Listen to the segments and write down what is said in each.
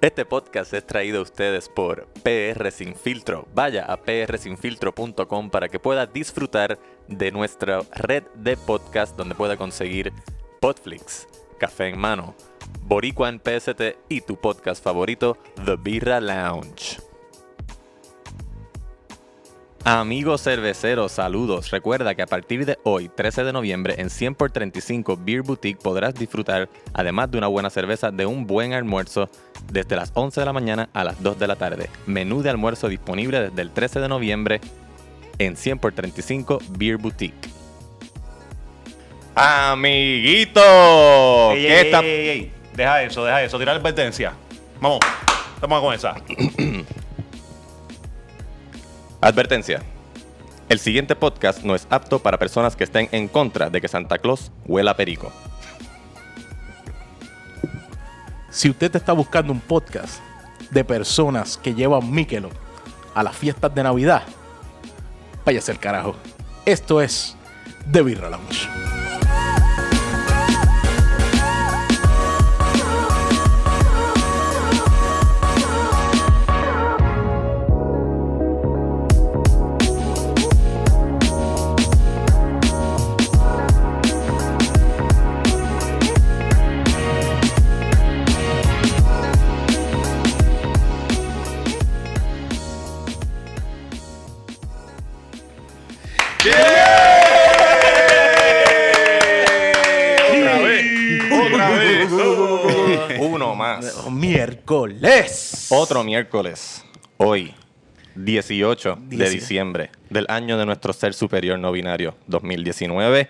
Este podcast es traído a ustedes por PR Sin Filtro. Vaya a prsinfiltro.com para que pueda disfrutar de nuestra red de podcast donde pueda conseguir Podflix, Café en Mano, Boricua en PST y tu podcast favorito, The Birra Lounge. Amigos cerveceros, saludos. Recuerda que a partir de hoy, 13 de noviembre, en 100 por 35 Beer Boutique podrás disfrutar, además de una buena cerveza, de un buen almuerzo desde las 11 de la mañana a las 2 de la tarde. Menú de almuerzo disponible desde el 13 de noviembre en 100 por 35 Beer Boutique. Amiguito, Ey, ¿qué ey, está- ey. Deja eso, deja eso. Tira la advertencia. Vamos. Vamos a comenzar. Advertencia. El siguiente podcast no es apto para personas que estén en contra de que Santa Claus huela perico. Si usted está buscando un podcast de personas que llevan Miquelo a las fiestas de Navidad, váyase al carajo. Esto es The Birra Lounge. Más. Miércoles. Otro miércoles. Hoy, 18 de Dieci- diciembre del año de nuestro ser superior no binario 2019.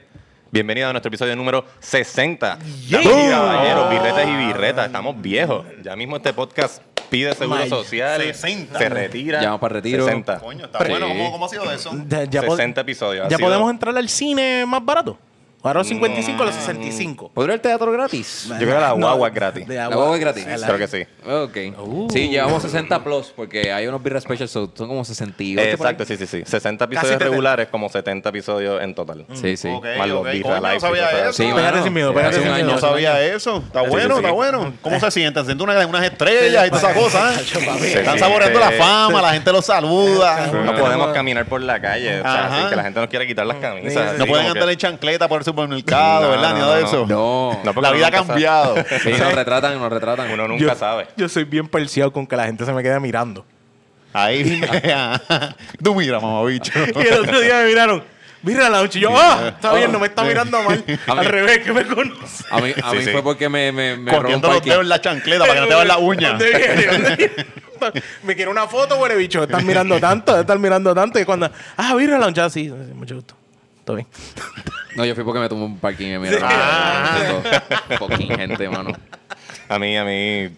Bienvenido a nuestro episodio número 60. Yeah. Damas y caballeros, birretes y birretas. Estamos viejos. Ya mismo este podcast pide seguro My. social. 60. Se retira. Ya vamos para retiro. 60. Coño, está Sí. bueno. ¿Cómo, ¿Cómo ha sido eso? Ya, ya pod- 60 episodios. Ha ya sido- podemos entrar al cine más barato. Ahora los 55 a los 65. ¿Podría el teatro gratis? Yo creo que la No, guagua es gratis. de La agua. guagua es gratis. La- Creo que sí. Ok. Uh. Sí, llevamos 60 plus porque hay unos birra special, so son como 68. Eh, por ahí. exacto, sí, sí, sí. 60 Casi episodios 70. regulares, como 70 episodios en total. Sí, sí. Ok, Más los ok. birra Coño, live no sabía cosas eso. Sí, Pégate mano. sin miedo, Sí, pégate hace sin un miedo. año. No sabía eso. Está Sí, bueno, sí, está sí. bueno. ¿Cómo se sienten? ¿Sienten una- unas estrellas y todas esas cosas? ¿eh? Se Están saboreando la fama, la gente los saluda. No podemos caminar por la calle, o sea, Ajá. así que la gente nos quiere quitar las camisas. Sí, sí, así No pueden como que- andar en chancleta por supermercado, No, ¿verdad? Ni no, nada de eso. No. La vida ha cambiado. Sí, nos retratan, nos retratan. Uno nunca Yo, sabe. yo soy bien perseado con que la gente se me quede mirando. Ahí, tú mira, mamabicho. Y el otro día me miraron. Mira la noche. Y yo, ah, está bien, no me está mirando mal. Al revés, que me conoce. A mí, a Sí, mí sí. fue porque me, me, me Corriendo los dedos en la chancleta para que no te vean la uña. ¿Dónde viene? ¿Dónde viene? Me quiere una foto, güey, bicho. Están mirando tanto, están mirando tanto. Y cuando, ah, mira la noche, sí, sí, mucho gusto. Todo bien. No, yo fui porque me tomé un parking y me miraron. Ah. Fucking gente, mano. A mí, a mí.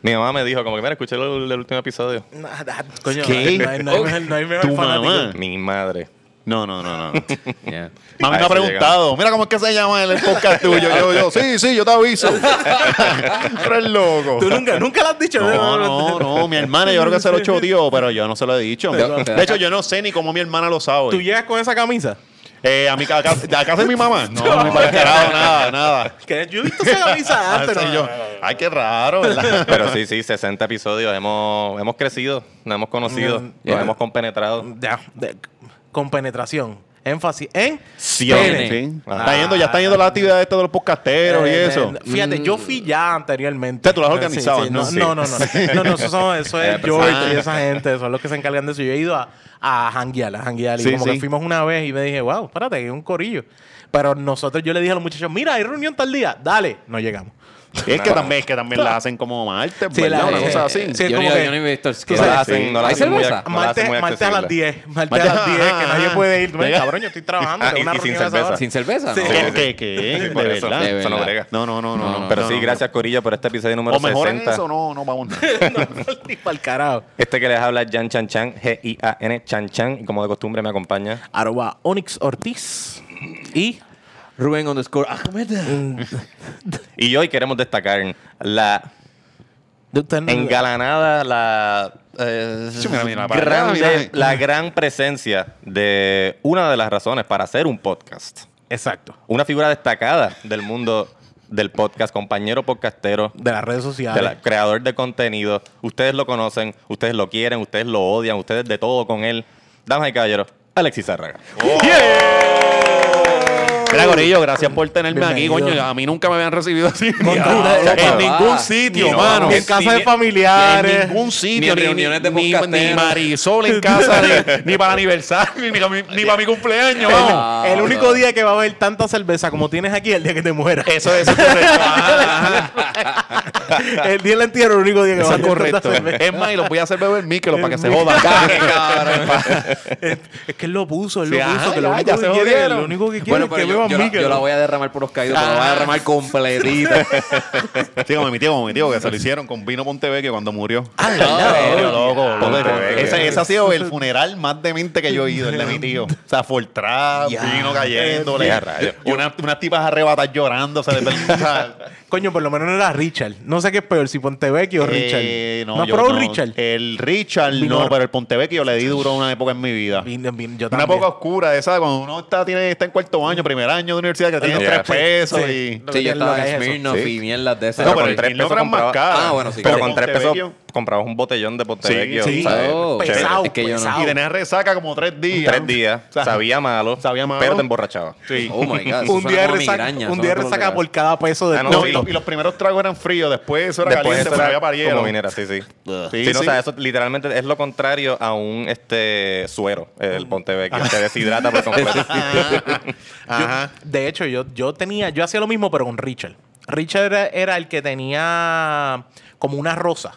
Mi mamá me dijo, como que, mira, escuché el, el último episodio. Nada, Coño, ¿Qué? no hay, no hay mejor, no hay mejor Tu fanático. mamá. Mi madre. No, no, no, no. Yeah. Mami me ha preguntado, mira cómo es que se llama el podcast tuyo. Yo, yo, sí, sí, yo te aviso. Pero es loco. Tú nunca, nunca lo has dicho. No, no, no. Mi hermana, yo creo que se lo echó tío, pero yo no se lo he dicho. De hecho, yo no sé ni cómo mi hermana lo ¿Tú sabe. llegas con esa camisa? Eh, a mi ca- casa, ¿a casa de mi mamá? No, no me parece carajo, nada, nada. Que yo he visto esa camisa Ah, antes. no, yo. Ay, qué raro, ¿verdad? Pero sí, sí, 60 episodios. Hemos, hemos crecido, nos hemos conocido, Mm, nos hemos compenetrado. Ya, de- con penetración. Énfasis en Sí, pene. Sí. Ah. Está yendo, ya está yendo la actividad esta de los podcasteros y Eh, eso. eh, Fíjate, yo fui ya anteriormente. O sea, tú las Sí, organizabas, sí, ¿no? no, Sí. no, no, no. No, no, eso, son- eso Eh, es George y esa gente, son los que se encargan de eso. Yo he ido a, a janguear, a janguear. Y Sí, como sí. que fuimos una vez y me dije, wow, espérate, que es un corillo. Pero nosotros, yo le dije a los muchachos, mira, hay reunión tal día, dale. No llegamos. Es que también, es que también la hacen como martes, Sí, ¿verdad? la- Una eh, cosa así. sí, yo, como ni, que- yo ni he visto el No la hacen, no la ¿Hay hacen muy, cerveza? no la hacen Martes, muy martes a las accesible. 10. Martes a las 10, que nadie puede ir. Tú me dices, Venga. cabrón, yo estoy trabajando. Ah, tengo y- una y sin reunión a esa cerveza. hora. ¿Sin cerveza? Sí. No. ¿Qué, qué, qué? Por ¿De eso, verdad? de eso no verdad. brega. No, no, no, no. No, no, Pero no, sí, no. gracias Corillo por este episodio número O mejor 60. eso, no, no vamos. Ni para el carajo. Este que les habla es Jan Chan Chan, G-I-A-N Chan Chan, y como de costumbre me acompaña. Arroba Onyx Ortiz. Y Rubén underscore Ahmed. Y hoy queremos destacar la engalanada, la, eh, Sí, mira, mira, para grande- allá, mira. la gran presencia de una de las razones para hacer un podcast. Exacto. Una figura destacada del mundo del podcast, compañero podcastero, De las redes de sociales. la- creador de contenido. Ustedes lo conocen, ustedes lo quieren, ustedes lo odian, ustedes de todo con él. Damas y caballeros, Alexis Zárraga. Mira, Gorillo, gracias por tenerme aquí, coño. A mí nunca me habían recibido así. Con en ningún Ah, sitio, ni- mano. Ni en casa de Ni- familiares. En ningún sitio. Ni en reuniones de ni, ni. Marisol en casa, ni, ni para aniversario, ni, ni, ni para mi cumpleaños, vamos. Ah, el único día que va a haber tanta cerveza como tienes aquí es el día que te mueras. Eso, eso es correcto. El día del entierro es el único día que va a haber tanta correcto. cerveza. Es más, y los voy a hacer beber Míquelo para que se jodan. Es que él lo puso, él Sí, lo puso. ajá, que lo único ya que se quiere, jodieron. lo único que quiere Yo, la, Mikel. yo la voy a derramar por los caídos, pero la voy a derramar completita. Sí, como mi tío, como mi tío, que se lo hicieron con vino Pontevecchio cuando murió. Ah, loco. Ese, ese ha sido el funeral más demente que yo he ido, el de mi tío. O sea, Fortrap, vino cayéndole. Rayos. Una- unas tipas arrebatadas llorando. O sea, Coño, por lo menos no era Richard. No sé qué es peor, si Pontevecchio o Richard. eh, no, yo pero no. Richard. El Richard Vino- no, pero el Pontevecchio le di duro una época en mi vida. Vin- vin- yo Una época oscura, esa cuando uno está, tiene, está en cuarto año, primer año de universidad, que tiene Yeah. tres pesos Sí. y... Sí, yo estaba en. Smirnoff Sí. y mierdas de esas. No, Pero el tres pesos era más compraba- caro. Ah, bueno, sí. Pero con tres pesos. Comprabas un botellón de Pontevecchio. Sí, sí. Oh, pesado, Es que yo no- pesado. Y tenías resaca como tres días. Tres días. O sea, sabía malo. sabía malo. Pero te emborrachaba. Sí. Oh my God. un día de resaca, migraña, un eso día resaca por cada peso de Ah, no, No, sí. y, los, y los primeros tragos eran fríos, después eso era Después caliente, eso era había para hielo. como minera, sí, sí. Sí, Sí, no, sí. o sea, eso literalmente es lo contrario a un este suero, el Pontevecchio, que deshidrata por completo. Ajá. De hecho, yo, yo tenía, yo hacía lo mismo, pero con Richard. Richard era, era el que tenía como una rosa.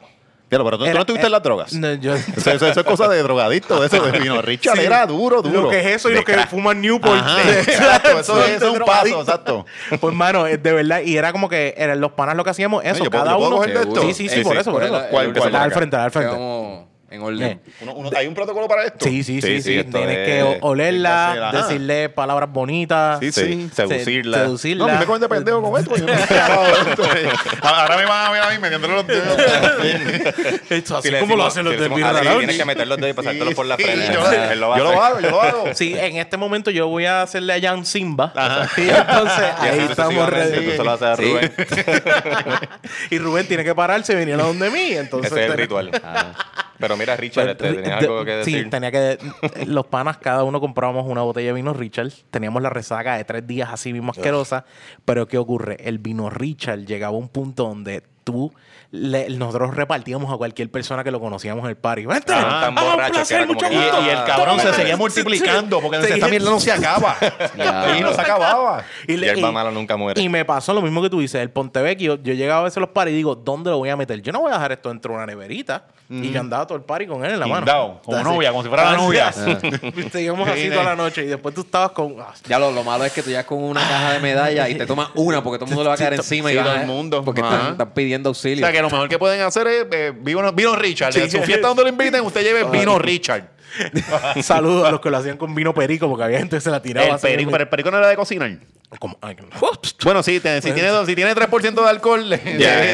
Pero, pero tú, tú Era- no tuviste eh, las drogas. No, yo- Eso, eso- eso es cosa de drogadicto, de eso de vino. Richard Sí. era duro, duro. Lo que es eso y lo que fuman Newport. Ajá, exacto, eso, es- un paso, exacto. Pues, mano, es de verdad. Y era como que eran los panas lo que hacíamos eso. yo cada puedo uno. Sí, sí, sí, Sí, por sí. eso, por eso. ¿Cuál, cuál? Dale al frente, al frente. En orden. Eh. Uno- uno- ¿Hay un protocolo para esto? Sí, sí, sí, Sí, sí. sí, esto Tienes es- que olerla, decirle palabras bonitas. Sí, Sí, seducirla. No, seducirla. mí me cogen de pendejo con esto. Yo no. Ahora me van a ver a mí metiéndole los dedos. Esto, así Si como lo hacen los si le de decimos, Birra "Alex, Lounge". Tienes que meter los dedos y pasártelos por la Sí, frente. yo lo- hago, yo lo hago. Sí, en este momento yo voy a hacerle a Jan Simba. Y entonces ahí estamos ready. Tú se lo haces a Sí. Rubén. Y Rubén tiene que pararse y venir a donde mí. Entonces, Ese es el ritual. Pero mira, Richard, Pues, este, ¿tenías de- algo que decir? Sí, tenía que. Los panas, cada uno comprábamos una botella de vino Richard. Teníamos la resaca de tres días así mismo asquerosa. Pero ¿qué ocurre? El vino Richard llegaba a un punto donde tú. Le- nosotros repartíamos a cualquier persona que lo conocíamos en el party. ¡Vente! Ah, tan ¡Ah, un borracho placer, que era como mucho que- Y, gusto! y el cabrón se seguía multiplicando porque Sí. esta mierda no se acaba. Ya. Y no se acababa. Y, le- y- mala nunca muere. Y me pasó lo mismo que tú dices, el Pontevecchio. Yo llegaba a veces a los paris y digo, ¿dónde lo voy a meter? Yo no voy a dejar esto dentro de una neverita. Y yo andaba todo el party con él en la mano. Como novia, como si fuera la novia. Íbamos así Sí, toda la noche y después tú estabas con... ah, Ya lo, lo malo es que tú llegas con una caja de medallas y te tomas una porque todo el mundo le va a caer encima y todo el mundo. Porque están, pidiendo auxilio. Lo mejor que pueden hacer es eh, vino, vino Richard. En su fiesta donde lo inviten, usted lleve vino Richard. Saludos a los que lo hacían con vino perico porque había gente que se la tiraba. El perico, pero el perico no era de cocinar. como- ay, Bueno, sí, te- si, tiene, si tiene 3% de alcohol, ya,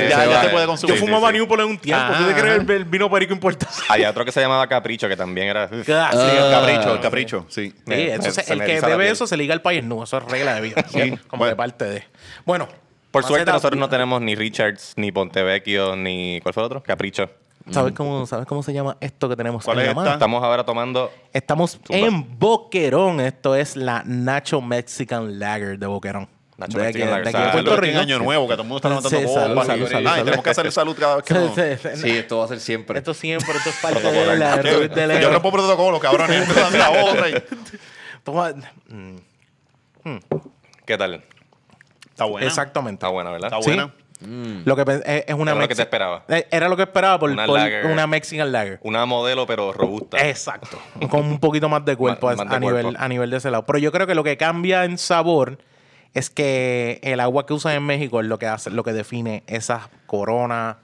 ya, te puede Yo consumir. Sí, fumaba sí, sí. Newport en un tiempo. ¿Tú te Ah. crees el, el vino perico importa? Hay otro que se llamaba Capricho, que también era... Sí, Sí, el capricho, el capricho, sí. Eso me- se- se el que bebe eso se liga al país. No, eso es regla de vida. Sí. Como Bueno. de parte de... Bueno. Por suerte nosotros no tenemos ni Richards, ni Pontevecchio, ni... ¿Cuál fue el otro? Capricho. ¿Sabes cómo, ¿Sabes cómo se llama esto que tenemos ¿Cuál en es la mano? Estamos ahora tomando... Estamos Zumba. en Boquerón. Esto es la Nacho Mexican Lager de Boquerón. Nacho de Mexican aquí, Lager. de aquí de. Puerto año nuevo, que todo el mundo está levantando Sí, salud, salud, tenemos que hacer salud cada vez que nos... Sí, sí, sí. Sí, esto va a ser siempre. Esto siempre, esto es parte de la... de la- Yo rompo protocolo, cabrón. Esto es la otra. Toma- mm, ¿Qué tal? Está buena. Exactamente. Está buena, ¿verdad? Está Sí. buena. Lo que es, es una Era lo que te esperaba. Eh, Era lo que esperaba por, Una por lager. una Mexican Lager. Una modelo, pero robusta. Exacto. Con un poquito más de cuerpo Más- a- más de a, nivel, a nivel de ese lado. Pero yo creo que lo que cambia en sabor es que el agua que usan en México es lo que hace, lo que define esas coronas,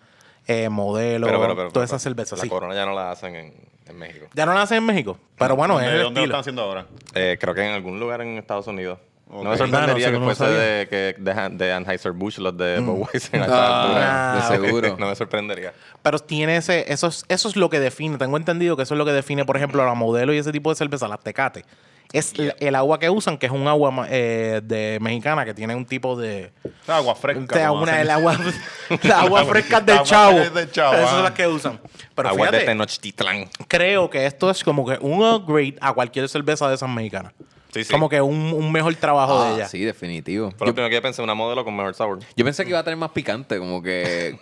eh, modelo, Pero, pero, pero, todas esas cervezas. La sí. corona ya no la hacen en, en México. Ya no la hacen en México. Pero bueno, es ¿De el dónde lo están haciendo ahora? Eh, creo que en algún lugar en Estados Unidos. No me sorprendería Ah, no, que no fuese de, que de, de Anheuser-Busch, los de Budweiser. a esta Ah, altura. de seguro. No me sorprendería. Pero tiene ese, eso es, eso es lo que define. Tengo entendido que eso es lo que define, por ejemplo, la modelo y ese tipo de cerveza, las tecate. es el- el agua que usan, que es un agua eh, de mexicana que tiene un tipo de... Agua fresca. o sea, como una, el agua, la agua fresca del Agua chavo. del Chavo, Esas ah. son las que usan. Pero Agua de fíjate, Tenochtitlán. creo que esto es como que un upgrade a cualquier cerveza de esas mexicanas. Sí, sí. Como que un, un mejor trabajo de Ah, ella. sí, definitivo. Por lo primero que yo pensé, una modelo con mejor sabor. Yo pensé que iba a tener más picante, como que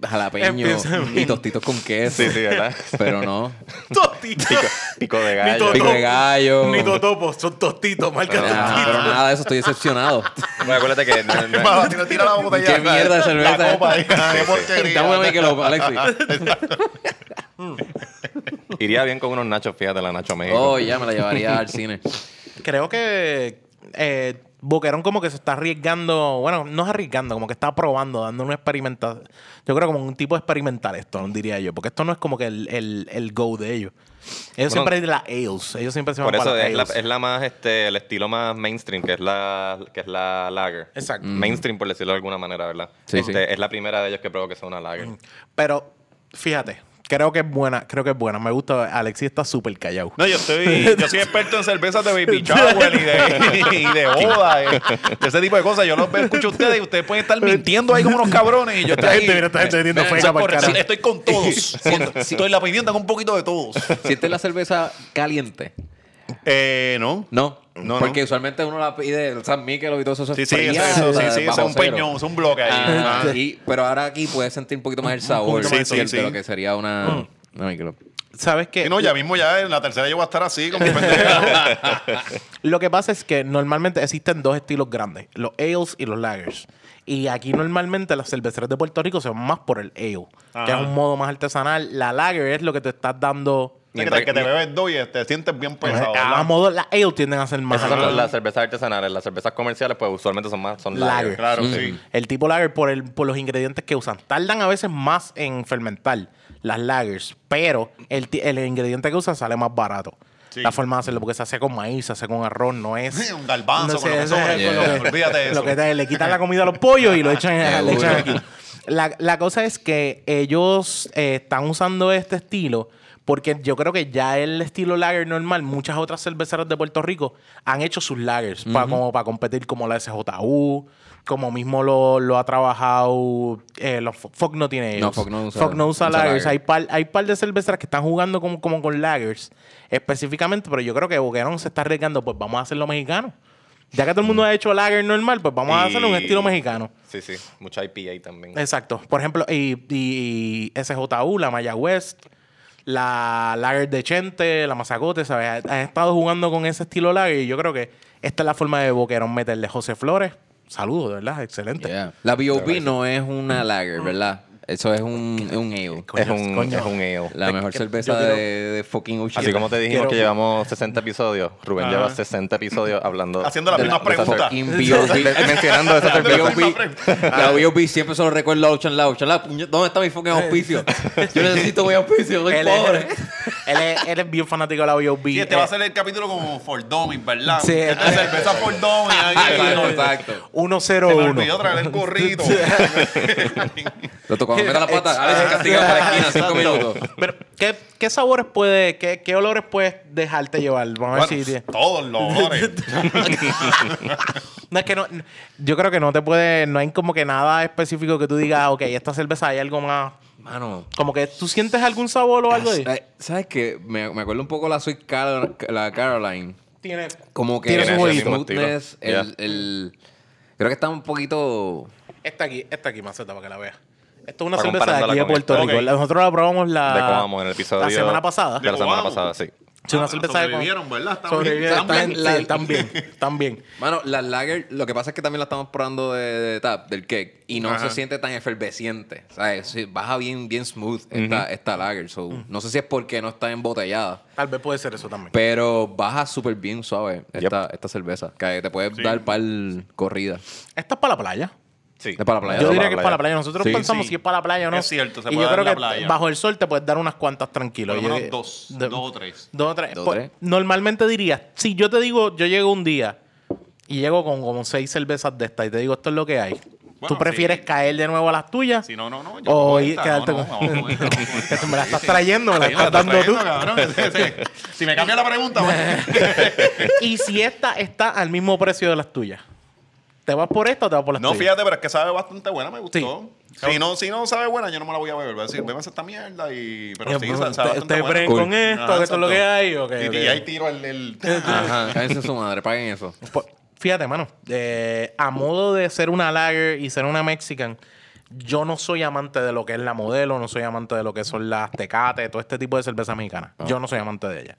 jalapeño y tostitos con queso. Sí, sí, ¿verdad? Pero no. Tostitos. Pico, pico de gallo. Pico de gallo. Ni totopos, son tostitos, marca tostitos. pero nada de eso, estoy decepcionado. Bueno, acuérdate que... no- no- Mano, tira, tira la botella. ¿Qué mierda de cerveza La copa Qué porquería. Dame una Michelob, Alexis. iría bien con unos nachos, fíjate, la Nacho México. Oh, ya me la llevaría al cine. Creo que eh, Boquerón como que se está arriesgando, bueno, no es arriesgando, como que está probando, dando un experimental. Yo creo como un tipo experimental esto, diría yo, porque esto no es como que el, el, el go de ellos. Ellos Bueno, siempre dicen la ales, ellos siempre se van Por eso las es la, es la más, este, el estilo más mainstream, que es la, que es la lager. Exacto. Mainstream, por decirlo de alguna manera, ¿verdad? Sí, Este, sí. Es la primera de ellos que probó que sea una lager. Pero fíjate, creo que es buena, creo que es buena. Me gusta, Alexis está súper callado. No, yo estoy, yo soy experto en cervezas de baby shower y de, y de boda, y de ese tipo de cosas. Yo los escucho a ustedes y ustedes pueden estar mintiendo ahí como unos cabrones y yo estoy Esta ahí. gente, mira, esta gente teniendo Ven, feca porra- carajo. Estoy con todos. Estoy en la pidienda con un poquito de todos. ¿Sientes la cerveza caliente? Eh, no. No. No, Porque no. usualmente uno la pide, el San Michelob y todo eso. Sí, es sí, fría, eso, sí, es un peñón, es un bloque ahí. Ah, y- pero ahora aquí puedes sentir un poquito más el sabor sí, sí, de sí. lo que sería una, una Michelob. ¿Sabes qué? Sí, no, ya mismo ya en la tercera yo voy a estar así como. Lo que pasa es que normalmente existen dos estilos grandes, los ales y los lagers. Y aquí normalmente las cerveceras de Puerto Rico se van más por el ale, que es un modo más artesanal. La lager es lo que te estás dando... Mientras que te bebes dos y te sientes bien pesado. a modo, las ale tienden a ser más... Esas son las cervezas artesanales. Las cervezas comerciales, pues usualmente son más son lager. Lager. Claro, sí. El tipo lager por, el, por los ingredientes que usan. Tardan a veces más en fermentar las lagers, pero el, el ingrediente que usan sale más barato. Sí. La forma de hacerlo, porque se hace con maíz, se hace con arroz, no es... Un garbanzo no con lo que sé, sobra. ese es con Yeah. lo que- Olvídate de eso. Lo que te- le quitan la comida a los pollos y lo echan, le echan aquí. La, la cosa es que ellos eh, están usando este estilo porque yo creo que ya el estilo lager normal, muchas otras cerveceras de Puerto Rico han hecho sus lagers pa- como para competir como la SJU, como mismo lo, lo ha trabajado... Eh, los, Fox no tiene ellos. No, Fox no usa- Fox no usa usa lagers. lager. Hay par, hay par de cerveceras que están jugando como, como con lagers específicamente, pero yo creo que Boquerón se está arriesgando, pues vamos a hacerlo mexicano. Ya que todo el mundo ha hecho lager normal, pues vamos a hacerlo un estilo mexicano. Sí, sí. Mucha IPA también. Exacto. Por ejemplo, y, y SJU, la Maya West, la Lager de Chente, la Mazacote, ¿sabes? Han estado jugando con ese estilo lager y yo creo que esta es la forma de Boquerón meterle. José Flores, saludos, de verdad, excelente. Yeah. La B.O.B. no es una lager, ¿verdad? Eso es un, un ale. es, un, coño. es un ale. La mejor que- cerveza quiero- de, de fucking Ocean. Así como te dijimos Quiero- que llevamos 60 episodios, Rubén Ajá. lleva 60 episodios hablando. Haciendo las de mismas preguntas. mencionando esa. B.O.B. La B.O.B. siempre se lo recuerdo a Ochan La. Ochan La, puñe- ¿dónde está mi fucking auspicio? Yo necesito mi auspicio, soy Él pobre. es, él, es, él es bien fanático de la B.O.B. Sí, este Eh, va a ser el capítulo como For Dummies, ¿verdad? Sí. Esta es cerveza For Dummies. Exacto, aquí. exacto. 101. Se me olvidó traer el gorrito. Lo tocó, mete la pata, Alex se castiga para la esquina, cinco minutos. Pero, ¿qué, qué sabores puede, qué, qué olores puedes dejarte llevar? Vamos a ver si... todos los olores. No, es que no, yo creo que no te puede, no hay como que nada específico que tú digas, "Ah, ok, esta cerveza hay algo más, Mano, como que tú sientes algún sabor o algo ahí. ¿Sabes qué? Me, me acuerdo un poco la Sweet Car- la Caroline. Tiene, Como que Tiene su el el, Yeah. el- Creo que está un poquito... esta aquí, esta aquí, maceta, para que la veas. Esto es una Para cerveza de aquí de Puerto esta. Rico. Nosotros la probamos la, De Coamo en el episodio. la semana pasada. De la semana pasada, sí. Sí, una cerveza de Sobrevivieron, ¿verdad? Están Sobrevivieron, bien. están, La- sí, están bien, están bien. Mano, la lager, lo que pasa es que también la estamos probando de, de tap, del cake, y no Ajá. se siente tan efervesciente. ¿Sabes? Sí, baja bien, bien smooth esta, esta lager. So, No sé si es porque no está embotellada, Tal vez puede ser eso también. pero baja súper bien suave esta, esta cerveza. Que te puede dar par corrida. Esta es para la playa. Sí. Es para la playa. Yo diría la que es para la playa. Nosotros Sí. pensamos Sí. si es para la playa o no. Es cierto, se y puede yo dar creo en que la playa. bajo el sol te puedes dar unas cuantas tranquilo. Por lo Yo menos diría- dos, de- dos o tres. Dos o tres. Dos o Pues, tres. Normalmente diría, si yo te digo, yo llego un día y llego con como seis cervezas de estas y te digo, esto es lo que hay. ¿Tú prefieres sí. caer de nuevo a las tuyas? Si no, no, no. yo O cojo ir- esta. quedarte No, no, con- vamos con esta, vamos con esta. me la estás trayendo, me la Sí, estás dando tú. trayendo, cabrón. Si me cambia la pregunta, bueno. y si esta está al mismo precio de las tuyas, ¿te vas por esta o te vas por las No, tuyas? fíjate, pero es que sabe bastante buena, me gustó. Sí. Si, no, si no sabe buena, yo no me la voy a beber. Voy a decir, bébase esta mierda y... Pero sí, sabe, usted- bastante buena. Cool. con esto, Ajá, que esto es lo que hay. ok, Y, ok. y ahí tiro el... el- Ajá, cállense su madre, paguen eso. Pues, fíjate, mano, eh, a modo de ser una lager y ser una mexican, yo no soy amante de lo que es la modelo, no soy amante de lo que son las tecates, todo este tipo de cerveza mexicana. Ah. Yo no soy amante de ella.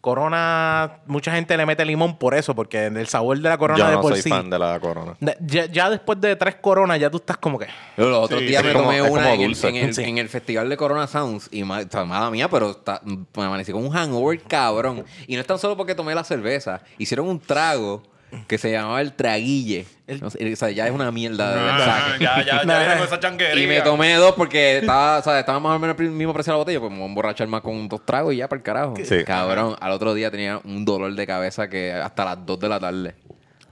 Corona, mucha gente le mete limón por eso, porque el sabor de la corona Yo de no por soy sí. fan de la corona. de- ya, ya después de tres coronas, ya tú estás como que. Yo los otros Sí, días sí, me tomé como- una en el, dulce. en, el, Sí. en el festival de Corona Sounds y ma- está mala mía, pero está, me amanecí con un hangover cabrón. Y no es tan solo porque tomé la cerveza. Hicieron un trago que se llamaba el traguille. No sé, o sea, ya es una mierda de Ah, saque. ya, ya, ya viene con esa changuería. Y me tomé dos porque estaba, o sea, estaba más o menos el mismo precio de la botella. Pues me voy a emborrachar más con dos tragos y ya para el carajo. Sí. Cabrón, al otro día tenía un dolor de cabeza que hasta las 2 de la tarde.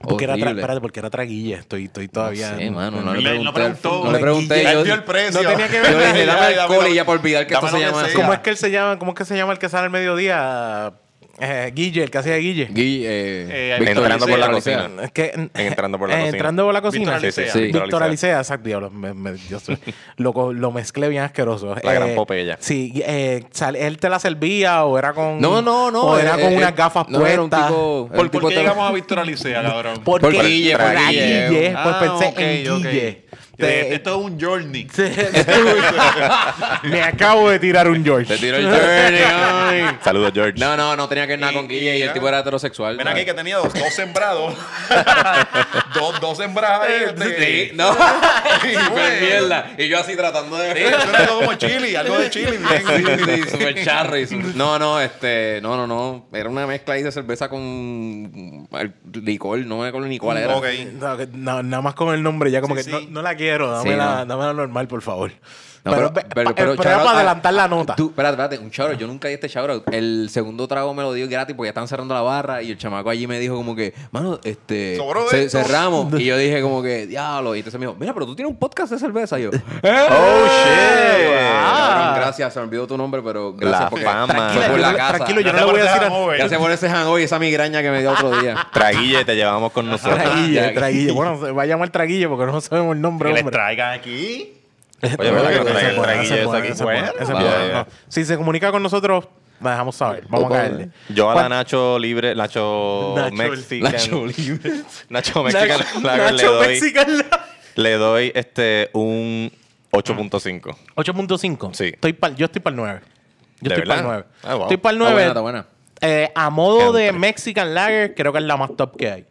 Porque era, espérate, porque era traguilla. Estoy, estoy todavía. Sí, mano, no Le- le no pregunté. preguntó. no le pregunté. Él yo- dio el precio. No tenía que yo ver. le dije, dame alcohol dámelo- y ya por olvidar que esto se llama. ¿Cómo es que él se llama? ¿Cómo es que se llama el que sale al mediodía? Eh, Guille, el que hacía Guille. Gui- eh, Eh, Víctor entrando por la cocina. Es que, Entrando por la eh, cocina. Entrando por la cocina. Víctor Sí, sí, Alicea. sí. Víctor Víctor Alicea, exacto, diablo. me- me- yo soy- lo, mezclé bien asqueroso. La gran Popeye. Sí, eh, sal- él te la servía o era con. No, no, no. O era eh, con eh, unas gafas no, puestas. era un tipo- era un ¿Por, tipo por qué llegamos a Víctor Alicea, cabrón? Porque, Por Guille, por Guille. Guille, pues Ah, pensé en. Guille. Te- Esto es un journey. me acabo de tirar un George. Te tiró el journey, ay. Saludos, George. No, no, no tenía que ver nada Y- con Guille y el y- tipo era heterosexual. Ven aquí que tenía dos, dos sembrados. dos, dos sembradas ahí. este- Sí, no. Súper mierda. Y yo así tratando de. Sí, eso era algo como chili, algo de chili. Bien, Sí, sí, súper charro y su- No, no, este, no, no, no. Era una mezcla ahí de cerveza con el licor, no me acuerdo ni cuál era. Ok. No, que- no, nada más con el nombre, ya como Sí, que sí. no, no la quiero, dame, Sí, la, no. dame la normal, por favor. No, pero, pero, pe- pero, pa- pero, pero para adelantar la nota. Tú, espérate, espérate, un shoutout. Yo nunca di este shoutout. El segundo trago me lo dio gratis porque ya estaban cerrando la barra y el chamaco allí me dijo como que, mano, este, esto. cerramos. y yo dije como que, diablo. Y entonces me dijo, mira, pero tú tienes un podcast de cerveza. Y yo, Oh, shit. cabrón, gracias, se me olvidó tu nombre, pero gracias La porque fama. Tranquila, por la casa. tranquilo, yo no le voy a por decir a... Gracias por ese hangover y esa migraña que me dio otro día. Traguille, te llevamos con nosotros. Traguille, traguille. Bueno, se va a llamar traguille porque no sabemos el nombre, Que les traigan aquí. Si se comunica con nosotros, la dejamos saber. Vamos a caerle. Yo a ¿Cuál- la Nacho Libre, Nacho, Nacho- Mexican. Nacho Libre. Nacho Mexican Nacho, Lager le Nacho doy, Mexican. le doy este un 8.5. 8.5. Sí. Estoy yo estoy para el 9. Yo ¿De estoy para el verdad? 9. Ah, wow. Estoy para el Está 9. buena, está buena. Eh, a modo de. Mexican Lager, creo que es la más top que hay.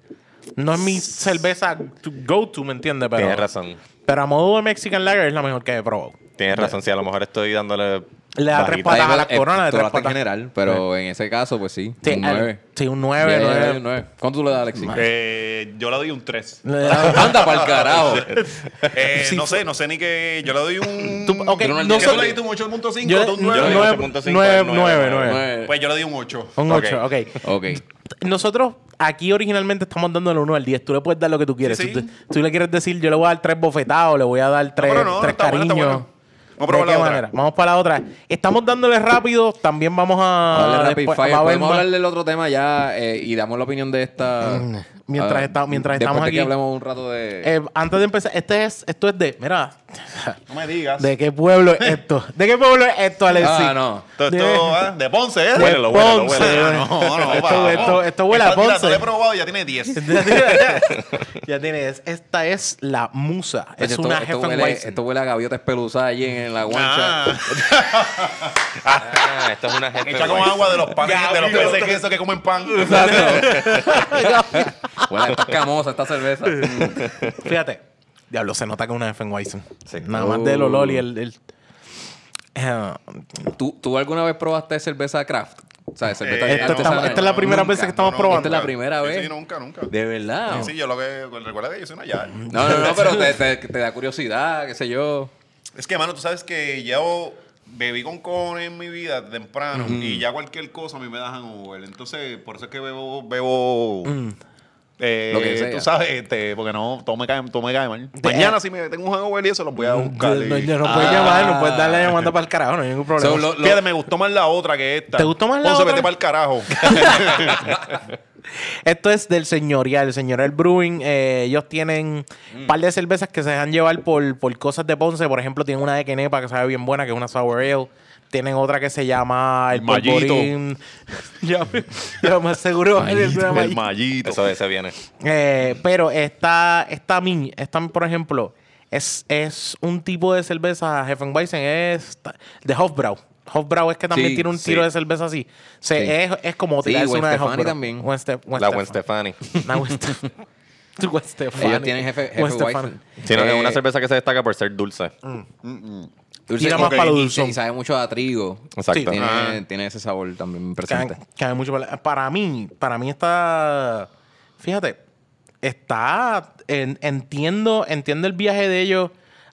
No es mi cerveza to go to, ¿me entiendes? Pero, Tienes razón. Pero a modo de Mexican Lager es la mejor que he probado. Tienes razón. Si a lo mejor estoy dándole. Le da tres patas a la Eh, corona de tú tres en patas. general, pero en ese caso, pues sí. Sí, un al- 9. sí, un 9, 9. ¿Cuánto tú le das, Alexis? Eh, yo le doy un 3. Anda para el carajo. Eh, Sí, no sé, no sé ni que. Yo le doy un. Tú- ok, ¿Qué no tú sé- le diste un 8.5? Yo tú un yo- le 9. doy nueve- 8.5, nueve, nueve, nueve, nueve. nueve. Pues yo le doy un 8. Un Ok. 8, ok. Ok. Nosotros aquí originalmente estamos dándole 1 al 10. Tú le puedes dar lo que tú quieres. Sí, sí. tú, tú le quieres decir, yo le voy a dar tres bofetados, le voy a dar tres, pero no, tres está cariños. buena. Vamos a probar ¿De la qué otra. manera? Vamos para la otra. Estamos dándole rápido. También vamos a. Dale rapid después- fire. va a hablar del otro tema ya eh, y damos la opinión de esta. Mientras Ah, está- mientras después estamos de aquí. que hablemos un rato de. Eh, antes de empezar, este es, esto es de. Mira, No me digas. ¿de qué pueblo es esto? ¿De qué pueblo es esto, Alexis? ah, no. Esto, de- esto, ah, de Ponce, ¿eh? de Huélelo, huélelo, Ponce. huélelo. No, no, esto, vamos. esto, esto huele a mira, Ponce. te lo he probado ya tiene 10. ya tienes. Esta es la musa. Es esto, una esto, huele, Hefeweizen. esto huele a gaviota espeluzada allí en la guancha. Ah, Ah, esto es una jefe. echa con agua de los panes, de los peces que eso que comen pan. Huele a esta escamosa, esta cerveza. Fíjate. Diablo, se nota que es una Hefeweizen. Sí. Nada más del olor y Uh. el... el- ¿Tú, ¿Tú alguna vez probaste cerveza craft? O sea, cerveza Eh, Esto no, esta es la primera Nunca. vez que estamos No, probando. Esta es la primera Sí, vez. Sí, nunca, nunca. De verdad. Sí, yo lo que recuerda que yo soy una ya. No, no, no, pero te, te- te da curiosidad, qué sé yo. Es que, mano, tú sabes que yo bebí con cojones en mi vida temprano y ya cualquier cosa a mí me da hangover. Entonces, por eso es que bebo, bebo Eh, Lo que sea. Tú sabes, este, porque no, todo me cae, todo me cae mal. Mañana si me tengo un hangover y eso los voy a buscar. No, y- no, no puedes llamar, no puedes darle llamando para el carajo, no hay ningún problema. So, lo- lo- Fíjate, me gustó más la otra que esta. ¿Te gustó más la Ponce, otra? vete para el carajo. Esto es del señorial, el señorial Brewing. eh, ellos tienen un par de cervezas que se dejan llevar por, por cosas de Ponce. Por ejemplo, tienen una de Kenepa que sabe bien buena, que es una Sour Ale. Tienen otra que se llama El Mallito. Polvorín. ya, ya más seguro. es una el Mallito. mallito. Eso ese viene. Eh, pero esta, esta mini, esta, por ejemplo, es, es un tipo de cerveza, Hefeweizen, es de Hofbrau. Hofbrau es que también Sí, tiene un sí. tiro de cerveza así. Se, Sí. es, es como tirarse Gwen una de Hofbrau. también. Gwen Ste- Gwen La Gwen Stefani. Una Gwen Stefani. Gwen Stefani. Ellos tienen jefe, Gwen jefe. Sí, no, es Eh, una cerveza que se destaca por ser dulce. dulce Tira más para lo y- sabe mucho a trigo. Exacto. Tiene, Ah. tiene ese sabor también presente. que hay mucho para, para mí, para mí está. Fíjate, está. en- entiendo, entiendo el viaje de ellos.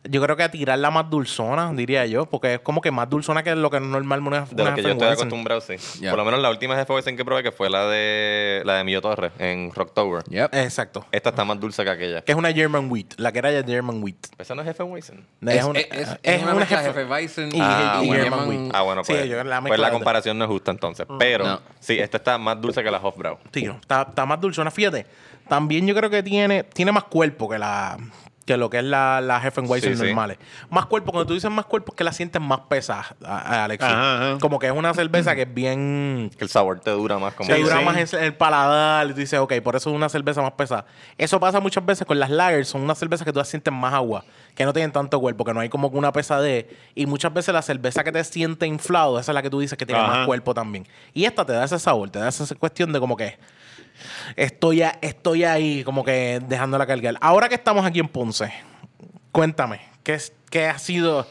Yo creo que a tirarla más dulzona, diría yo, porque es como que más dulzona que lo que es normal una, De una lo que yo estoy acostumbrado, sí. Por lo menos la última Hefeweizen que probé, que fue la de la de Millo Torres en Rocktober. Yep. Exacto. Esta está más dulce que aquella. Que es una German Wheat, la que era ya German Wheat. ¿Esa no es Hefeweizen? Es, una- es- es- es una de jefe Weizen y- Ah, y bueno. German Wheat. Ah, bueno, Sí, pues, yo la pues la comparación no es justa entonces. Pero No. sí, esta está más dulce que la Hofbrau. Sí, no, está, está más dulzona. Fíjate, también yo creo que tiene, tiene más cuerpo que la que lo que es la, la Hefeweizen Sí, sí. normales. Más cuerpo, cuando tú dices más cuerpo, es que la sientes más pesada, Alex. Ajá, ajá. Como que es una cerveza que es bien... Que el sabor te dura más como... te Sí, dura sí. más en el paladar y tú dices, ok, por eso es una cerveza más pesada. Eso pasa muchas veces con las lagers, son unas cervezas que tú las sientes más agua, que no tienen tanto cuerpo, que no hay como que una pesadez. Y muchas veces la cerveza que te siente inflado, esa es la que tú dices que tiene Ajá. más cuerpo también. Y esta te da ese sabor, te da esa cuestión de como que estoy, a- estoy ahí como que dejándola cargar. Ahora que estamos aquí en Ponce, cuéntame, ¿qué, qué ha sido...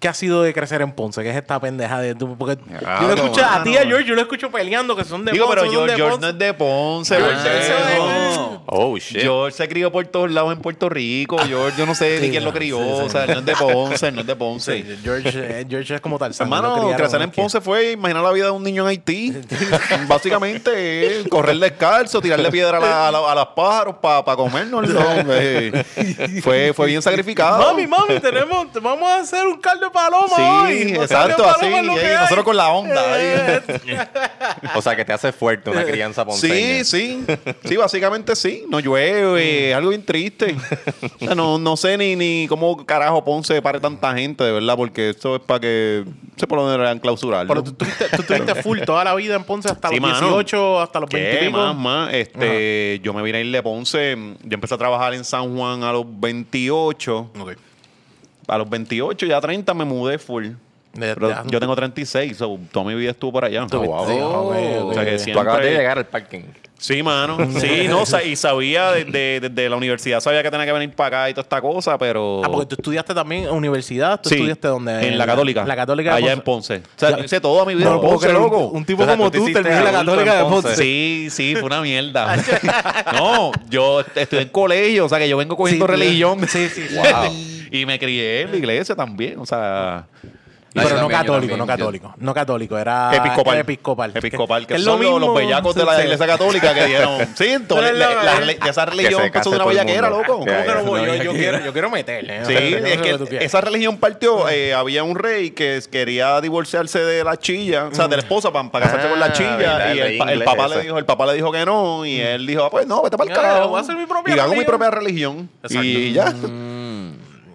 ¿Qué ha sido de crecer en Ponce? ¿Qué es esta pendeja de tú? Porque Ah, yo lo escucho a ti y a. George, yo lo escucho peleando que son de Digo, Ponce, pero son de George, no es de Ponce. George Ponce, es de- no. Oh, shit. George se crió por todos lados en Puerto Rico. George, yo no sé Sí, ni quién no, lo crió. sí, sí. O sea, él no es de Ponce, él no es de Ponce. Sí, George, eh, George es como tal. Hermano, crecer en. Ponce fue imaginar la vida de un niño en Haití. Básicamente, correr descalzo, tirarle piedra a, la- a la- a los pájaros para comernos. fue, fue bien sacrificado. Mami, mami, tenemos, vamos a hacer un caldo paloma Sí, hoy. Exacto, así. paloma es lo que eh, hay. nosotros con la onda. ahí. Eh, O sea, que te hace fuerte una crianza ponceña. Sí, sí. Sí, básicamente sí. No llueve, es algo bien triste. O sea, no, no sé ni, ni cómo carajo Ponce pare tanta gente, de verdad, porque esto es para que se por menos deberían clausurar. Pero tú tuviste, tú tuviste full toda la vida en Ponce hasta Sí, los mano. 18, hasta los 20 y ¿Qué pico. más, más? Este, yo me vine a ir de Ponce. Yo empecé a trabajar en San Juan a los 28. Ok. A los 28, ya 30 me mudé full. De- Pero de- yo tengo 36, so, toda mi vida estuvo por allá. Tú- wow. sí. O sea que Tú siempre- acabas de llegar al parking. Sí, mano. Sí, no, y sabía desde, desde la universidad, sabía que tenía que venir para acá y toda esta cosa, pero... Ah, porque tú estudiaste también en universidad. ¿Tú Sí, estudiaste dónde? En la Católica. La Católica de Allá en Ponce. O sea, Ya- hice toda mi vida No Ponce, loco. Un, tipo O sea, como tú te tú terminó en la Católica en de Ponce. Ponce. Sí, sí, fue una mierda. no, yo estudié en colegio, o sea que yo vengo cogiendo Sí, religión. Sí, sí. sí. Wow. y me crié en la iglesia también, o sea... No, Pero no también, yo católico, no yo- católico. No católico, era Episcopal. episcopal. Episcopal, que, es son los- los bellacos de la sí. iglesia católica que dieron. Sí, todo- Pero es la- lo- la- la- esa religión empezó case de una bellaquera, loco. ¿Cómo que no voy? No, Yo, quiero, yo quiero meterle. Sí, no es lo que esa religión partió. eh, había un rey que quería divorciarse de la chilla, o sea, de la esposa para, casarse Ah, con la chilla. verdad, y el papá le dijo, el papá le dijo que no. Y él dijo, ah, pues no, vete para el carajo. voy a hacer mi propia y hago mi propia religión. Exacto. Y ya.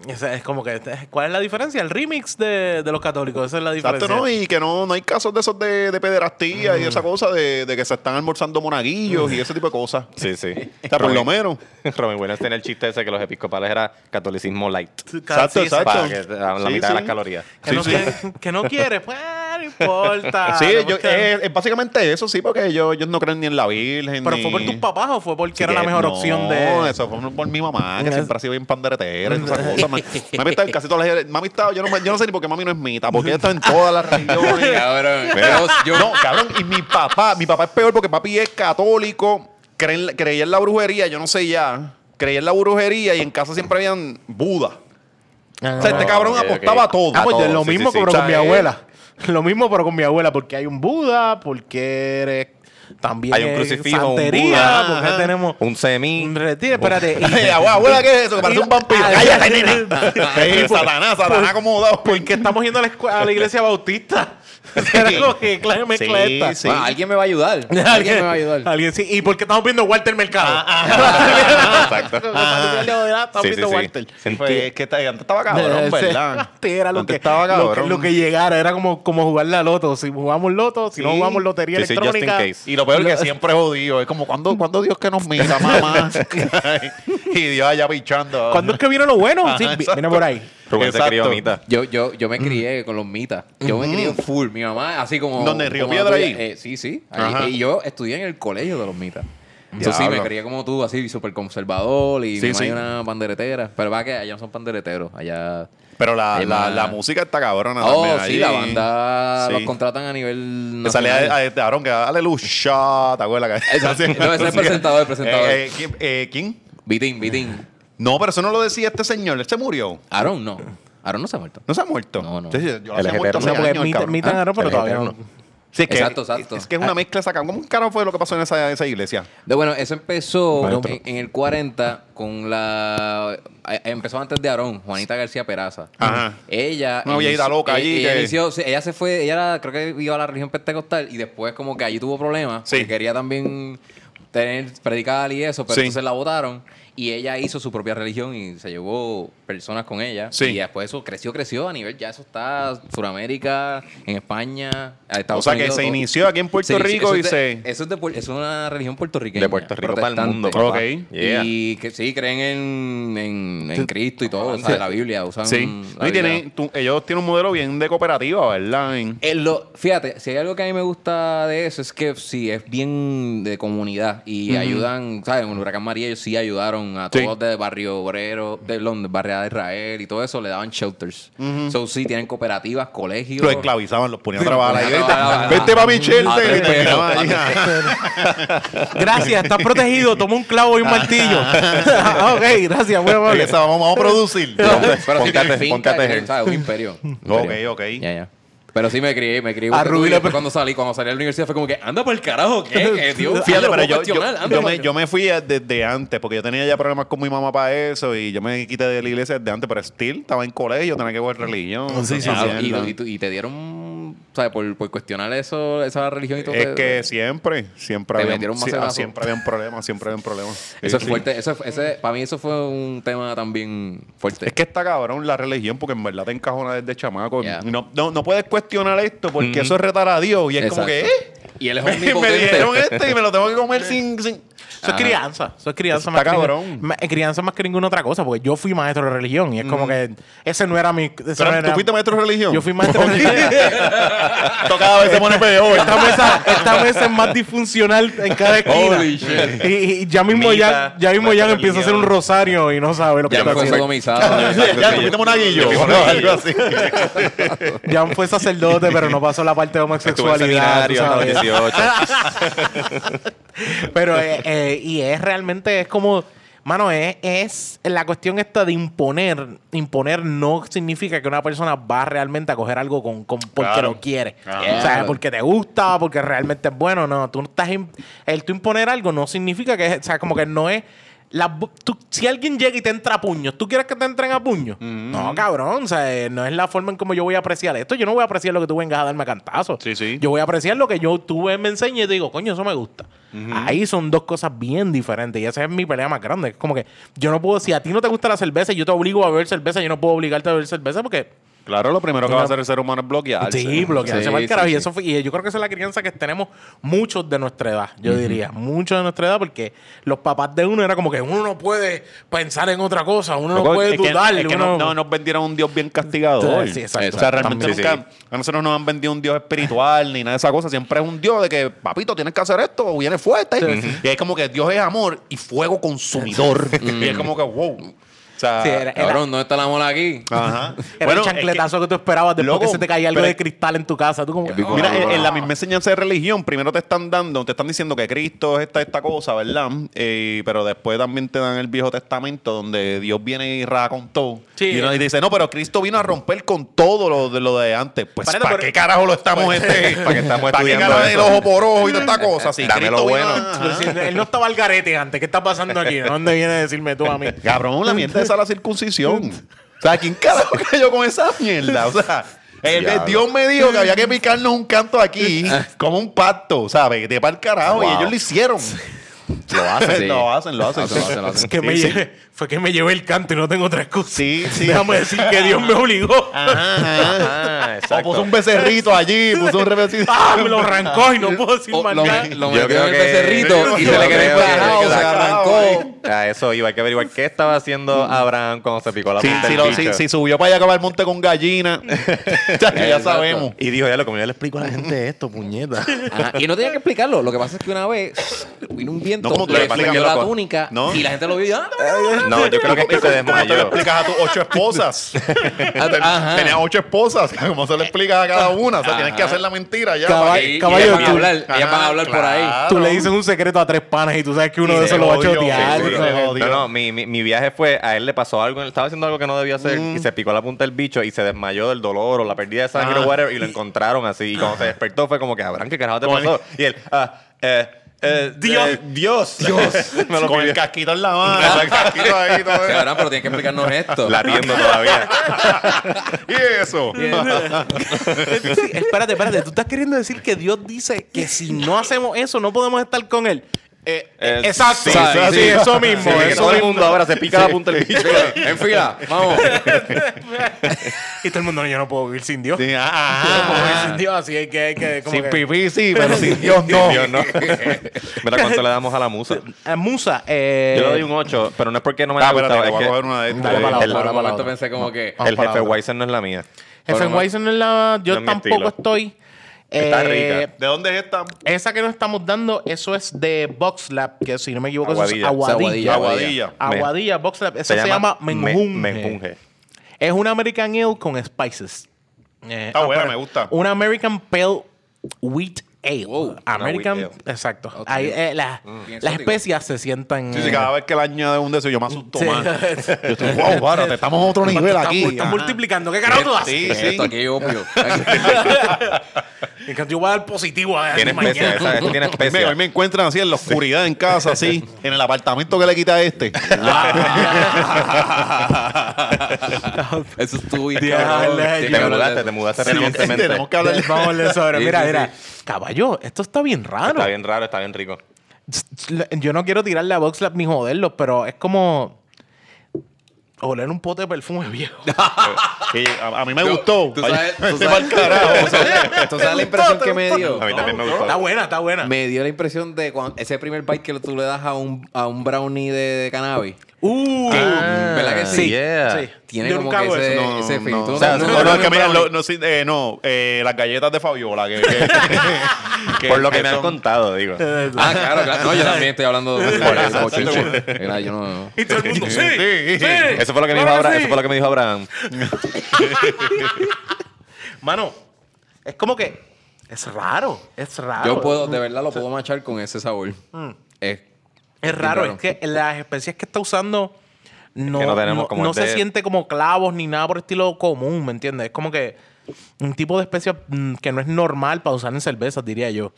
Es como que, ¿cuál es la diferencia? El remix de, de los católicos, esa es la diferencia. Exacto, ¿no? Y que no, no hay casos de esos de, de pederastía y esa cosa de, de que se están almorzando monaguillos y ese tipo de cosas. Sí, sí. O sea, por lo menos. Robin Williams tiene el chiste ese que los episcopales era catolicismo light. Exacto, Sí, exacto. Para que la Sí, mitad de las calorías. Que, no Sí, quiere, que no quiere, pues no importa. sí, No yo- es, es básicamente eso, sí, porque ellos, ellos no creen ni en la Virgen. ¿Pero ni- fue por tus papás o fue porque Sí era la mejor no, opción de...? eso fue por mi mamá, que siempre ha sido bien panderetera y esas cosas. Ma- Mami está en casi todas las... Mami está... Yo no, yo no sé ni por qué mami no es mita, porque ella está en todas las religiones. Cabrón. Pero, Yo- no, cabrón, y mi papá, mi papá es peor porque papi es católico, creen- creía en la brujería, yo no sé ya, creía en la brujería y en casa siempre habían Buda. Ah, O sea, este cabrón apostaba a todo. Ah, pues A todo, lo sí, mismo sí, sí. pero O sea, con mi abuela. Lo mismo pero con mi abuela, porque hay un Buda, porque eres... también Hay un crucifijo, un Buda, porque ajá. tenemos Un semi. un retiro, espérate. y- abuela, ¿qué es eso? Que parece un vampiro. Ah, ¡Cállate, nena! Satanás, Satanás acomodado. porque estamos yendo a la, escuela- a la iglesia bautista. Era como que mezcla Sí, esta. sí. Bueno, alguien me va a ayudar. alguien me va a ayudar. Alguien sí. ¿Y por qué estamos viendo Walter Mercado? Exacto. Estamos Sí, viendo. Walter. Sí, pues, es que está- antes estaba cabrón, ¿verdad? Era lo Antes que, estaba lo que, cabrón. lo que llegara. Era como, como jugar la loto. Si jugamos loto, si no jugamos lotería electrónica. case. Y lo peor es que siempre es jodido. Es como, ¿cuándo, ¿cuándo Dios que nos mira, mamá? y Dios allá pichando. ¿Cuándo es que viene lo bueno? Ajá, sí, vi- exacto. viene por ahí. Rubén se Exacto. crió mitad. Yo, yo, yo me crié con los mitas. Yo me crié full. Mi mamá, así como. ¿Dónde, Río como Piedra la tuya. ahí? Eh, sí, sí. Ahí- y yo estudié en el colegio de los mitas. Eso sí, me crié como tú, así súper conservador. Y Sí, mi mamá sí. una panderetera. Pero va que allá no son pandereteros. Allá. Pero la, la, la música está cabrona Oh, también. sí, ahí. la banda Sí. los contratan a nivel. Te salía a, a este Aarón que aleluya, ¿te acuerdas? que- Exacto. No, ese es el presentador, el presentador. Eh, eh, ¿quién, eh, ¿Quién? Bitín, Bitín. No, pero eso no lo decía este señor. Él se murió. Aaron no. Aaron no se ha muerto. ¿No se ha muerto? No, no. Sí, yo lo El hacía muerto hace años, Ah, ganó, pero todavía no. Sí, es que, Exacto, exacto. Es que es una mezcla sacada. ¿Cómo un carajo fue lo que pasó en esa, esa iglesia? De, bueno, eso empezó Bueno, en, el 40 con la... eh, Empezó antes de Aarón, Juanita García Peraza. Ajá. Ella... Una viejita loca allí Ella, que- inició- sí, ella se fue... Ella era- creo que iba a la religión pentecostal y después como que allí tuvo problemas. Sí. porque quería también tener predicar y eso, pero Sí. entonces la votaron. Y ella hizo su propia religión y se llevó personas con ella. Sí. Y después eso creció, creció a nivel... Ya eso está Sudamérica, en España, a O Estados sea, que se todo. inició aquí en Puerto Sí, Rico eso y es de- se... Eso es, de, Puer- es una religión puertorriqueña. De Puerto Rico para el mundo, papá. Ok. Yeah. Y que sí, creen en, en, en Cristo y todo. O sea, la Biblia. Usan Sí. la No, y tienen- tú- ellos tienen un modelo bien de cooperativa, ¿verdad? En- Eh, lo- fíjate, si hay algo que a mí me gusta de eso es que sí, es bien de comunidad y ayudan, ¿sabes? En el huracán María ellos sí ayudaron a Sí. todos de barrio obrero, de Londres, barriada de Israel y todo eso, le daban shelters. So sí, tienen cooperativas, colegios. Los esclavizaban, los ponían a trabajar ahí. a vente para mi shelter. Gracias, estás protegido. Toma un clavo y un martillo. Ok, gracias, muy amable. vamos, vamos a producir. Pero, pero sí tienen te- finca. Un imperio. Ok, ok. Ya, ya. Pero sí me crié, me crié. A Rubí le- cuando salí, cuando salí a la universidad fue como que, anda por el carajo, ¿qué? ¿Qué, Dios? Fíjate, pero yo, yo, me, yo me fui desde antes, porque yo tenía ya problemas con mi mamá para eso, y yo me quité de la iglesia desde antes, pero still estaba en colegio, tenía que ver religión. Sí, sí, esa Claro, y, te dieron, ¿sabes? Por, por cuestionar eso, esa religión y todo. Es te- que siempre, siempre había, sí, macetazo. siempre había un problema, siempre había un problema. Eso Sí, es sí. fuerte. Eso, ese, para mí eso fue un tema también fuerte. Es que está cabrón la religión porque en verdad te encajona desde chamaco. Yeah. No, no, no puedes cuestionar esto porque eso es retar a Dios. Y es como que, Exacto. ¿eh? Y él es me omnipotente. dieron este y me lo tengo que comer sin... sin... Eso es crianza. Eso es crianza Eso más está que cabrón. ninguna- ma- crianza más que ninguna otra cosa, porque yo fui maestro de religión y es como que ese no era mi. ese. Pero, no ¿Tú fuiste maestro de religión? Yo fui maestro de religión. Esto cada vez se pone peor. Esta mesa, esta mesa es más disfuncional en cada esquina. Holy shit. Y, y ya mismo ya, Mita, ya mismo ya empieza a hacer un rosario y no sabe lo que Ya está me fue haciendo. sodomizado. ya, monaguillo. ¿no? Algo así. Ya fue sacerdote, pero no pasó la parte de homosexualidad. Tú seminario hasta los sabes. 18. Pero, eh, eh, y es realmente, es como, mano, es, es la cuestión esta de imponer. Imponer no significa que una persona va realmente a coger algo con, con- porque Claro. lo quiere. Ajá. O sea, porque te gusta, porque realmente es bueno. No, tú no estás. el tú imponer algo no significa que, o sea, como que no es. Tú- si alguien llega y te entra a puños, ¿tú quieres que te entren a puños? No, cabrón. O sea, eh, no es la forma en cómo yo voy a apreciar esto. Yo no voy a apreciar lo que tú vengas a darme a cantazo. Sí, sí. Yo voy a apreciar lo que yo tú me enseñes y te digo, coño, eso me gusta. Ahí son dos cosas bien diferentes. Y esa es mi pelea más grande. Es como que yo no puedo, si a ti no te gusta la cerveza y yo te obligo a beber cerveza, yo no puedo obligarte a beber cerveza porque Claro, lo primero que va a hacer el ser humano es bloquearse. Sí, bloquearse Sí, carajo. sí, y eso fue- y yo creo que esa es la crianza que tenemos muchos de nuestra edad, yo diría. Muchos de nuestra edad, porque los papás de uno era como que uno no puede pensar en otra cosa, uno no puede es que- dudar. que uno- no, no nos vendieron un Dios bien castigador. Sí, exacto. O sea, realmente También. nunca, a nosotros no nos han vendido un Dios espiritual ni nada de esa cosa. Siempre es un Dios de que, papito, tienes que hacer esto o viene fuerte. Y es como que Dios es amor y fuego consumidor. y es como que, wow. O sea, Sí, era- Cabrón, ¿dónde está la mola aquí? Ajá. Era Bueno, el es chancletazo que, tú esperabas después Loco, que se te caía algo pero- de cristal en tu casa. Tú como. Mira, en, en la misma enseñanza de religión, primero te están dando, te están diciendo que Cristo es esta, esta cosa, ¿verdad? Eh, pero después también te dan el Viejo Testamento, donde Dios viene y raja con todo. Sí. Y uno dice, no, pero Cristo vino a romper con todo lo de lo de antes. Pues, ¿para pero- qué carajo lo estamos este? ¿Para qué estamos ¿Para qué estudiando carajo el ojo por ojo y toda esta cosa? Si Dame Cristo lo vino bueno. a- Pero si él no estaba al garete antes. ¿Qué está pasando aquí? ¿De dónde viene a decirme tú a mí? Cabrón, la mierda es la circuncisión. o sea, ¿quién carajo cayó con esa mierda? O sea, el- Diablo. Dios me dijo que había que picarnos un canto aquí como un pacto, ¿sabes? De para el carajo. Y ellos lo hicieron. Lo hacen. Sí. Lo hacen, lo hacen. Lo hacen, lo hacen, lo hacen. Que me Sí, sí. Fue que me llevé el canto y no tengo otra excusa. Sí, sí. Déjame decir que Dios me obligó. Ajá, ajá. Ah, O puso un becerrito allí, puso un revesito. ¡Ah! Me lo arrancó y no puedo decir más nada. lo metió en el becerrito y se le quedó creo que- se arrancó. A eso iba, hay que averiguar qué estaba haciendo Abraham cuando se picó la Si, punta si, lo- si- subió para allá a acabar el monte con gallina, ya, sabemos. Y dijo, ya lo como yo le explico a la gente esto, puñeta. Ajá, Y no tenía que explicarlo. Lo que pasa es que una vez vino un viento, No, como tú le le explicas, la túnica y la gente lo vio y ah, No, yo creo que es que se ¿Cómo te le desmayó. explicas a tus ocho esposas? Ajá. Tenía ocho esposas. ¿Cómo se le explica a cada una? O sea, tienes que hacer la mentira ya. Caball- y caballo, ellas van a hablar, ellas van a hablar por ahí. claro. Tú le dices un secreto a tres panas y tú sabes que uno Y de esos lo va a chotear. sí. No, no, mi, mi, mi viaje fue, a él le pasó algo, él estaba haciendo algo que no debía hacer y se picó la punta del bicho y se desmayó del dolor o la pérdida de sangre Ah. o whatever y lo encontraron así. Y cuando se despertó fue como que, Abraham, ¿qué carajo te pasó? Y él, ah, eh, eh, Dios. eh, Dios. Me lo Con el casquito en la mano. el casquito ahí. Todo. Cabrón, pero tienes que explicarnos esto. Latiendo todavía. y eso. Sí, espérate, espérate. Tú estás queriendo decir que Dios dice que si no hacemos eso no podemos estar con él. Eh, Eh, exacto. sí, Sí, sí, sí, eso mismo. Que eso todo el mundo ahora se pica la punta del bicho. En fila, vamos. Y todo el mundo, yo no puedo vivir sin Dios. Sí, ah, No ah, puedo vivir ah. sin Dios, así hay que... Hay que como Sin que- pipí sí, pero sin Dios no. Dios, no. Mira cuánto le damos a la musa. Eh, Musa, eh... Yo le doy un 8, pero no es porque no me Ah, haya gustado. que voy a es coger que una de estas. Dale para la el- momento pensé como que... El jefe. Weiser no es la mía. Jefe Weiser no es la... Yo tampoco estoy... Está eh, rica. ¿De dónde es esta? Esa que nos estamos dando, eso es de Box Lab, que si no me equivoco, eso es Aguadilla. Aguadilla. Aguadilla. Aguadilla, Box Lab. Eso se, llama, Me- Menjunje. Menjunje. Es una American Ale con spices. Eh, Está buena, me gusta. Una American Pale Wheat Ale. Wow, American, wheat ale. exacto. Ahí, eh, la- Bien las especias se sientan. Sí, sí, eh, cada vez que le añade un de esos, yo me asusto sí. más. Yo estoy, wow, párate, estamos a otro nivel aquí. están multiplicando. ¿Qué carajo tú haces? Sí, sí. Esto aquí es obvio. Que Yo voy a dar positivo a Tiene mañana. especia, esa- esa tiene Me, especia. hoy me encuentran así en la oscuridad en casa, así, en el apartamento que le quita a este. Eso es tu Diablo, cabrón. te mudaste, te mudaste Sí, recientemente. tenemos que hablar. Vamos a hablar sobre. Sí, mira, sí, mira. Caballo, esto está bien raro. Está bien raro, está bien rico. Yo no quiero tirarle a Box Lab ni joderlos, pero es como oler un pote de perfume viejo. Que a, a mí me gustó. Tú sabes, tú sabes- carajo. tú sabes- tú sabes la impresión que me dio. A mí también me Está gustó. buena, está buena. Me dio la impresión de cuando, ese primer bite que tú le das a un, a un brownie de, de cannabis. Uh, Ah, ¿Verdad que sí? yeah. sí. Tiene Yo como nunca que hago ese, eso. No, ese no, no. Tú O sea, no- no, no- no, es no- que mira, brownie. lo- no, sí, eh, no, eh, las galletas de Fabiola. Que, que- que- Por lo que me han contado, digo. Ah, claro, claro. No, yo también estoy hablando de Por de eso, bochinche. Mira, yo no... Y todo el mundo, sí, Sí. Eso fue lo que me dijo Abraham. sí. Eso fue lo que me dijo Abraham. Mano, es como que es raro, es raro. Yo puedo, de verdad, lo puedo machar con ese sabor. Es, Es raro, raro. es que las especias que está usando no, Que no tenemos no- como no el se de- siente como clavos ni nada por estilo común, ¿me entiendes? Es como que un tipo de especia mm, que no es normal para usar en cervezas, diría yo.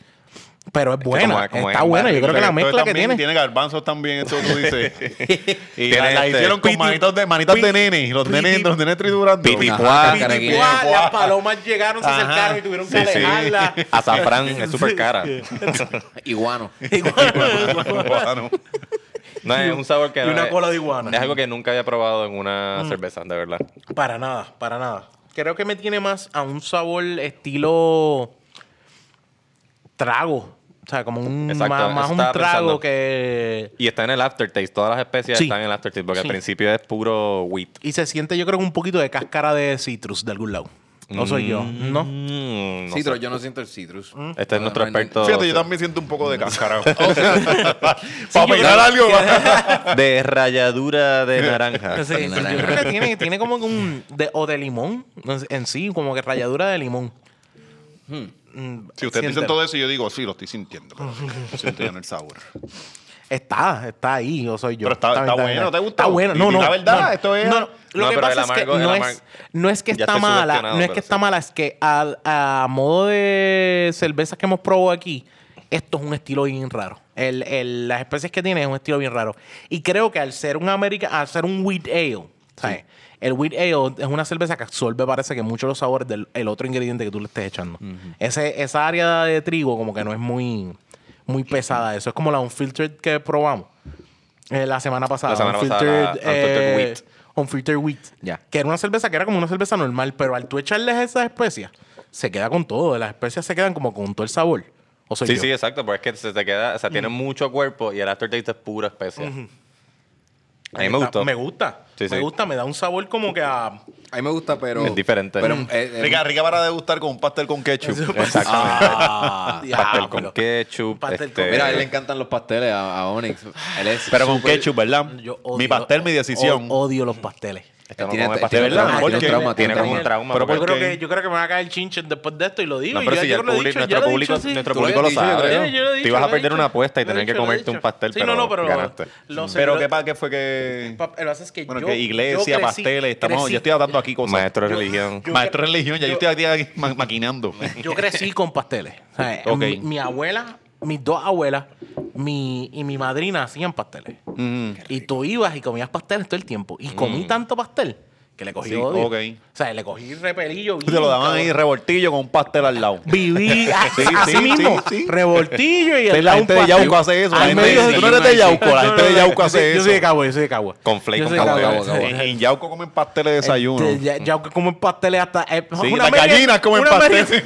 Pero es buena, como- como está en buena. Yo creo que la mezcla que también tiene. Tiene garbanzos también, eso tú dices. y la, la este- hicieron con manitas de, manitas de nene. Los nenes, los nenes triturando. piti- Ajá, Piti- carequilla. Igual, las palomas llegaron, se acercaron y tuvieron que Sí, sí. alejarla. Azafrán es súper cara. iguano. Bueno. No, es un sabor que Y no una es- cola de iguana. Es algo que nunca había probado en una cerveza, de verdad. Para nada, para nada. Creo que me tiene más a un sabor estilo trago. O sea, como un Exacto, más, un trago pensando. que. Y está en el aftertaste. Todas las especias Sí. están en el aftertaste porque Sí. al principio es puro wheat. Y se siente, yo creo, un poquito de cáscara de citrus de algún lado. No soy yo. No. Mm, no Citrus, sé. yo no siento el citrus. Este es nuestro No, experto Fíjate, yo también siento un poco de cáscara. Para pegar algo. de ralladura de naranja. Sí, yo creo que tiene, tiene como que un. De, o de limón. En sí, como que ralladura de limón. Mm, Si ustedes dicen todo eso, yo digo, sí, lo estoy sintiendo. pero Siento ya en el sabor. Está, está ahí, yo soy yo. Pero está- está bueno, ¿te gustó? Está bueno, no, no. la verdad, no, esto es- no, no, Lo No, que pasa es que no, es, no es que está mala, no es que está sí. mala, es que a, modo de cervezas que hemos probado aquí, esto es un estilo bien raro. El, el- las especies que tiene es un estilo bien raro. Y creo que al ser un America, al ser un wheat ale, ¿sabes? El wheat ale es una cerveza que absorbe, parece que mucho los sabores del el otro ingrediente que tú le estés echando. Ese, esa área de trigo como que no es muy, muy pesada. Eso es como la unfiltered que probamos eh, la semana pasada. La semana pasada, Unfiltered, eh, wheat. Unfiltered wheat. Que era una cerveza que era como una cerveza normal, pero al tú echarles esas especias, se queda con todo. Las especias se quedan como con todo el sabor. ¿O soy Sí, yo? sí, exacto, porque es que se te queda, o sea, tiene mucho cuerpo y el aftertaste es pura especia. A mí me gustó. Me gusta. Sí, me sí. gusta, me da un sabor como que a. A mí me gusta, pero. Es diferente. Pero, Mm. eh, eh, Rica, rica para degustar con un pastel con ketchup. Exactamente. ah, pastel con ketchup. Pastel este, con- Mira, a él le encantan los pasteles a, a Onyx. Él es Pero con ketchup, ¿verdad? Yo odio mi pastel, mi decisión. odio los pasteles. Este no Tiene- pastel. ¿De tiene qué? trauma, Tiene tiene como un trauma. Pero porque- Yo creo, que, yo creo que me va a caer chinche después de esto y lo digo. No, pero si ya el lo dicho, nuestro ya lo público, dicho, sí. nuestro Tú lo público lo yo sabe. yo lo Te ibas lo a perder una apuesta y Lo tener que lo comerte un pastel, Sí, pero no, no, pero ganaste. lo sé, Pero lo- ¿qué, qué fue que...? Lo que pasa es que Bueno, yo- que yo iglesia, crecí- pasteles, estamos, crecí- yo estoy dando aquí cosas. Maestro de religión. Maestro de religión, ya yo, estoy aquí ma- maquinando. Yo crecí con pasteles. Mi abuela, mis dos abuelas mi, y mi madrina hacían pasteles. Mm. Y tú ibas y comías pasteles todo el tiempo. Y comí tanto pastel que le cogí Sí, odio. ok. O sea, le cogí repelillo. Te lo daban ahí revoltillo con un pastel al lado. Viví a- Sí, así sí, mismo. Revoltillo y La lado un gente de. Yauco hace eso, la gente de- tú no eres de Yauco, la gente de Yauco hace soy- Yo eso. soy de Cabo, yo soy de Cabo. Con flake, con. Cabo. En, Yauco comen pasteles de desayuno. Este, ya, ya como en pasteles hasta. eh, Sí, las gallinas comen pasteles.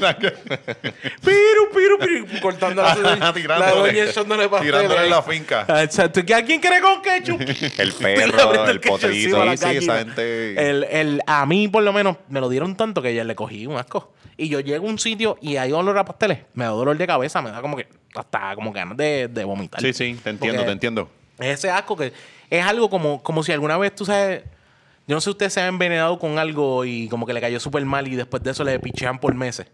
Piru, piru, piru. Cortando la La Tirándole, doña echándole pasteles. tirándole en la finca. Ah, Exacto. ¿Que ¿A quién quiere con ketchup? El perro, el potrito. la Sí, esa gente- El, el, a mí, por lo menos, me lo dieron tanto que ya le cogí un asco. Y yo llego a un sitio y hay olor a pasteles. Me da dolor de cabeza, me da como que hasta como ganas de, de vomitar. Sí, sí, te entiendo, Porque te entiendo. Es ese asco que es algo como, como si alguna vez tú sabes. Yo no sé si usted se ha envenenado con algo y como que le cayó súper mal y después de eso le pichean por meses.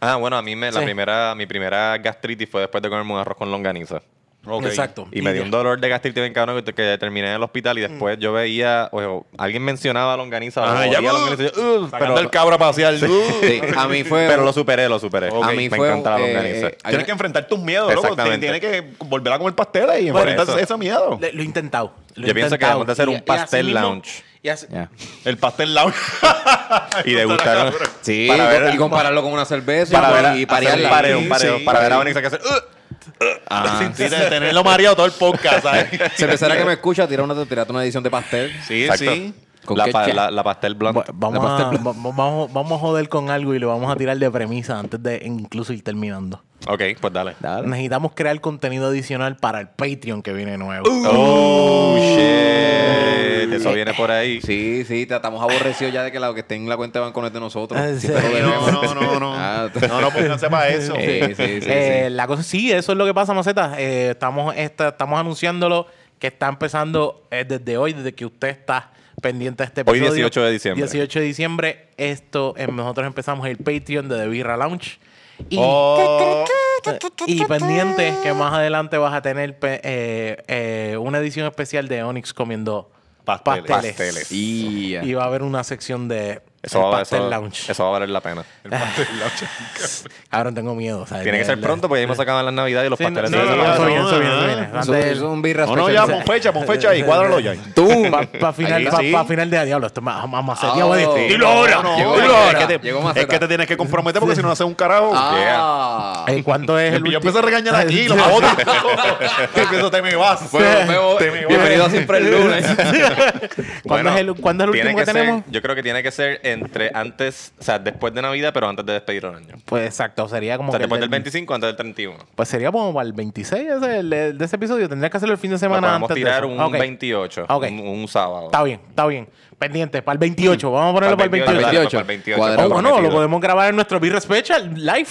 Ah, bueno, a mí me, la Sí. primera, mi primera gastritis fue después de comerme un arroz con longaniza. Ok. Exacto. Y me dio un dolor de gastritis bien cabrón que, que terminé en el hospital y después yo veía, o alguien mencionaba longaniza, Ah, ya, uh, longaniza, y Sacando pero, el cabra para pasear. Sí, a mí fue. pero lo superé, lo superé. Ok. A mí me fue, encanta la eh, longaniza. eh, Tienes que enfrentar tus miedos, loco. Tienes que volver a comer pasteles y enfrentar eso. ese miedo. Le- lo he intentado. lo he Yo pienso que debemos de hacer un Y- y así pastel lounge. y así- Ya. El pastel lounge. y degustar Sí, Para ver- y compararlo con una cerveza para ver, y hacer un parearla. pareo, un Sí, pareo, sí. para ver a Onyx que hacer. Ah, de tenerlo mareado todo el podcast, ¿sabes? Cervecera que me escucha, tira una, tírate una edición de pastel. Sí, Exacto. sí. ¿Con la, qué pa- la, la pastel blanca. Va- Vamos La a, vamos, vamos a joder con algo y lo vamos a tirar de premisa antes de incluso ir terminando. Ok, pues dale. Dale. Necesitamos crear contenido adicional para el Patreon que viene nuevo. Oh, shit. Eso viene por ahí. Sí, sí, te- estamos aborrecidos ya de que la que esté en la cuenta de banco no es de nosotros. Ah, sí. Siempre lo No, debemos. no, no, no. Ah, No, no, para eso. Sí, sí, sí, sí. Eh, La cosa sí, eso es lo que pasa, Maceta. Eh, estamos, esta- estamos anunciándolo que está empezando eh, desde hoy, desde que usted está pendiente de este Hoy, episodio. 18 de diciembre. 18 de diciembre. Esto, eh, nosotros empezamos el Patreon de The Birra Lounge. Y, Oh, y pendiente que más adelante vas a tener eh, eh, una edición especial de Onyx comiendo Pasteles. pasteles. Pasteles. Y ya. Y va a haber una sección de Eso el va, Pastel eso, Lounge. eso va a valer la pena. Ahora tengo miedo. ¿sabes? Tiene que De ser pronto porque ya hemos acabado las navidades y los Sí, pasteles. no, se no, no, eso viene, eso viene, Antes- un birra no, no, ya, pon fecha, pon fecha y cuádralo ya. Tú, para final, pa- de diablo, esto es más, más, más serio, güey. Dilo ahora, dilo ahora. Es que te- llegó Es Maceta. que te tienes que comprometer porque si no haces un carajo. Ah. Eh, ¿Cuánto es el Yo empiezo a regañar aquí, los abotos. empiezo, te me vas. Bienvenido a siempre el lunes. ¿Cuándo es el, ¿cuándo es el último que, ser- tenemos? yo creo que tiene que ser entre antes, o sea, después de Navidad, pero antes de despedir el año. Pues exacto, sería como O sea, que después el del 25, antes del 31. Pues sería como para el 26 ese, el de, de ese episodio. Tendría que hacerlo el fin de Lo semana podemos antes tirar un Ok. 28, Ok. un, un sábado. Está bien, está bien. Pendiente, para el 28. Vamos a ponerlo para el 28. dale, 28. para el 28. Cuadrado. O bueno, lo podemos grabar en nuestro Beer Special live.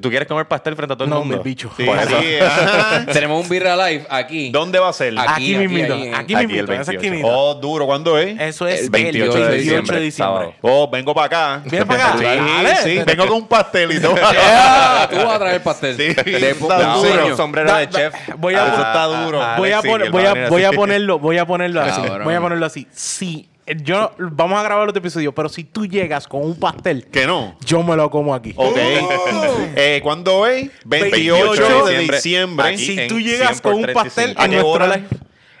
¿Tú quieres comer pastel frente a todo el No, mundo? mi bicho. Sí, Por eso. sí, ajá. Tenemos un Birra Live aquí. ¿Dónde va a ser? Aquí, mismito. Aquí, mismito. el en esa 28. esquinita. Oh, duro, ¿cuándo es? Eso es el el 28 de diciembre. Oh, vengo para acá. ¿Vienes para acá? Sí, Dale. sí, vengo con un pastelito. Ah, tú vas a traer pastel. Sí, de está de No, duro. sombrero Da- de chef. voy a- Ah, Eso está duro. ah, voy a, ponerlo, voy a ponerlo así. Voy a ponerlo así. Si yo vamos a grabar otro episodio, pero si tú llegas con un pastel, Que no. yo me lo como aquí. Ok. Eh, ¿Cuándo es? 28 de diciembre. Aquí si en tú llegas 100 por con un pastel 35. ¿A nuestro hora? live,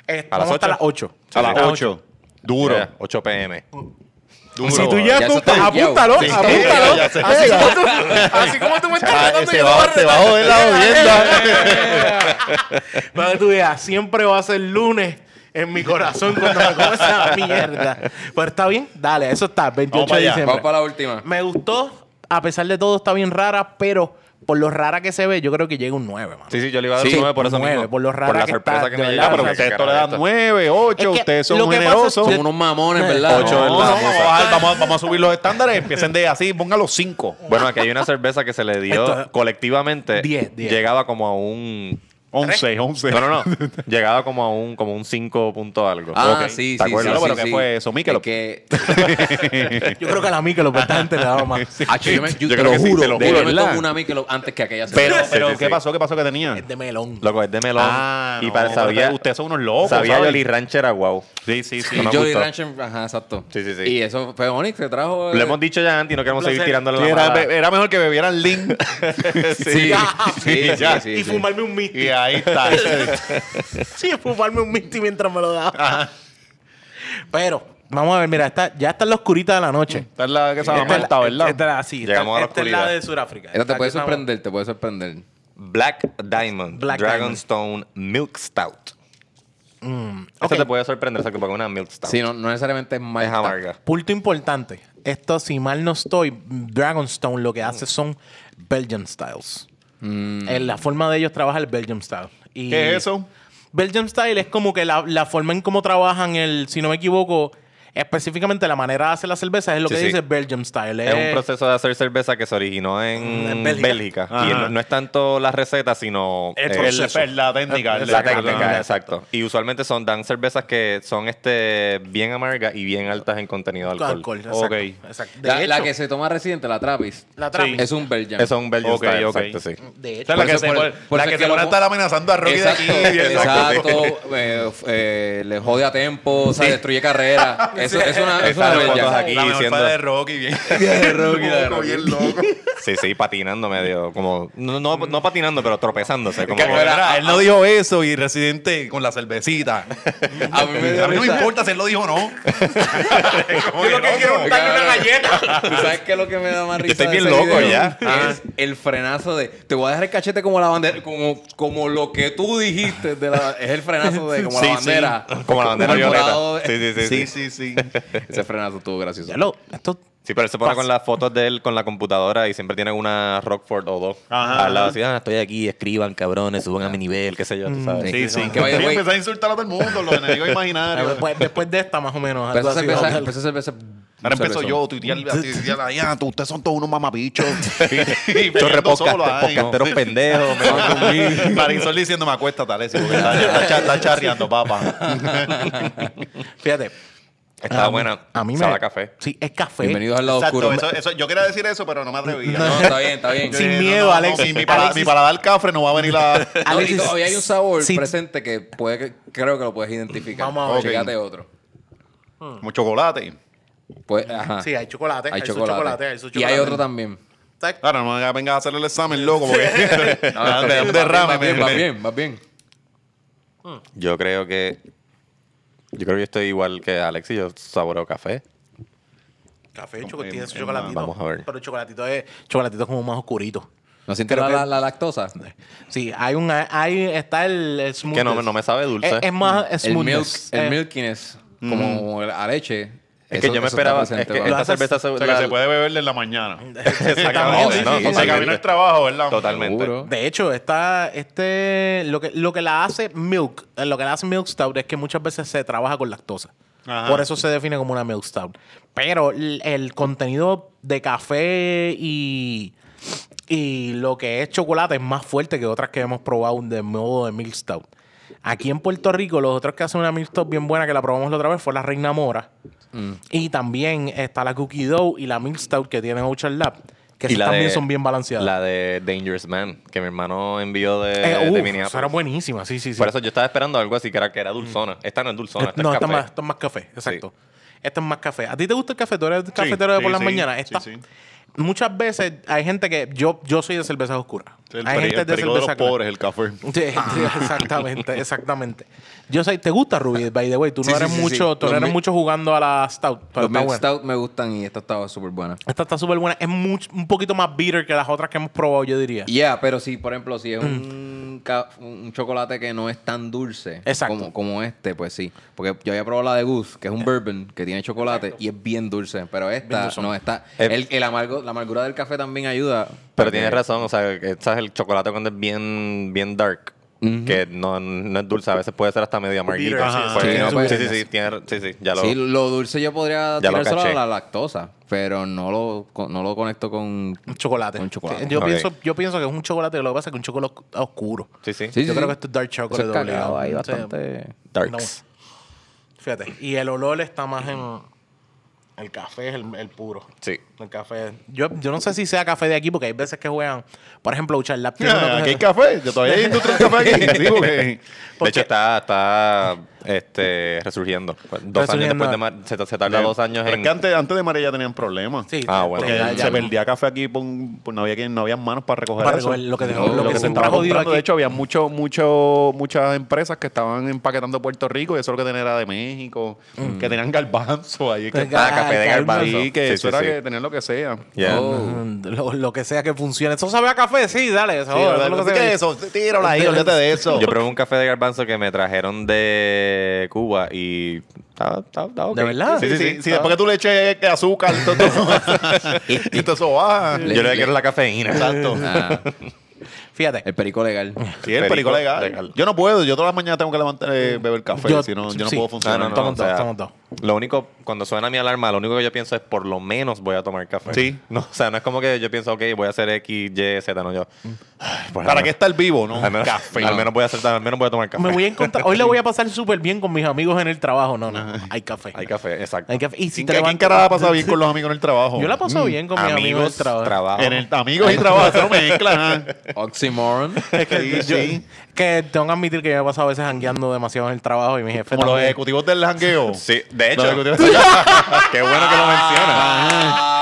eh, ¿A las vamos hasta 8? las 8. A las 8. Duro. Yeah, 8 pm. Duro. Si tú Ya llegas eso con un está pastel, guiado. apúntalo, Sí, apúntalo. ya así, como tú, así como tú me estás Ah, tratando, se yo va- a se va a joder la audiencia. Para que tú veas, siempre va a ser lunes en mi corazón cuando me como esa mierda. Pero está bien, dale, eso está, 28 Vamos para de diciembre. Vamos para la última. Me gustó, a pesar de todo, está bien rara, pero por lo rara que se ve, yo creo que llega un 9, mano. Sí, sí, yo le iba a dar Sí, un 9 por eso nueve, mismo. por lo rara la que sorpresa está, que de me verdad, Ah, llegó. pero ustedes esto le dan 9, 8. Es que Ustedes son lo que pasa generosos. Son unos mamones, ¿verdad? Ocho No, es no, vamos, a bajar, vamos, a- vamos a subir los estándares. Empiecen de así, póngalo 5. Bueno, aquí hay una cerveza que se le dio Esto- colectivamente. Diez, diez. Llegaba como a un. 11, 11. No, no, no. llegaba como a un, como un 5 punto algo. Ah, Ok. sí, ¿Te sí, acuerdas? sí, pero sí, ¿qué sí. fue eso? Michelob. Es que, Yo creo que a la que lo esta gente le daba más. Acho, yo, me, yo, Yo te creo lo que sí, juro, te lo juro, yo me una Michelob antes que aquella Pero, pero sí, ¿qué sí. pasó? ¿Qué pasó que tenía? Es de melón. Loco, es de melón. Ah, y no, para, sabía, ustedes son unos locos, sabía. Jolly Rancher a wow. Sí, sí, sí. Jolly. Rancher, ajá, exacto. Sí, sí, sí. Y eso fue Onyx que trajo. Lo eh, hemos dicho ya antes y no queremos seguir tirándole la era, mejor que bebieran Link. Sí, sí, sí, ya. sí, y fumarme un y misty. Ahí está. Sí, fumarme un misty mientras me lo daba. Pero, vamos a ver, mira, está, ya está en la oscurita de la noche. Esta es la que se llama es Malta, la- ¿verdad? Esta, es la- sí, esta- Llegamos a la esta es la oscuridad. de Sudáfrica. Esta te puede que sorprender, te puede sorprender. Black Diamond. Black Diamond. Dragonstone Milk Stout. Mm, Esta ok. te puede sorprender, exacto, porque es una Milk Stout. Sí, no, no necesariamente es es malta. amarga. Punto importante. Esto, si mal no estoy, Dragonstone lo que hace son Belgian Styles. En la forma de ellos trabaja el Belgian Style. Y ¿Qué es eso? Belgian Style es como que la, la forma en cómo trabajan el, si no me equivoco, específicamente la manera de hacer la cerveza es lo Sí, que sí. dice Belgian Style. Es un proceso de hacer cerveza que se originó en, En Bélgica. Bélgica. Y no, no es tanto la receta, sino El eh, proceso. El- la técnica. La la el- técnica, exacto. Y usualmente son dan cervezas que son este bien amargas y bien altas en contenido de alcohol. alcohol. exacto, Ok. exacto. De La, la hecho, que se toma reciente, la Trappist, la Trappist. es un Belgian. Es un Belgian Ok, style, ok. exacto, sí. De hecho, es la que se por- la que es se lo- a estar amenazando a Rocky Exacto, de aquí. exacto. eh, f- eh, le jode a tiempo, o sea, destruye carrera. Eso es una, es una fotos aquí. La diciendo- de Rocky, bien. de Rocky, de Rocky. bien loco. Sí, sí, patinando medio, como, no, no, no patinando, pero tropezándose. Como Que, que- mira, él no dijo eso y Residente con la cervecita. A mí me A mí no me importa si él lo dijo o no. yo lo que quiero es darle una galleta. ¿Tú sabes qué es lo que me da más risa? estoy de bien loco video? ya. Es el frenazo de te voy a dejar el cachete como la bandera, como, como lo que tú dijiste. De la, es el frenazo de como Sí, la sí. bandera. como la bandera violeta. Sí, sí, sí. Sí, sí. sí, sí. Ese frenazo estuvo gracioso. Ya lo, esto, Sí, pero él se pone con las fotos de él con la computadora y siempre tiene una Rockford o dos Ajá, al lado. Así, ah, estoy aquí, escriban, cabrones, suban a mi nivel, qué sé yo, tú sabes. Sí, sí. Que vaya, Sí, empezó a insultar a todo el mundo, los enemigos imaginarios. después, después de esta, más o menos. Algo así, esa cerveza Ahora empezó yo, tuitear, a tuitear ahí, ah, tú- ustedes son todos unos mamabichos. y Estos peleando solo repodcast- ahí. podcasteros pendejos. me van conmigo. Marisol diciendo, me acuesta, tal, está, está, está charreando, papá. Fíjate. Está a mí- buena. A mí Sabe me. a café. Sí, es café. Bienvenidos al lado Exacto, oscuro. eso, eso, yo quería decir eso, pero no me atrevía. No, está bien, está bien. Sin miedo, Alex. Mi, mi, para- Alexis- mi paladar cafre no va a venir a... No, y Alexis, todavía hay un sabor sí. presente que puede que- creo que lo puedes identificar. Vamos a ver. Chécate otro. Como chocolate. Pues, ajá. Sí, hay chocolate. hay chocolate. chocolate, hay su Y chocolate. hay otro también. Claro, no me vengas a hacer el examen, loco, porque No, de un va derrame. bien, va bien, va bien. Yo creo que. Yo creo que yo estoy igual que Alex y yo saboreo café. Café, chocolate, Eh, tiene su chocolatito. vamos a ver. Pero el chocolatito es, chocolatito es como más oscurito. ¿No sientes la, que- la- la lactosa? Sí, hay un, hay, está el, el smoothness. Que no, me- no me sabe dulce. Es, es más El milk, el Eh, milkiness, como a leche, Es que Eso- yo me esperaba. es que esta cerveza se, O sea, la- que se puede beberle en la mañana. Exactamente, sí, ¿no? sí, sí. Camino al trabajo, ¿verdad? Totalmente. Seguro. De hecho, está este lo que lo que la hace Milk, eh, lo que la hace Milk Stout es que muchas veces se trabaja con lactosa. Ajá. Por eso se define como una Milk Stout. Pero el, el contenido de café y y lo que es chocolate es más fuerte que otras que hemos probado de modo de Milk Stout. Aquí en Puerto Rico, los otros que hacen una Milk Stout bien buena que la probamos la otra vez fue la Reina Mora. Mm. Y también está la Cookie Dough y la Milk Stout que tiene Ocean Lab. Que Y esas la también de- son bien balanceadas. La de Dangerous Man, que mi hermano envió de, Eh, de uf, Minneapolis. era buenísima, sí, sí, sí. Por eso yo estaba esperando algo así que era, que era dulzona. Esta no es dulzona, esta no, es esta café. más, esta es más café, exacto. Esta es más café. ¿A ti te gusta el café? ¿Tú eres cafetero de sí, por las sí, mañanas? sí, Esta, sí. Muchas veces hay gente que... Yo, yo soy de cerveza oscura. El, hay gente el de los clara. pobres, el café. Sí, sí, exactamente, exactamente. Yo sé, ¿te gusta Ruby? By the way, tú no Sí, eres sí, mucho, sí. tú no eres mucho jugando a la Stout. Pero Los está. Stout me gustan y esta estaba súper buena. Esta está súper buena. Es much- un poquito más bitter que las otras que hemos probado, yo diría. Yeah, pero si, por ejemplo, si es un, ca- un chocolate que no es tan dulce Exacto. como, como este, pues sí. Porque yo había probado la de Goose, que es un bourbon que tiene chocolate y es bien dulce. Pero esta, no, está. Eh, El, el amargo, la amargura del café también ayuda. Pero porque- tienes razón, o sea, que sabes el chocolate cuando es bien, bien dark. Que no, no es dulce, a veces puede ser hasta medio amarguito. Sí, Pues, sí, no, sí, pues, sí, sí, sí. tiene- sí, sí, ya lo... Sí, lo dulce yo podría tirárselo a la lactosa, pero no lo, no lo conecto con... Un chocolate. Con chocolate. Sí, Yo, pienso, yo pienso que es un chocolate, lo que pasa es que es un chocolate oscuro. Sí, sí. Sí, yo sí, creo sí. que esto es dark Eso chocolate. es obligado. ahí Sí. bastante... Darks. Fíjate. Y el olor está más en. El café es el, el puro. Sí. El café. Yo, yo no sé si sea café de aquí, porque hay veces que juegan. Por ejemplo, Uchar Lab tiene uno que- Ah, Aquí hay café. Yo todavía hay industria del café aquí. Sí, porque- De hecho, está, está este, resurgiendo. Dos años después de... Mar- Se, se tarda dos años Pero en... es que antes, antes de María ya tenían problemas. Sí, Ah, bueno. Porque ya- ya se no. perdía café aquí, por, un- por- no, había, quien- no había manos para recoger Para eso. recoger lo que dejó- No, lo que se siempre estaba comprando. aquí. De hecho, había mucho, mucho, muchas empresas que estaban empaquetando Puerto Rico y eso lo que tenían era de México, que tenían garbanzo ahí. Que, Ah, café de garbanzo. Sí, que Sí, eso sí, era sí. que tenían lo que sea. Yeah. Oh. Mm, Lo, lo que sea que funcione. ¿Eso sabe a café? Sí, dale. Eso, que ¿Qué sea. es eso? Tíralo ahí, olvídate de eso. Yo probé un café de garbanzo que me trajeron de Cuba y estaba, estaba, estaba ok. ¿De verdad? Sí, sí, sí. estaba- después que tú le eches azúcar, todo, todo, y todo eso baja. Yo le quiero la cafeína. Exacto. Ah, Fíjate. el perico legal. Sí, el perico Perico legal. legal. Yo no puedo. Yo todas las mañanas tengo que levantar eh, beber café. Yo- si no, yo no sí. puedo funcionar. no, no, Estamos o dos, sea, estamos dos. Lo único, cuando suena mi alarma, lo único que yo pienso es por lo menos voy a tomar café. Sí. No, o sea, no es como que yo pienso, ok, voy a hacer X, Y, Z, no, yo. ay, pues, ¿Para qué estar vivo, no? Al menos, Café. al menos voy a hacer, al menos voy a tomar café. Me voy a encontrar. Hoy le voy a pasar súper bien con mis amigos en el trabajo. No, no. Hay café. Hay café, exacto. Hay café. Y si ¿Quién, te ¿Quién carajo ha pasado bien con los amigos en el trabajo? Yo la paso bien con mis amigos en el trabajo. trabajo. En el amigos y trabajo, eso no mezclan. ¿ah? Oxymoron. Es que, Sí, yo- sí. que tengo que admitir que yo he pasado a veces jangueando demasiado en el trabajo y mi jefe. Como los también. ejecutivos del jangueo. Sí, de Los hecho, ejecutivos- qué bueno que lo mencionas.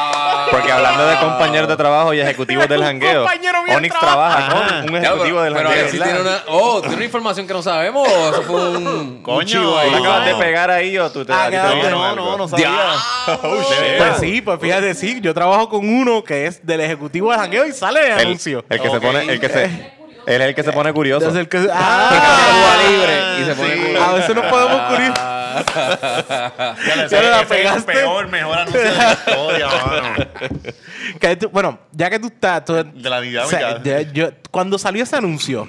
Porque hablando de compañeros de trabajo y ejecutivos del jangueo, Onyx del trabaja con un Ya, ejecutivo pero, del pero jangueo. Alexis tiene una, oh, tiene una información que no sabemos. o Eso fue un, un Coño, chivo ahí. ¿Tú acabas No. de pegar ahí o tú te Ah, a ti te no, algo? no, no sabía. Oh, shit. Pues sí, pues fíjate, sí, yo trabajo con uno que es del ejecutivo de jangueo y sale el El, anuncio. el que se Ok. pone, el que se, él es el que se pone curioso. Entonces, el que- ah, libre y se pone Sí. culo. a veces nos podemos cubrir. Ya le Ya la ese es el pegaste. peor, mejor anuncio de la historia, mano. Que tú- bueno, ya que tú estás. tú- De la o dinámica. sea, ya- yo- cuando salió ese anuncio,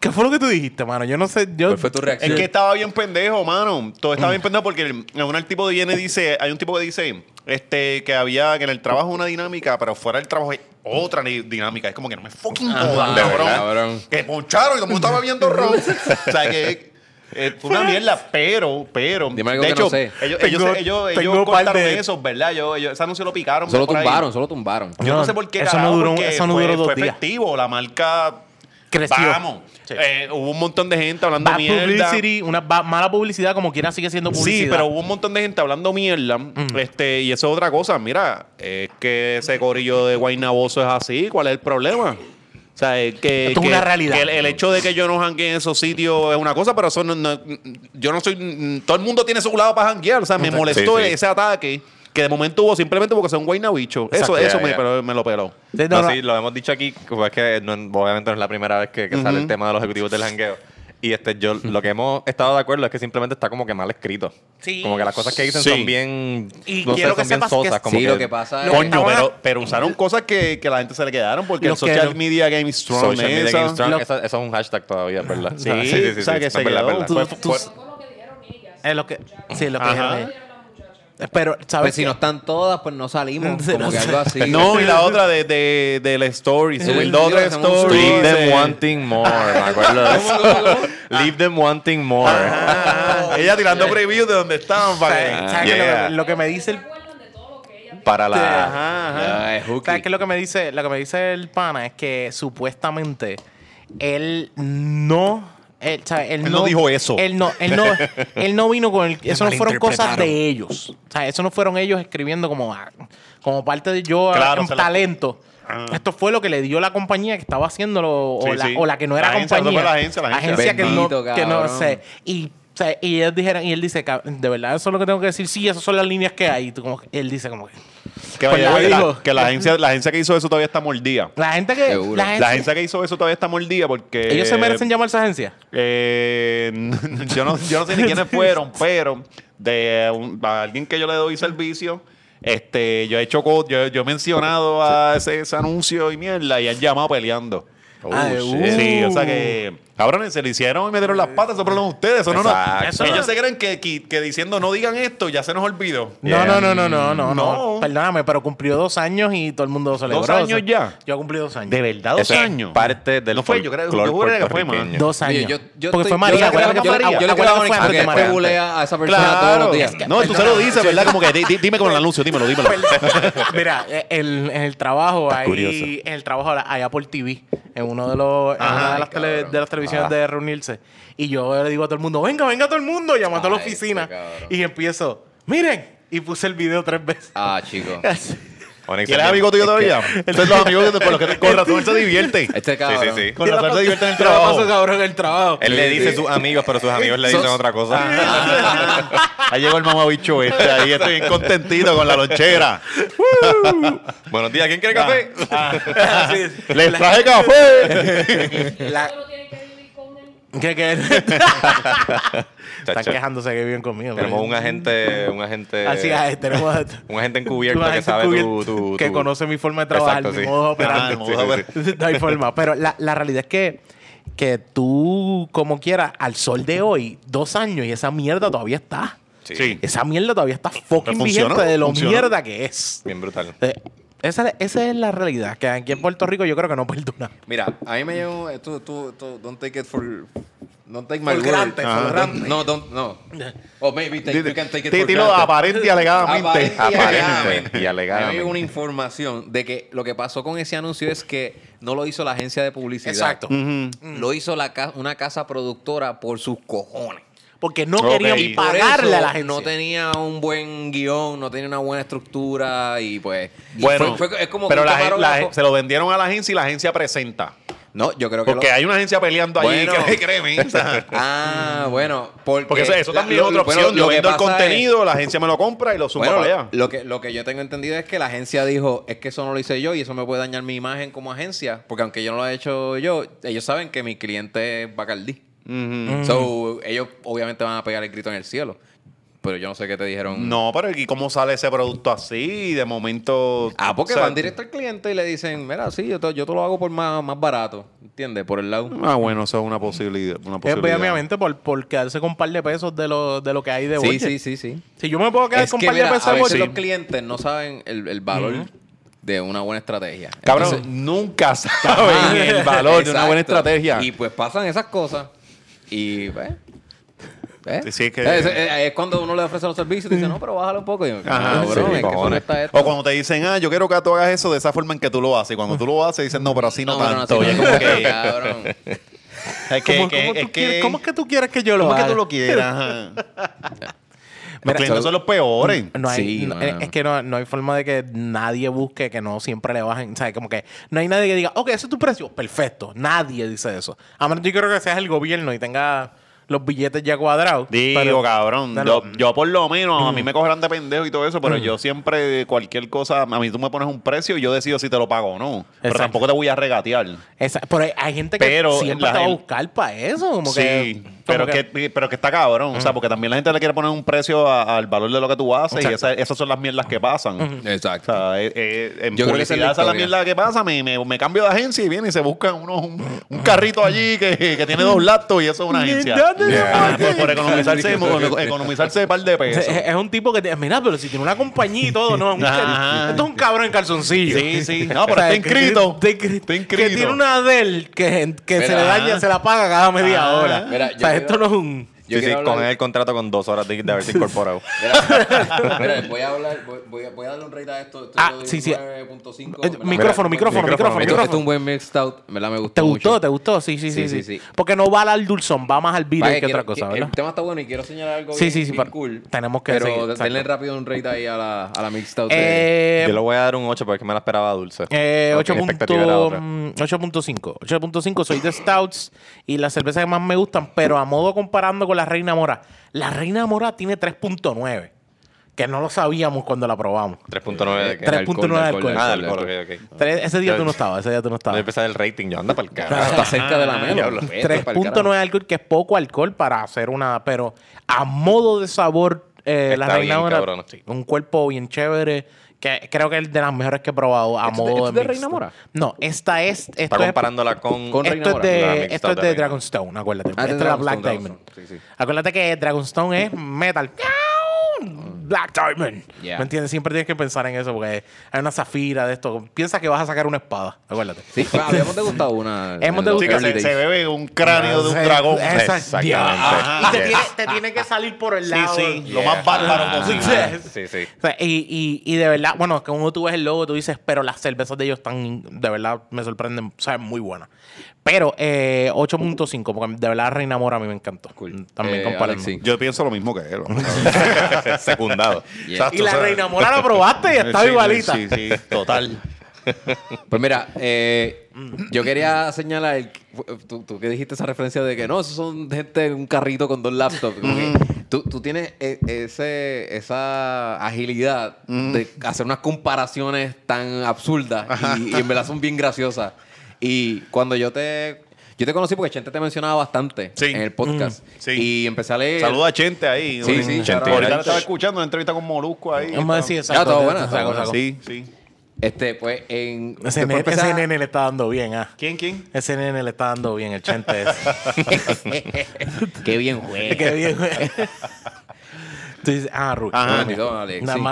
¿qué fue lo que tú dijiste, mano? Yo no sé. Yo, ¿Cuál fue tu reacción? Es que estaba bien pendejo, mano. Todo estaba bien pendejo porque el- en el tipo viene y dice, hay un tipo que dice este, que había que en el trabajo una dinámica, pero fuera del trabajo hay otra dinámica. Es como que no me fucking jodas, de cabrón. Que poncharon y mundo estaba bebiendo ron. o sea que eh, fue una mierda, pero, pero. Dime algo de que hecho, no sé. ellos, Tengo- ellos, ellos, tengo ellos par cortaron de- eso, ¿verdad? Ellos, ellos, ese anuncio lo picaron. Solo por ahí. tumbaron, solo tumbaron. Yo no, No, sé por qué, eso carajo, no duró- porque eso no fue, duró dos fue días. efectivo. La marca Creció. Vamos. Eh, hubo un montón de gente hablando Bad mierda. publicity, una ba- mala publicidad, como quiera, sigue siendo publicidad. Sí, pero hubo un montón de gente hablando mierda. este, y eso es otra cosa. Mira, es que ese corillo de Guaynaboso es así. ¿Cuál es el problema? O sea, es que, Esto es que- una realidad. que el, el hecho de que yo no janguee en esos sitios es una cosa, pero eso no, no- yo no soy. Todo el mundo tiene su lado para janguear. O sea, me molestó Sí, sí. ese ataque que de momento hubo simplemente porque son. Eso, Exacto. eso Ya, me, ya. pero me lo peló. Sí, No, sí, lo hemos dicho aquí, como es que no- obviamente no es la primera vez que, que sale el tema de los ejecutivos del jangueo. Y este, yo lo que hemos estado de acuerdo es que simplemente está como que mal escrito. Sí. Como que las cosas que dicen Sí. son bien. Y no sé, quiero que son bien sepas que- sosas. Como sí, que, lo que pasa es... Lo Coño, estaba- pero, pero usaron cosas que, que la gente se le quedaron porque el Los que social no- media game strong Social media esa. Game Strong, Lo- esa- eso es un hashtag todavía, ¿verdad? Sí, o sea, que es se verdad, quedó. verdad. Tú- Fue- tú- fue- Es lo que. Sí, lo que Ajá. dijeron. Pero, ¿sabes? Pues si qué? no están todas, pues no salimos. Sí, Como no que algo así. No, y la otra de, de, de la story. Subir Sí, dos o tres hacemos un stories. Leave them wanting more. Me acuerdo de ¿Cómo, eso. Leave them wanting more. Ah, ella tirando previews de donde estaban para ¿Sabes- que. sabes qué? yeah. lo, que, lo que me dice el. Para la. Ajá, ajá. Ah, es hooky. ¿Sabes qué? Lo que me dice, lo que me dice el pana es que supuestamente él no. Él, ¿sabes? Él no dijo eso. Él no, él no, él no vino con el. Eso no fueron cosas de ellos. O sea, eso no fueron ellos escribiendo como, ah, como parte de yo Claro, se la- talento. Ah. Esto fue lo que le dio la compañía que estaba haciéndolo o, la, sí. o la que no era La agencia, compañía. la agencia, que no, que sé. Y, o sea, y ellos dijeron, y él dice, "Cab- de verdad, eso es lo que tengo que decir. Sí, esas son las líneas que hay. Y tú como que- él dice como que. Que, Pues la güey, la, dijo. que la agencia, la agencia que hizo eso todavía está mordida. La gente que. Seguro. La agencia que hizo eso todavía está mordida porque. ellos se merecen llamarse agencia. Eh, yo, no, yo no sé ni quiénes fueron, pero de un- a alguien que yo le doy servicio, este, yo he hecho, yo, yo he mencionado a ese, ese anuncio y mierda y han llamado peleando. Oh, uh. shit. Sí, o sea que, cabrones, se lo hicieron y me dieron las patas, eso problema de ustedes. Eso no, no. Eso ellos no- se creen que, que, que diciendo no digan esto ya se nos olvidó. No, no, no, no, no, no, no. No. Perdóname, pero cumplió dos años y todo el mundo lo celebró. ¿Dos años ya? Yo cumplí dos años. De verdad, dos años. parte del No fue, yo creo, yo que fue más. Dos años. Oye, yo, yo Porque estoy- fue yo María. le acuérdate creo- que yo fue le- María. yo le creo Acuérdate que fue a esa persona todos Claro. los días. No, tú se lo dices, ¿verdad? Como que di- di- dime con el anuncio, dímelo, dímelo. Mira, eh, el, en el trabajo, ahí, en el trabajo allá por TV, en uno de los, Ajá, una de las, tele- de las televisiones Ah. de reunirse. Y yo le digo a todo el mundo, venga, venga todo el mundo, llamando a la oficina. este cabrón. Y empiezo, miren, y puse el video tres veces. Ah, chico. Onyx ¿Y eres es amigo tuyo todavía? Estos son los amigos que- con los que con razón él se divierte. Este cabrón. Sí, sí, sí. Con razón se divierte en el ¿Qué le pasó, trabajo. cabrón, en el trabajo? Él le dice sus amigos, pero sus amigos le dicen otra cosa. Ahí llegó el mamabicho este. Ahí estoy bien contentito con la lonchera. Buenos días, ¿quién quiere café? Sí. ¡Les traje café! La- Solo tienen que vivir con él. ¿Qué, qué? Están quejándose que viven conmigo. Tenemos un agente, un agente, Así es, tenemos un agente encubierto que sabe tu, que conoce mi forma de trabajar, Exacto, mi sí. modo de operar. Ah, Sí, sí, sí. no hay forma. Pero la, la realidad es que, que tú, como quieras, al sol de hoy, dos años y esa mierda todavía está. Sí. Esa mierda todavía está fucking vigente de lo funcionó. mierda que es. Bien brutal. Eh, Esa, esa es la realidad, que aquí en Puerto Rico yo creo que no perdona. Mira, a mí me llegó. Tú, tú, tú, don't take it for. Don't take my For word. for. No, don't, no. O maybe take, you can take it for granted. aparente y alegadamente. Aparente y Aparente alegadamente. y me llegó una información de que lo que pasó con ese anuncio es que no lo hizo la agencia de publicidad. Exacto. Lo hizo la una casa productora por sus cojones. Porque no Ok. querían pagarle eso a la agencia. No tenía un buen guion, no tenía una buena estructura y pues. y Bueno, fue- fue- es como pero la, se lo vendieron a la agencia y la agencia presenta. No, yo creo que. Porque lo- hay una agencia peleando allí, Bueno. que créeme. Ah, bueno. Porque, Porque eso, también es otra bueno, opción. lo Yo que vendo el es- contenido, la agencia me lo compra y lo suma Bueno, para lo, allá. lo que, lo que yo tengo entendido es que la agencia dijo, es que eso no lo hice yo y eso me puede dañar mi imagen como agencia, porque aunque yo no lo he hecho yo, ellos saben que mi cliente es Ujú. So, ellos obviamente van a pegar el grito en el cielo. Pero yo no sé qué te dijeron. No, pero ¿y cómo sale ese producto así? De momento. Ah, porque o sea, van directo al cliente y le dicen, mira, sí, yo te, yo te lo hago por más, más barato. ¿Entiendes? Por el lado. Ah, bueno, eso es una posibilidad. Una Es posibilidad. obviamente por, por quedarse con un par de pesos de lo, de lo que hay de Sí, sí, sí, sí. Si yo me puedo quedar Es con un par mira, de pesos a de veces budget. los clientes no saben el, el valor de una buena estrategia. Cabrón, Entonces- nunca saben el valor de una buena estrategia. Y pues pasan esas cosas. Y pues. ¿eh? Sí, es que- es, es- es cuando uno le ofrece los servicios y dice, no, pero bájalo un poco. Y yo, Ajá, sí, que cuesta esto. O cuando te dicen, ah, yo quiero que tú hagas eso de esa forma en que tú lo haces. Y cuando tú lo haces, dicen, no, pero así no, No, pero no, tanto. así Y es no. como que. Cabrón. Es que, ¿Cómo, que- cómo que- quieres- cómo es que tú quieres que yo lo ¿Cómo es haga? que tú lo quieras? Los clientes son los peores. No hay, Sí, no- mano. es que no, no hay forma de que nadie busque que no siempre le bajen. ¿sabes? Como que no hay nadie que diga, ok, ese es tu precio. Perfecto. Nadie dice eso. A menos yo creo que seas el gobierno y tenga los billetes ya cuadrados. Digo, pero- cabrón. Yo, yo por lo menos, a mí me cogerán de pendejo y todo eso, pero yo siempre, cualquier cosa, a mí tú me pones un precio y yo decido si te lo pago o no. Pero tampoco te voy a regatear. Esa- pero hay- hay gente que Pero siempre la te va a buscar para eso. Como sí, que, pero que, pero que está cabrón. O sea, porque también la gente le quiere poner un precio al valor de lo que tú haces y esa- esas son las mierdas que pasan. O Exacto. sea, eh, eh, en Yo creo que esa es la publicidad esa es la historia. mierda que pasa. Me, me, me cambio de agencia y viene y se buscan unos, un, un carrito allí que, que tiene dos laptops y eso es una agencia. ¿Dónde Yeah. lo Por, por economizarse, por economizarse un par de Es, pesos. es un tipo que te, mira, pero si tiene una compañía y todo, no, es un- esto es un cabrón en calzoncillo. Sí, sí. No, pero O sea, está que- inscrito. que- que- Está Que inscrito. tiene una Dell que, que se le daña, se la paga cada media Ah. hora. Mira, esto no es un. Yo sí, sí, hablar- el contrato con dos horas de, de haberse incorporado. Mira, voy a hablar, voy, voy a, voy a darle un rate a esto. esto Ah, sí, sí. 9.5. Eh. Micrófono, micrófono, Micrófono, micrófono, micrófono. Esto, es un buen mixed out, ¿verdad? Me gustó ¿Te mucho. gustó? ¿Te gustó? Sí, sí, sí. Sí, sí, sí, sí. Porque no va al dulzón, va más al Vaya, que quiero- otra cosa, que- ¿verdad? El tema está bueno y quiero señalar algo Sí, bien, sí, sí, bien cool. tenemos que Pero seguir, denle rápido un rate ahí a la, a la mixed out. de- Eh, Yo le voy a dar un 8 porque me la esperaba dulce. Eh, Ok, 8 mi punto- expectativa era otra. mm, 8.5. 8.5 soy de Stouts y las cervezas que más me gustan, pero a modo comparando con la Reina Mora. La Reina Mora tiene 3.9, que no lo sabíamos cuando la probamos. 3.9 de qué? 3.9 de alcohol. Ah, alcohol. Tres- ese día Yo- tú no estabas, ese día tú no estabas. empezar el rating. Yo anda para el carajo. Está cerca de la pa'l 3.9 de alcohol, que es poco alcohol para hacer una. Pero a modo de sabor, eh, la Reina bien, Mora. sí, un cuerpo bien chévere. Que creo que es de las mejores que he probado a ¿Esto es de- modo esto es de mixed. Reina Mora? No, esta es. Esto Está es- comparándola con... Con Reina esto es de, esto es de de. Dragonstone, acuérdate. Ah, de Esta es la Black Diamond. Sí, sí. Acuérdate que Dragonstone es metal. Black Diamond. Yeah. ¿Me entiendes? Siempre tienes que pensar en eso porque hay una zafira de esto. Piensa que vas a sacar una espada, acuérdate. Sí, pues, habíamos degustado una. Hemos Sí, degustado. se, bebe un cráneo de un Esa- dragón. esa- Exactamente. Y te Yes. tiene, te tiene que salir por el Sí, lado. sí, lo Yeah. más bárbaro posible. Sí, sí. O sea, y, y, y de verdad, bueno, que uno tú ves el logo, tú dices, pero las cervezas de ellos están, de verdad, me sorprenden, saben muy buenas. Pero eh, 8.5, porque de verdad Reina Mora a mí me encantó. También Eh, comparando. Alexi. Yo pienso lo mismo que él. Secundado. Yeah. Y la o sea, Reina Mora la probaste y estaba Sí, igualita. Sí, sí, total. Pues mira, eh, yo quería señalar, tú, tú que dijiste esa referencia de que no, esos son gente en un carrito con dos laptops. Tú, tú tienes e- ese, esa agilidad de hacer unas comparaciones tan absurdas y, y en verdad son bien graciosas. Y cuando yo te... Yo te conocí porque Chente te mencionaba bastante Sí. en el podcast. Sí. Y empecé a leer... Saluda a Chente ahí. Sí, sí, Chente. Ahorita estaba escuchando una entrevista con Molusco ahí. Vamos a decir Ya, exacto. todo bueno, saco, saco. Sí, sí. Este, pues, en... Ese, nene, empecé ese a- nene le está dando bien, ah. ¿Quién, quién? Ese nene le está dando bien, el chente ese. Qué bien juega. Qué bien, güey. Tú dices, ah, Rui. Ajá.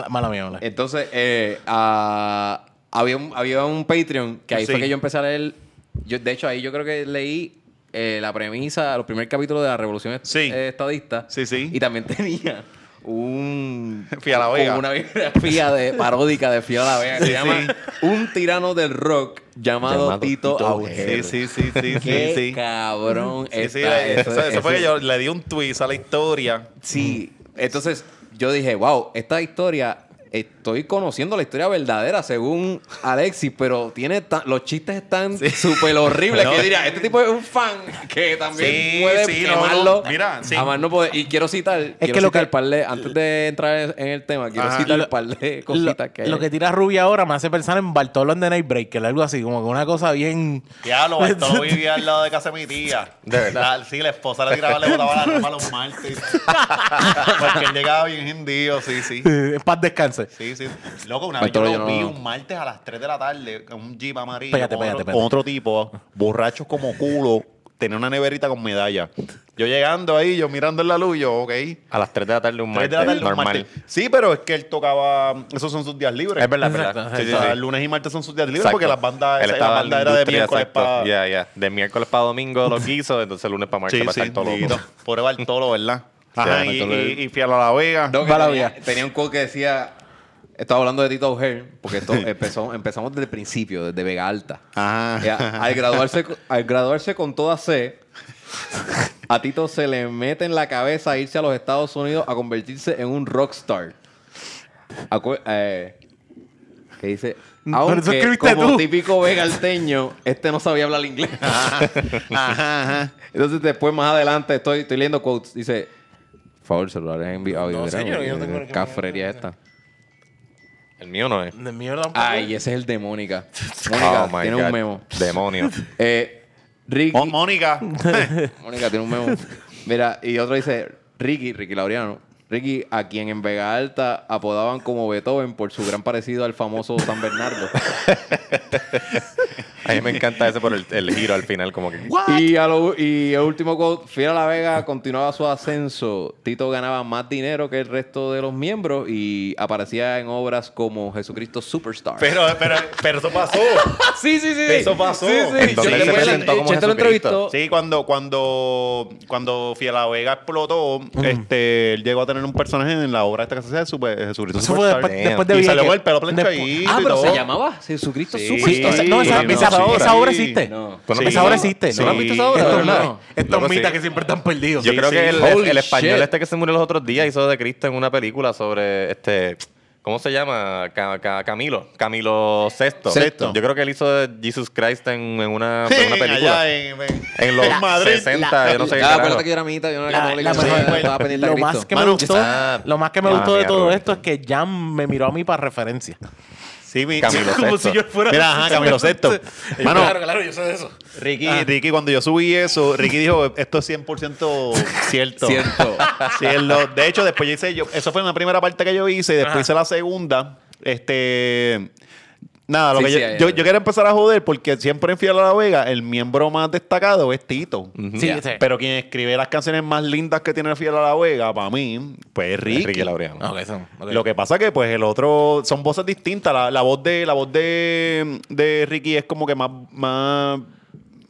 mala mía. Mala. Entonces, eh, ah, había, un, había un Patreon que ahí Sí. fue que yo empecé a leer. Yo, de hecho, ahí yo creo que leí eh, la premisa, los primeros capítulos de la Revolución Sí. eh, Estadista. Sí, sí. Y también tenía un. Fía la Vega. una biografía de, paródica de Fía la Vega. que se llama Un tirano del rock llamado, Llamado Tito, Tito Auger. Sí, sí, sí, sí, sí, Qué sí. cabrón. Sí, sí, está eso, eso- eso fue que yo le di un twist a la historia. Sí, entonces yo dije, wow, esta historia, estoy conociendo la historia verdadera según Alexis, pero tiene los chistes están súper horribles. Que yo diría, este tipo es un fan que también Sí, puede sí, no, quemarlo. no, mira, no. Y quiero citar, quiero que lo citar que- par de- antes de entrar en el tema, quiero Ajá. citar Lo- un par de Lo, cositas que hay. lo que tira Ruby ahora me hace pensar en Bartolo en The Night Breaker, algo así, como que una cosa bien. Diablo, Bartolo vivía al lado de casa de mi tía. De verdad. La- sí, la esposa le tiraba, le botaba la ropa los martes. Porque él llegaba bien hendido, sí, sí. En paz descanse. Sí, sí. Loco, una vez yo lo no- vi un martes a las 3 de la tarde con un jeep amarillo. Pégate, con, pégate, otro, pégate. con otro tipo, borrachos como culo. Tenía una neverita con medalla. Yo llegando ahí, yo mirando en la luz, yo, ok. A las 3 de la tarde un 3 martes de la tarde, un normal. martes. Sí, pero es que él tocaba. Esos son sus días libres. Es verdad, es verdad. Sí, lunes y martes son sus días libres Exacto. porque las bandas, Él esa- estaba la en banda era de industria, miércoles exacto. para. Ya, ya. De miércoles para domingo lo quiso, entonces lunes para martes Sí, para sí, estar todo loco. Dieguito. Pobre Bartolo, ¿verdad? Ajá, y, Bartolo. y, y Fialo a la Vega. No, que la tenía, tenía un quote que decía. Estaba hablando de Tito Auger, porque esto empezó, empezamos desde el principio, desde Vega Alta. Al, graduarse, al graduarse con toda C, a Tito se le mete en la cabeza irse a los Estados Unidos a convertirse en un rockstar. Acu- eh, que dice, Aunque, eso escribiste como tú. típico vegalteño, este no sabía hablar inglés. Ajá, ajá. Entonces, después, más adelante, estoy, estoy leyendo quotes. Dice, por favor, celulares enviado. No, señor, yo no tengo- Cafrería esta. El mío no es. De mierda tampoco. Ay, ese es el de Mónica. Mónica, Oh my tiene God. un memo. Demonio. Eh, Ricky. Mónica. Mónica tiene un memo. Mira, y otro dice, Ricky, Ricky Laureano. Ricky, a quien en Vega Alta apodaban como Beethoven por su gran parecido al famoso San Bernardo. A mí me encanta ese por el, el giro al final, como que. y, a lo- y el último quote, Fiel a la Vega continuaba su ascenso. Tito ganaba más dinero que el resto de los miembros y aparecía en obras como Jesucristo Superstar. Pero, pero, pero eso pasó. sí, sí, sí. Eso pasó. Sí, sí. ¿En dónde Yo- él se presentó como lo Jesucristo? entrevistó. Sí, cuando, cuando, cuando Fiel a la Vega explotó, este, él llegó a tener un personaje en la obra esta que se hace Super- Jesucristo Eso fue Superstar. después, después de y salió con el pelo planchadito Ah, y pero todo. se llamaba Jesucristo Sí, Superstar. Sí, esa- no, esa, Sí, esa- obra existe. No. ¿Tú no Sí. viste Esa obra existe. ¿No has visto esa obra? Estos no. mitas sí. que siempre están perdidos. Yo Sí, creo sí. que el, Holy el español shit. este que se murió los otros días hizo de Cristo en una película sobre este. ¿Cómo se llama? Ca- Ca- Camilo. Camilo VI. Sexto. Yo creo que él hizo de Jesus Christ en, en una, en una película. Allá en, en- en los en Madrid. 60, yo no sé qué. Ya, carajo. acuérdate que yo era mitad, yo no La- la mejor- estaba pendiente lo Cristo. más que me Mano, gustó, ah, lo más que me ah, gustó de mira, todo Rubén. esto es que Jan me miró a mí para referencia. Sí, mi, Camilo Como Sexto. si yo fuera. Mira, ajá, Camilo Sexto. Mano, claro, claro, yo sé de eso. Ricky, Ricky, cuando yo subí eso, Ricky dijo, esto es 100% cierto. Cierto. Cierto. De hecho, después yo hice, yo, eso fue en la primera parte que yo hice, y después Ajá. hice la segunda. Este... Nada, lo Sí, que sí, yo, yo, ahí. yo quiero empezar a joder porque siempre en Fiel a la Vega el miembro más destacado es Tito. Sí, Ya. sí. Pero quien escribe las canciones más lindas que tiene Fiel a la Vega, para mí, pues es Ricky. Ricky Laureano. Ok, son. Lo que pasa que pues el otro son voces distintas. La, la voz de la voz de, de Ricky es como que más más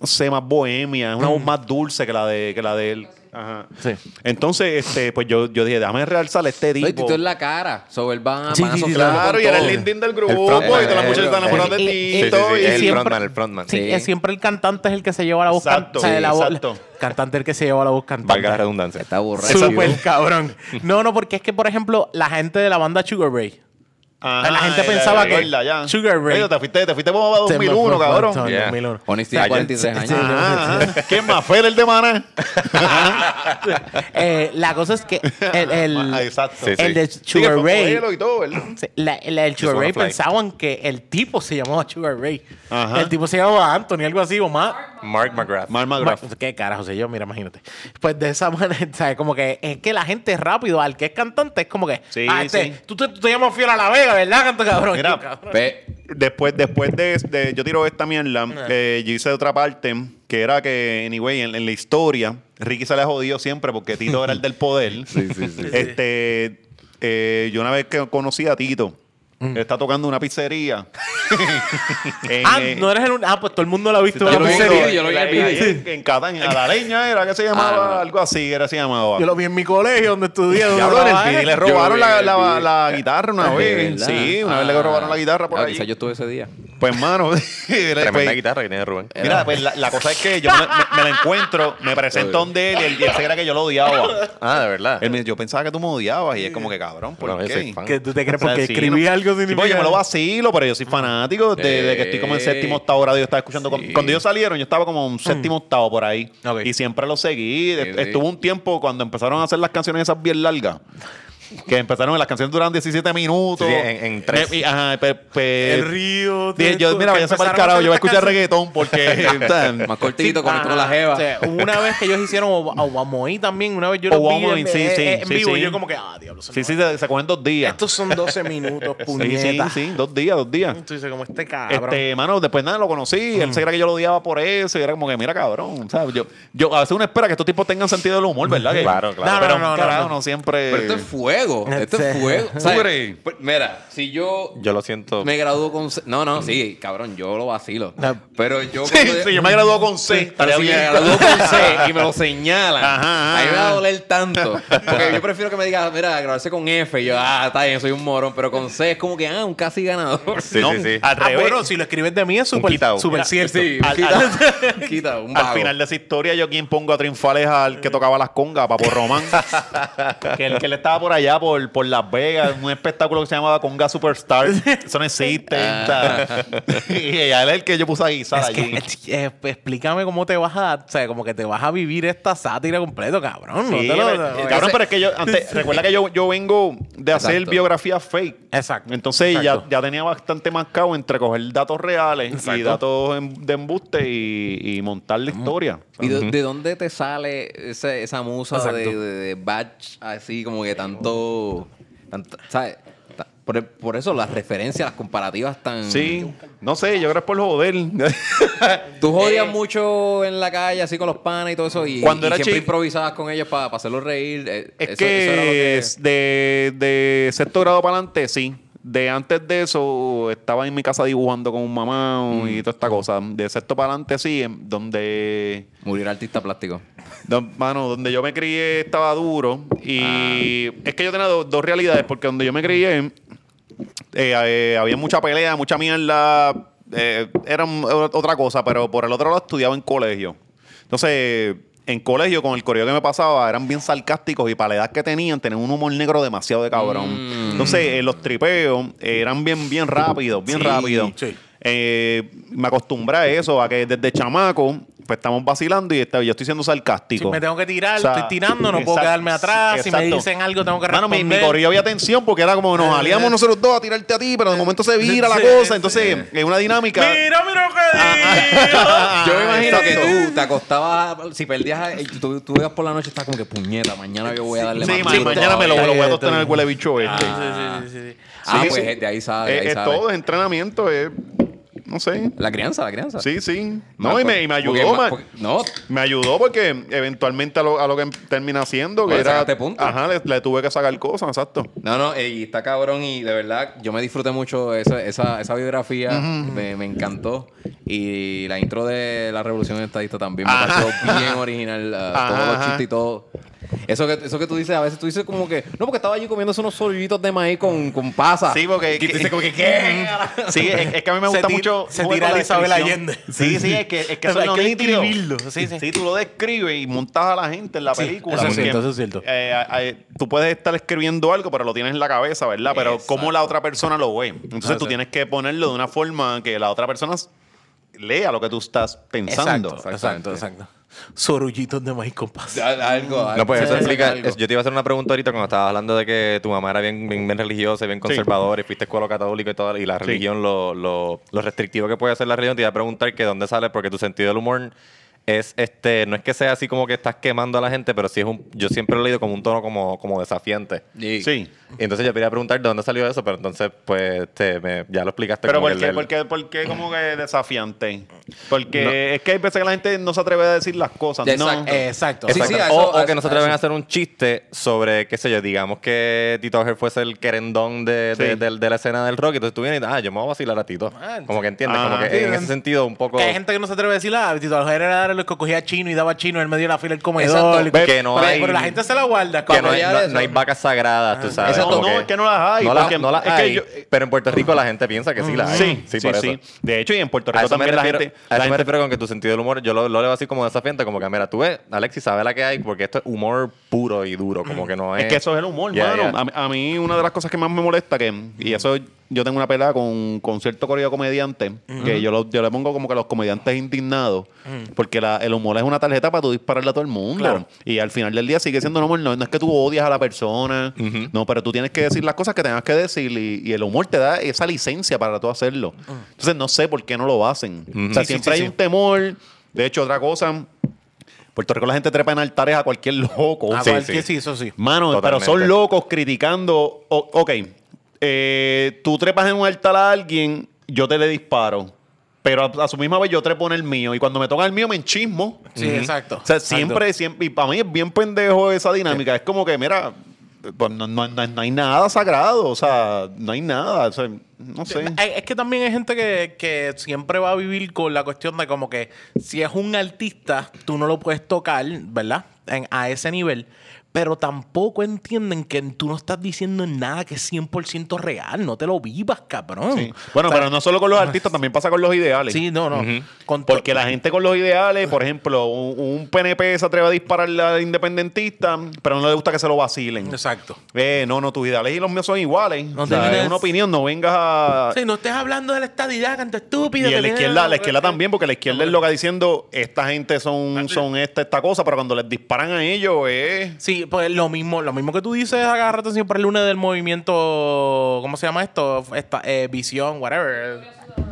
no sé, más bohemia, es una voz más dulce que la de que la de él. Ajá. Sí. Entonces, este, pues yo, yo dije, déjame realzar a este No, y tipo. Tito en la cara. Sobre él van, Sí, van Claro, y era el lindín del El grupo, frontman, y todas las el- muchachas están enamoradas de y- y- Sí, sí, Tito. sí, y- el siempre- frontman, el frontman. Sí, Sí. es siempre el cantante es el que se lleva la voz Exacto, can- o sea, sí, la voz- exacto. Cantante el que se lleva la voz cantante. Valga la redundancia. Está borracho. Súper cabrón. No, no, porque es que, por ejemplo, la gente de la banda Sugar Ray. Ajá, la gente era- pensaba era que ya. Sugar Ray- Oye, te fuiste, te fuiste como a se me 2001, fue- cabrón. fue- Yeah. 2001. Honesty tiene Ah, 43 sí, años. sí, Ajá, ajá. ¿Quién más? Fer el de Maná. Eh, la cosa es que el, el, Ah, Exacto. Sí, sí. el de Sí, que Sugar fue Ray. modelo y todo, ¿verdad? Sí, la- la- el Sugar Ray pensaban que el tipo se llamaba Sugar Ray. Ajá. El tipo se llamaba Anthony, algo así, o más. Mark McGrath. Mark McGrath. ¿Qué carajo sé yo? Mira, imagínate. Pues de esa manera, ¿sabes? Como que es que la gente rápido, al que es cantante, es como que. Sí, ah, este, sí. Tú, te, tú te llamas Fiel a la Vega, ¿verdad, canto cabrón? Mira, cabrón. Después, después de, de- yo tiro esta mierda, eh, yo hice otra parte que era que, anyway, en, en la historia, Ricky se le ha jodido siempre porque Tito era el del poder. Sí, sí, sí. Este, eh, yo una vez que conocí a Tito, él está tocando una pizzería. En, Ah, eh, no eres el un- Ah, pues todo el mundo lo ha visto Yo en lo la vi, pizzería. yo lo vi en el. En, la leña era que se llamaba, Ah, no. algo así, era se llamaba. Yo lo vi en mi colegio donde estudié. donde Diablo, en el trabajé. video le robaron la, la- la guitarra una ¿De vez. verdad? Sí, una vez le Ah. robaron la guitarra por Ah, ahí. quizás yo estuve ese día. Pues, mano, Tremenda pues, guitarra que tiene Rubén. Mira, pues la, la cosa es que yo me, me- me la encuentro, me presento donde él y él, y se cree que yo lo odiaba. Ah, de verdad. Él me dice, yo pensaba que tú me odiabas y es como que cabrón, ¿por qué? Que tú te crees porque escribí algo Significa. porque yo me lo vacilo, pero yo soy fanático de, de que estoy como en séptimo, octavo grado. Yo estaba escuchando. con- Cuando ellos salieron, yo estaba como en séptimo, octavo por ahí. Y siempre lo seguí. Sí, sí. Estuvo un tiempo cuando empezaron a hacer las canciones esas bien largas. Que empezaron, las canciones duran 17 minutos. Sí, sí, en- en tres. Me- y- ajá, pe- pe- El río. Dije, yo, mira, vaya a para el carajo, yo voy a escuchar reggaetón porque. Más cortito, con Ajá. la jeva. O sea, hubo una vez que ellos hicieron Obamoí también, una vez yo lo vi en, sí, eh, sí, eh, en sí, vivo sí. y yo como que, ah, diablo. Sí, no sí, se, se cogen dos días. Estos son 12 minutos, Sí, sí, puñeta. sí, dos días, dos días. Dices, como este cabrón. Este, mano, después nada, lo conocí. Él se creía que yo lo odiaba por eso. Y era como que, mira, cabrón. ¿sabes? Yo, yo a veces uno espera que estos tipos tengan sentido del humor, ¿verdad? Claro, claro. No, Pero, no, no. no siempre. Pero esto es fuego. Esto es fuego. Pues, Mira, si yo Yo lo siento. me gradúo con... C- No, no, sí, cabrón, yo lo vacilo. No. Pero yo... Sí, cuando- sí, yo me gradué con C. Estaría si me gradúo con C y me lo señalan, Ajá, ajá, a mí me va a doler tanto. Porque yo prefiero que me diga, mira, graduarse con F. Y yo, ah, está bien, soy un morón. Pero con C es como que, ah, un casi ganador. Sí, No, sí, sí. Al Ah, revés. bueno, si lo escribes de mí es súper cierto. Sí, Al- quita, quita, un Al vago. final de esa historia, yo quien pongo a triunfar es al que tocaba las congas, Papo Román. que, él, que él estaba por allá allá por, por Las Vegas, un espectáculo que se llamaba Conga Superstar. Eso no existe. sea, y él es el que yo puse a guisar Es allí. que, eh, explícame cómo te vas a, o sea, como que te vas a vivir esta sátira completo, cabrón. No te lo- cabrón, pero es que yo, antes, recuerda que yo, yo vengo de hacer Exacto. biografías fake. Exacto. Entonces Exacto. Ya, ya tenía bastante marcado entre coger datos reales y datos en- de embuste y, y montar la historia. ¿Y de, de dónde te sale ese- esa musa de, de, de batch así como que tanto, tanto- ¿sabes? Ta- Por, por eso las referencias, las comparativas tan... Sí, no sé, yo creo que es por joder. Tú jodías Eh, mucho en la calle así con los panas y todo eso y, Cuando y era siempre chico- improvisabas con ellos para hacerlos reír. eh, Es eso- que, eso era lo que- de, de sexto grado para adelante, sí. De antes de eso, estaba en mi casa dibujando con un mamá Mm. y toda esta cosa. De sexto para adelante, sí, en- donde, Murió artista plástico. don- mano, donde yo me crié estaba duro. Y Ah. es que yo tenía do- dos realidades, porque donde yo me crié, eh, eh, había mucha pelea, mucha mierda. eh, era otra cosa, pero por el otro lado estudiaba en colegio. Entonces, en colegio, con el correo que me pasaba, eran bien sarcásticos y para la edad que tenían, tenían un humor negro demasiado de cabrón. Mm. Entonces, eh, los tripeos eh, eran bien, bien rápidos, bien Sí, rápidos. sí. Eh, me acostumbré a eso, a que desde chamaco, pues estamos vacilando y está- yo estoy siendo sarcástico. Si me tengo que tirar, O sea, estoy tirando, no puedo quedarme atrás. Si me dicen algo, tengo que Mano, mi, responder. mi corillo había tensión porque era como nos aliamos nosotros dos a tirarte a ti, pero de momento se vira la Sí, cosa. sí. Entonces, es una dinámica. Mira, mira lo que digo. Yo me imagino que tú te acostabas, si perdías, eh, tú, tú ibas por la noche, estás como que puñeta, mañana yo voy a darle Sí, más ma- duro mañana me lo, todavía". lo voy a tostear en el huele bicho este. Sí, sí, sí, sí, sí. Ah, Sí, pues sí. de ahí sabe, Es, todo, es entrenamiento, es. No sé. La crianza, la crianza. Sí, sí. No, y me, y me ayudó, ma- porque- no, Me ayudó porque eventualmente a lo, a lo que termina haciendo, que era. sacaste punto. Ajá, le, le tuve que sacar cosas, exacto. No, no, eh, y está cabrón y de verdad yo me disfruté mucho esa, esa, esa biografía, me, me encantó. Y la intro de la Revolución Estadista también me pareció bien original, uh, Ajá, todos los chistes y todo. Eso que, eso que tú dices, a veces tú dices como que, no, porque estaba allí comiéndose unos sollitos de maíz con, con pasa. Sí, porque. Y tú dices como que, ¿qué? Sí, es, es que a mí me gusta mucho. se tira la Isabel. Allende. Sí, sí, es que, es que eso Hay es lo que nítido. describirlo, sí, sí. Sí, tú lo describes y montas a la gente en la película. eso es cierto, eso es cierto. eh, eh, tú puedes estar escribiendo algo, pero lo tienes en la cabeza, ¿verdad? Pero cómo la otra persona lo ve. Entonces tú tienes que ponerlo de una forma que la otra persona lea lo que tú estás pensando. Exacto, exacto, exacto. Sorullitos de maíz con pasa. Algo, No, pues eso sí, explica. algo. yo te iba a hacer una pregunta ahorita cuando estabas hablando de que tu mamá era bien, bien, bien religiosa y bien conservadora y fuiste a escuela católica y todo, y la religión, lo, lo, lo restrictivo que puede hacer la religión. Te iba a preguntar que dónde sale, porque tu sentido del humor es este, no es que sea así como que estás quemando a la gente, pero sí es un, yo siempre lo he leído como un tono como, como desafiante. Sí. Y entonces yo te iba a preguntar de dónde salió eso, pero entonces, pues, te, me- ya lo explicaste. Pero como ¿por qué, el- por, qué, por qué como que desafiante? Porque es que hay veces que la gente no se atreve a decir las cosas. Exacto. No. Exacto. Sí, o, eso- o a que no se atreven a hacer un chiste sobre, qué sé yo, digamos que Tito Ojer fuese el querendón de, de, Sí. de- de la escena del rock. y Entonces tú vienes y ah, yo me voy a vacilar a Tito. Ah, como que entiendes, ah, como que sí, en ese sentido un poco... Que hay gente que no se atreve a decir, ah, Tito Alger era el que cogía chino y daba chino en medio de la fila del comedor. Exacto. Y- que no pero, hay- pero la gente se la guarda. que no, como hay, no- hay vacas sagradas, tú sabes. Exacto, como no, es que no las hay, No, las- porque no las es que hay, yo- pero en Puerto Rico la gente piensa que sí las hay. Sí, sí, sí, por eso. De hecho, y en Puerto Rico también la refiero, gente... a eso la me refiero con que tu sentido del humor, yo lo, lo leo así como desafiante, como que, mira, tú ves, Alexis sabe la que hay, porque esto es humor puro y duro, como que no es... Es que eso es el humor, mano. ya. A, mí- a mí una de las cosas que más me molesta, que y eso yo tengo una pelea con, con cierto corrido comediante, que yo, lo- yo le pongo como que los comediantes indignados, porque la- el humor es una tarjeta para tú dispararle a todo el mundo. Claro. Y al final del día sigue siendo un humor. No, no es que tú odias a la persona, no, pero tú tienes que decir las cosas que tengas que decir y, y el humor te da esa licencia para tú hacerlo. Entonces no sé por qué no lo hacen. O sea, Sí, siempre sí, hay sí. un temor. De hecho, otra cosa... Puerto Rico la gente trepa en altares a cualquier loco. Ah, Sí, cualquier- sí. sí, eso sí. Mano, pero son locos criticando. o- ok, eh, tú trepas en un altar a alguien, yo te le disparo. Pero a, a su misma vez yo trepo en el mío. Y cuando me toca el mío, me enchismo. Sí, exacto. O sea, Exacto. siempre, siempre. Y para mí es bien pendejo esa dinámica. Es como que, mira, pues no, no- no- no hay nada sagrado. O sea, no hay nada. O sea, no sé. Eh, Es que también hay gente que, que siempre va a vivir con la cuestión de como que si es un artista, tú no lo puedes tocar, ¿verdad? En- a ese nivel. Pero tampoco entienden que tú no estás diciendo nada que es 100% real. No te lo vivas, cabrón. Sí. Bueno, O sea, pero no solo con los artistas, también pasa con los ideales. Sí, no, no. Con Porque la gente con los ideales, por ejemplo, un, un PNP se atreve a disparar al independentista, pero no le gusta que se lo vacilen. Exacto. Eh, no, no, tus ideales y los míos son iguales. No O sea, es una opinión, no vengas a... Sí, no estés hablando de la estadidad, canto estúpido. Y la izquierda, la izquierda también, porque la izquierda es lo que diciendo, esta gente son, son esta, esta cosa, pero cuando les disparan a ellos, es... Sí, pues lo mismo, lo mismo que tú dices, agárrate siempre el lunes del movimiento, ¿cómo se llama esto? Esta, eh, visión, whatever.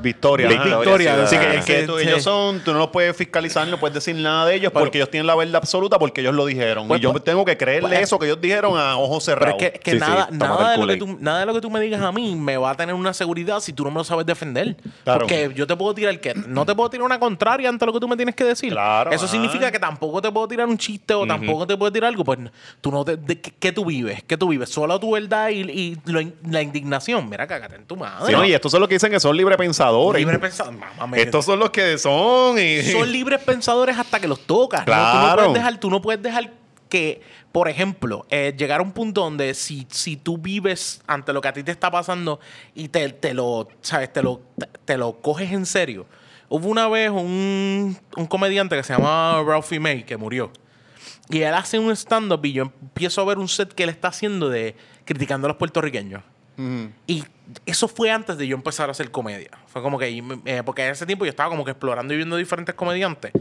Victoria. Victoria. Victoria, Así que, es que Sí, tú- sí. ellos son, tú no los puedes fiscalizar, no puedes decir nada de ellos Pero- porque ellos tienen la verdad absoluta porque ellos lo dijeron. Pues, y yo pues, tengo que creerle pues, eso que ellos dijeron a ojos Pero cerrados. es que, que Sí, nada, nada, de lo que tú, nada de lo que tú me digas a mí me va a tener una seguridad si tú no me lo sabes defender. Claro. Porque yo te puedo tirar que no te puedo tirar una contraria ante lo que tú me tienes que decir. Claro, Eso ajá. significa que tampoco te puedo tirar un chiste o tampoco te puedo tirar algo. Pues tú no te, de- ¿qué, qué tú vives? ¿Qué tú vives? Solo tu verdad y, lo la indignación. Mira, cagate en tu madre. Sí, no, y estos son los que dicen que son librepensadores. Libre pensado. Mámame. Estos son los que son. Y... son libres pensadores hasta que los tocas. ¿no? Tú, no Claro. puedes dejar, tú no puedes dejar que, por ejemplo, eh, llegar a un punto donde si, si tú vives ante lo que a ti te está pasando y te, te lo, ¿sabes? Te lo, te, te lo coges en serio. Hubo una vez un, un comediante que se llama Ralphie May que murió. Y él hace un stand-up y yo empiezo a ver un set que él está haciendo de criticando a los puertorriqueños. Y eso fue antes de yo empezar a hacer comedia. Fue como que, eh, porque en ese tiempo yo estaba como que explorando y viendo diferentes comediantes.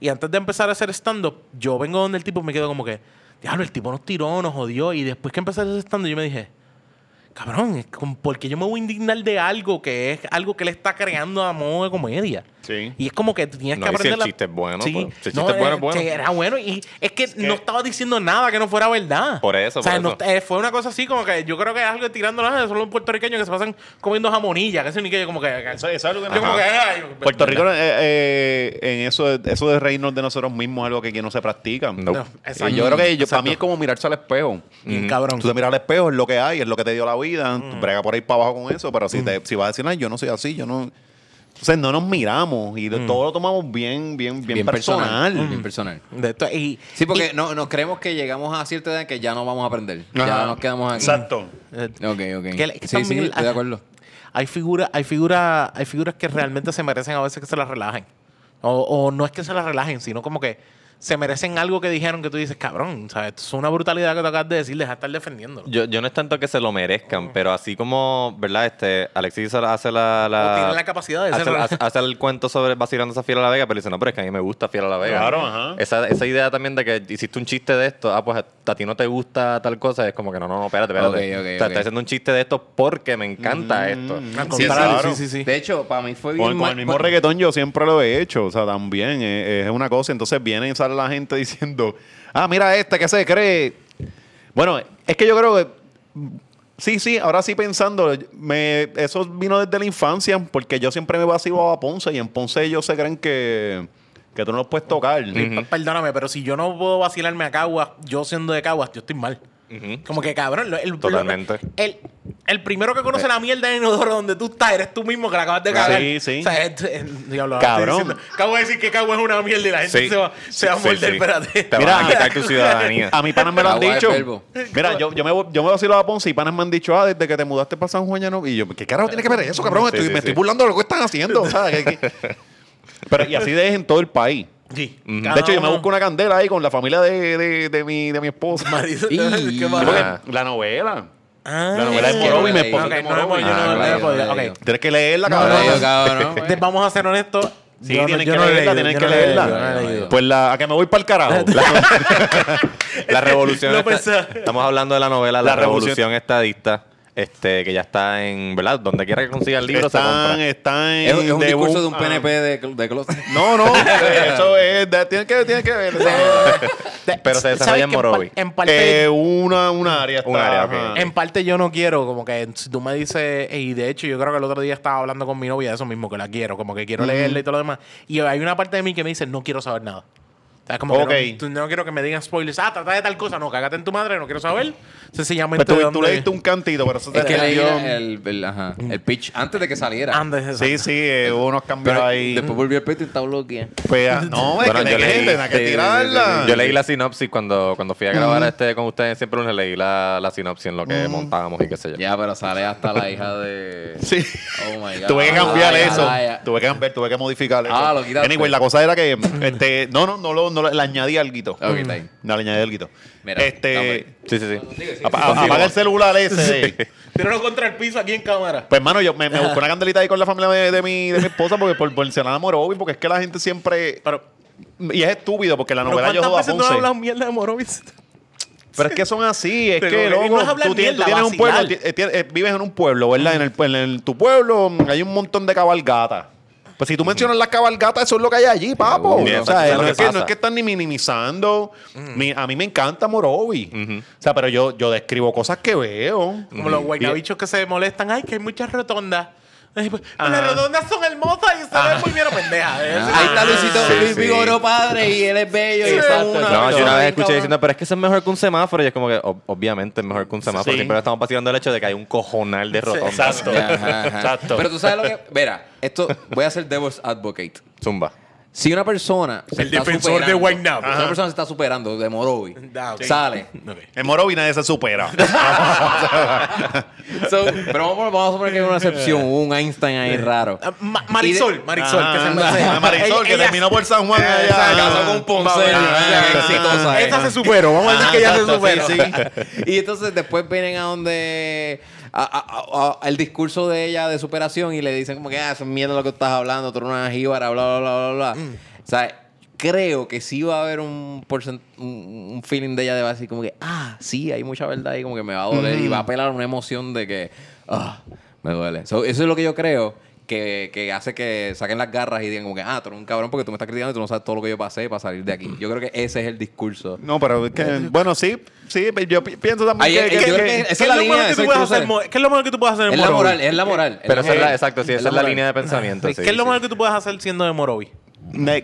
Y antes de empezar a hacer stand-up, yo vengo donde el tipo me quedo como que, diablo, el tipo nos tiró, nos jodió. Y después que empecé a hacer stand-up, yo me dije, cabrón, ¿por qué yo me voy a indignar de algo que es algo que él está creando a modo de comedia? Sí. Y es como que No, que y si aprender el la- chiste es bueno, Sí. pues, si el No, chiste es bueno, eh, es bueno. sí, era bueno. Y es que no estaba diciendo nada que no fuera verdad. Por eso, O sea, por no- eso. eh, fue una cosa así como que yo creo que es algo tirando nada. Son los puertorriqueños que se pasan comiendo jamonilla. Que eso ni que yo como que... Eso, eso es lo que yo como que, ay, Puerto Rico, eh, eh, en eso, eso de reírnos de nosotros mismos es algo que aquí no se practica. No, exacto. Yo creo que yo, para mí es como mirarse al espejo. Bien cabrón. Tú te miras al espejo, es lo que hay, es lo que te dio la vida. Tú brega por ahí para abajo con eso, pero si, te, si vas a decir, ay, yo no soy así, yo no. Entonces no nos miramos y lo- todo lo tomamos bien, bien, bien, personal. Bien personal. De esto- y, Sí, porque no, nos creemos que llegamos a cierta edad que ya no vamos a aprender. Ajá. Ya nos quedamos aquí. Exacto. eh, Ok, ok. Que le- que sí, sí, estoy de acuerdo. hay figuras, hay figuras, hay figuras que realmente se merecen a veces que se las relajen. O, o no es que se las relajen, sino como que se merecen algo que dijeron que tú dices, cabrón, ¿sabes? Esto es una brutalidad que te acabas de decir, deja de estar defendiéndolo. Yo, yo no es tanto que se lo merezcan, pero así como, ¿verdad? Este, Alexis hace la- la... tienen la capacidad de hace, ser- hace- hace el cuento sobre vacilando a Fiel a la Vega, pero dice, no, pero es que a mí me gusta Fiel a la Vega. Claro, ajá. Esa, esa idea también de que hiciste un chiste de esto, ah, pues a ti no te gusta tal cosa, es como que no, no, no, espérate, espérate. Ok, ok, o sea, ok. estoy haciendo un chiste de esto porque me encanta esto. Al Sí, claro. sí, sí, sí. De hecho, para mí fue bien. Con, con el mismo reggaetón yo siempre lo he hecho, o sea, también eh, es una cosa. Entonces viene y la gente diciendo, ah, mira este que se cree. Bueno, es que yo creo que, sí, sí, ahora sí pensando, me, eso vino desde la infancia, porque yo siempre me vacilo a Ponce y en Ponce ellos se creen que, que tú no los puedes tocar. Perdóname, pero si yo no puedo vacilarme a Caguas, yo siendo de Caguas, yo estoy mal. Como que cabrón, el, Totalmente. El, el primero que conoce la mierda de inodoro donde tú estás, eres tú mismo que la acabas de cagar. Sí, sí. O sea, es- es- diablo, Cabrón. diciendo- Acabo de decir que Cagua es una mierda y la gente Sí. se va, se va a morder, sí. espérate. Te Mira, van a quitar tu ciudadanía. A mi panas me lo han dicho. Mira, yo, yo, me, yo me vacilo a Ponce y panas me han dicho, ah, desde que te mudaste para San Juan ya no. Y yo, ¿qué carajo tiene que ver eso, cabrón? Sí, Estoy- sí, me sí. estoy burlando de lo que están haciendo. que- Pero, y así de en todo el país. Sí. De hecho, yo me uno- busco una candela ahí con la familia de, de, de mi, de mi esposa. Marido, Y- qué porque Ah. la novela. Ah, La novela de. Morovi, mi Ok, esposa Ok, es de no, no, Morovi. yo no, Ah, no he claro, podido. claro. Ok. Tienes que leerla, No, cabrón. no, Vamos a ser honestos. Sí, yo no- tienen que no he leerla, leído, tienen yo que no he leído, leerla. yo no he leído. Pues la, a que me voy para el carajo. La revolución. Lo estamos hablando de la novela La, La revolución, revolución. estadista. Este, que ya está en, ¿verdad? Donde quiera que consiga el libro se están, compra. están en Es, es un discurso de un Ah. PNP de, de closet. No, no, eso es, de- tiene que, tiene que ver. Pero se ¿sabes desarrolla en Morovi. En parte, Eh, una, una área está. Un área, ok. ajá. en parte yo no quiero, como que si tú me dices, y de hecho yo creo que el otro día estaba hablando con mi novia de eso mismo, que la quiero, como que quiero leerla y todo lo demás. Y hay una parte de mí que me dice, no quiero saber nada. O sea, como Ok. que no, tú- no quiero que me digan spoilers. Ah, trata de tal cosa. No, cágate en tu madre, no quiero saber. Sencillamente. Pues tú, de tú dónde- leíste un cantito, pero eso te Es que leí el, el, ajá, el pitch antes de que saliera. Andes, Sí, sí, eh, hubo unos cambios Pero ahí. después volvió el pitch y estaba bloqueado. Pues, ah, no, es Bueno, que yo leí- tenés que sí, sí, tirarla. sí, Yo leí la sinopsis cuando, cuando fui a grabar este con ustedes siempre lunes leí la, la sinopsis en lo que montábamos y qué sé yo. Ya, pero sale hasta la hija de. Sí. Oh my god. Tuve que cambiar Ay, eso. ay, ay. Tuve que cambiar, tuve que modificar eso. Ah, lo quitaste. Anyway, la cosa era que este, no, no, no, lo- no, le añadí algo. Ok, está bien. No, le añadí algo. Mira, Este. Sí, sí, sí. apa- apaga el celular ese. Tíralo contra el piso aquí en cámara. Pues, hermano, yo me, me busqué una candelita ahí con la familia de, de mi, de mi esposa porque por mencionar a Morovi, porque es que la gente siempre. Pero, Y es estúpido porque la pero novela yo ¿cuántas jodo a veces no Ponce. hablado mierda de Morovis? Pero es que son así, es Pero que, loco, no es hablar tú, tienes, tú mierda, tienes un vacilar. pueblo, ti- eh, tienes- eh, vives en un pueblo, ¿verdad? En, el, en el- tu pueblo mm, hay un montón de cabalgatas. Pues si tú mencionas las cabalgatas, eso es lo que hay allí, papo. O sea, eso es lo no, que es que, no pasa. es que están ni minimizando. Mi- a mí me encanta Morovi. O sea, pero yo, yo describo cosas que veo. Como los guaynabichos que se molestan. Ay, que hay muchas rotondas. Ay, pues, Las rotondas son hermosas y se ven muy bien pendeja. Ahí está Luisito sí, Luis sí. Vigoró padre y él es bello y Sí, está exacto. una. No, yo una vez escuché diciendo, pero es que eso es mejor que un semáforo. Y es como que, ob- obviamente es mejor que un semáforo. Sí. Siempre estamos vacilando el hecho de que hay un cojonal de rotondas. exacto. Ajá, ajá. Exacto. Pero tú sabes lo que. Verá, esto voy a ser Devil's Advocate. Zumba. Si una persona. se El está defensor de superando- Guaynabo. Si una persona se está superando de Morovi, sale. En Morovi nadie se supera. So, pero vamos, vamos a suponer que hay una excepción, un Einstein ahí raro. Ah, Ma- Marisol, de- Marisol, que se Marisol, que Ella- terminó por San Juan allá. exacto. casó con un ponceño, Ah, exitosa. Esa se superó. Vamos a decir que ya se superó. Y entonces después vienen a donde a- a- a- el discurso de ella de superación y le dicen como que ah, eso es mierda lo que estás hablando, tú eres una jíbara, bla, bla, bla, bla, bla. O sea, creo que sí va a haber un, porcent- un, feeling de ella de va a decir como que, ah, sí, hay mucha verdad y como que me va a doler y va a apelar una emoción de que, ah, me duele. So, eso es lo que yo creo. Que, que hace que saquen las garras y digan como que, ah, tú eres un cabrón porque tú me estás criticando y tú no sabes todo lo que yo pasé para salir de aquí. Yo creo que ese es el discurso. No, pero es que, bueno, sí, sí, yo pi- pienso también Ahí- que, yo que- creo que- que- ¿Qué esa es la línea que tú puedes hacer? ¿Qué es lo mejor que tú puedes hacer en Es la moral, es la moral. Pero esa es la, exacto, sí, esa es la línea de pensamiento. Sí, sí, ¿Qué es lo sí. mejor que tú puedes hacer siendo de Morovi?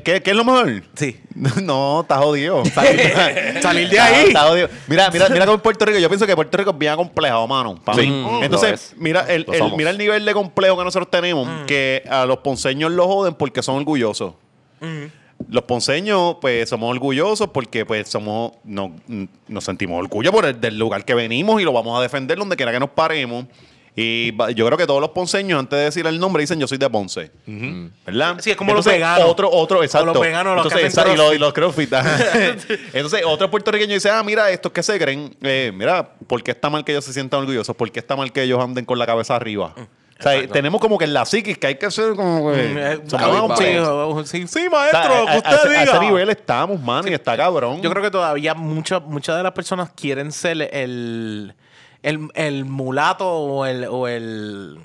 ¿Qué, qué es lo mejor? Sí. No, está jodido. Salir de ahí. está jodido. Mira, mira, mira como en Puerto Rico. Yo pienso que Puerto Rico es bien complejo, mano. Sí, mí. mm, Entonces, es. mira el, mira el nivel de complejo que nosotros tenemos, que a los ponceños los joden porque son orgullosos. Los ponceños, pues, somos orgullosos porque, pues, somos, no, mm, nos sentimos orgullo por el del lugar que venimos y lo vamos a defender donde quiera que nos paremos. Y yo creo que todos los ponceños, antes de decir el nombre, dicen yo soy de Ponce. ¿Verdad? Sí, es como los veganos. Otro, otro, exacto. los veganos, los Entonces, exacto, y los, y los crossfit. Entonces, otro puertorriqueño dice, ah, mira, estos que se creen, eh, mira, ¿por qué está mal que ellos se sientan orgullosos? ¿Por qué está mal que ellos anden con la cabeza arriba? O sea, tenemos como que en la psiquis que hay que ser como que... Eh, somos- sí, sí, o sea, maestro, a- que usted a, a diga. ese nivel estamos, mano, y está cabrón. Yo creo que todavía muchas muchas de las personas quieren ser el, el, el mulato o el, o el,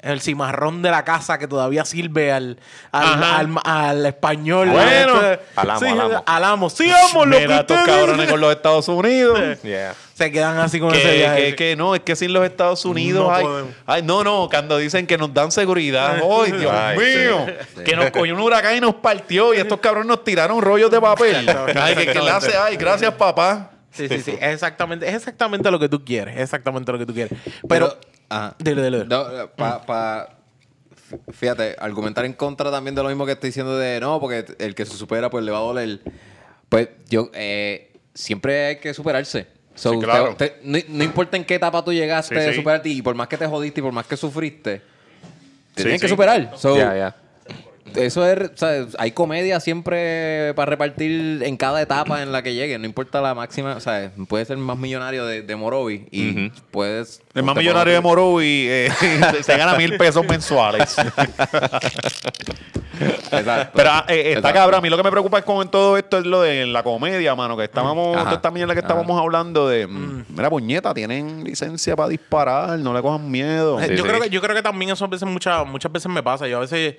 el cimarrón de la casa que todavía sirve al, al, al, al español. Bueno. Este, Al amo, sí, al amo. al amo. Sí, amo, lo que Mira, estos cabrones con los Estados Unidos. Yeah. Se quedan así con ese Que, viaje. que, que no, es que sin los Estados Unidos No ay, podemos. ay, no, no, cuando dicen que nos dan seguridad, ¡ay, Dios Ay, mío! Que nos cogió un huracán y nos partió y estos cabrones nos tiraron rollos de papel. Ay, que, que le hace, ay, gracias papá. Sí, sí, sí. Es exactamente, es exactamente lo que tú quieres. Es exactamente lo que tú quieres. Pero, ajá. dile, dile. No, eh, pa- pa- fíjate, argumentar en contra también de lo mismo que estoy diciendo de no, porque el que se supera pues le va a doler. Pues yo, eh, siempre hay que superarse. So, Sí, claro. te- te- no, no importa en qué etapa tú llegaste Sí, de sí. superarte y por más que te jodiste y por más que sufriste, te Sí, tienes que superar. So, Ya, ya. Eso es, o sea, hay comedia siempre para repartir en cada etapa en la que llegue. No importa la máxima, o sea, puedes ser más millonario de, de Morovi y puedes. El más millonario de Morovi eh, se, gana mil pesos mensuales. Exacto. Pero ah, eh, está Exacto. cabrón. A mí lo que me preocupa es con todo esto es lo de la comedia, mano. Que estábamos, Ajá. esta mierda que estábamos hablando de. mm, Mira, puñeta, tienen licencia para disparar, no le cojan miedo. Eh, Sí, yo, sí. Creo que, yo creo que también eso a veces, muchas, muchas veces me pasa. Yo a veces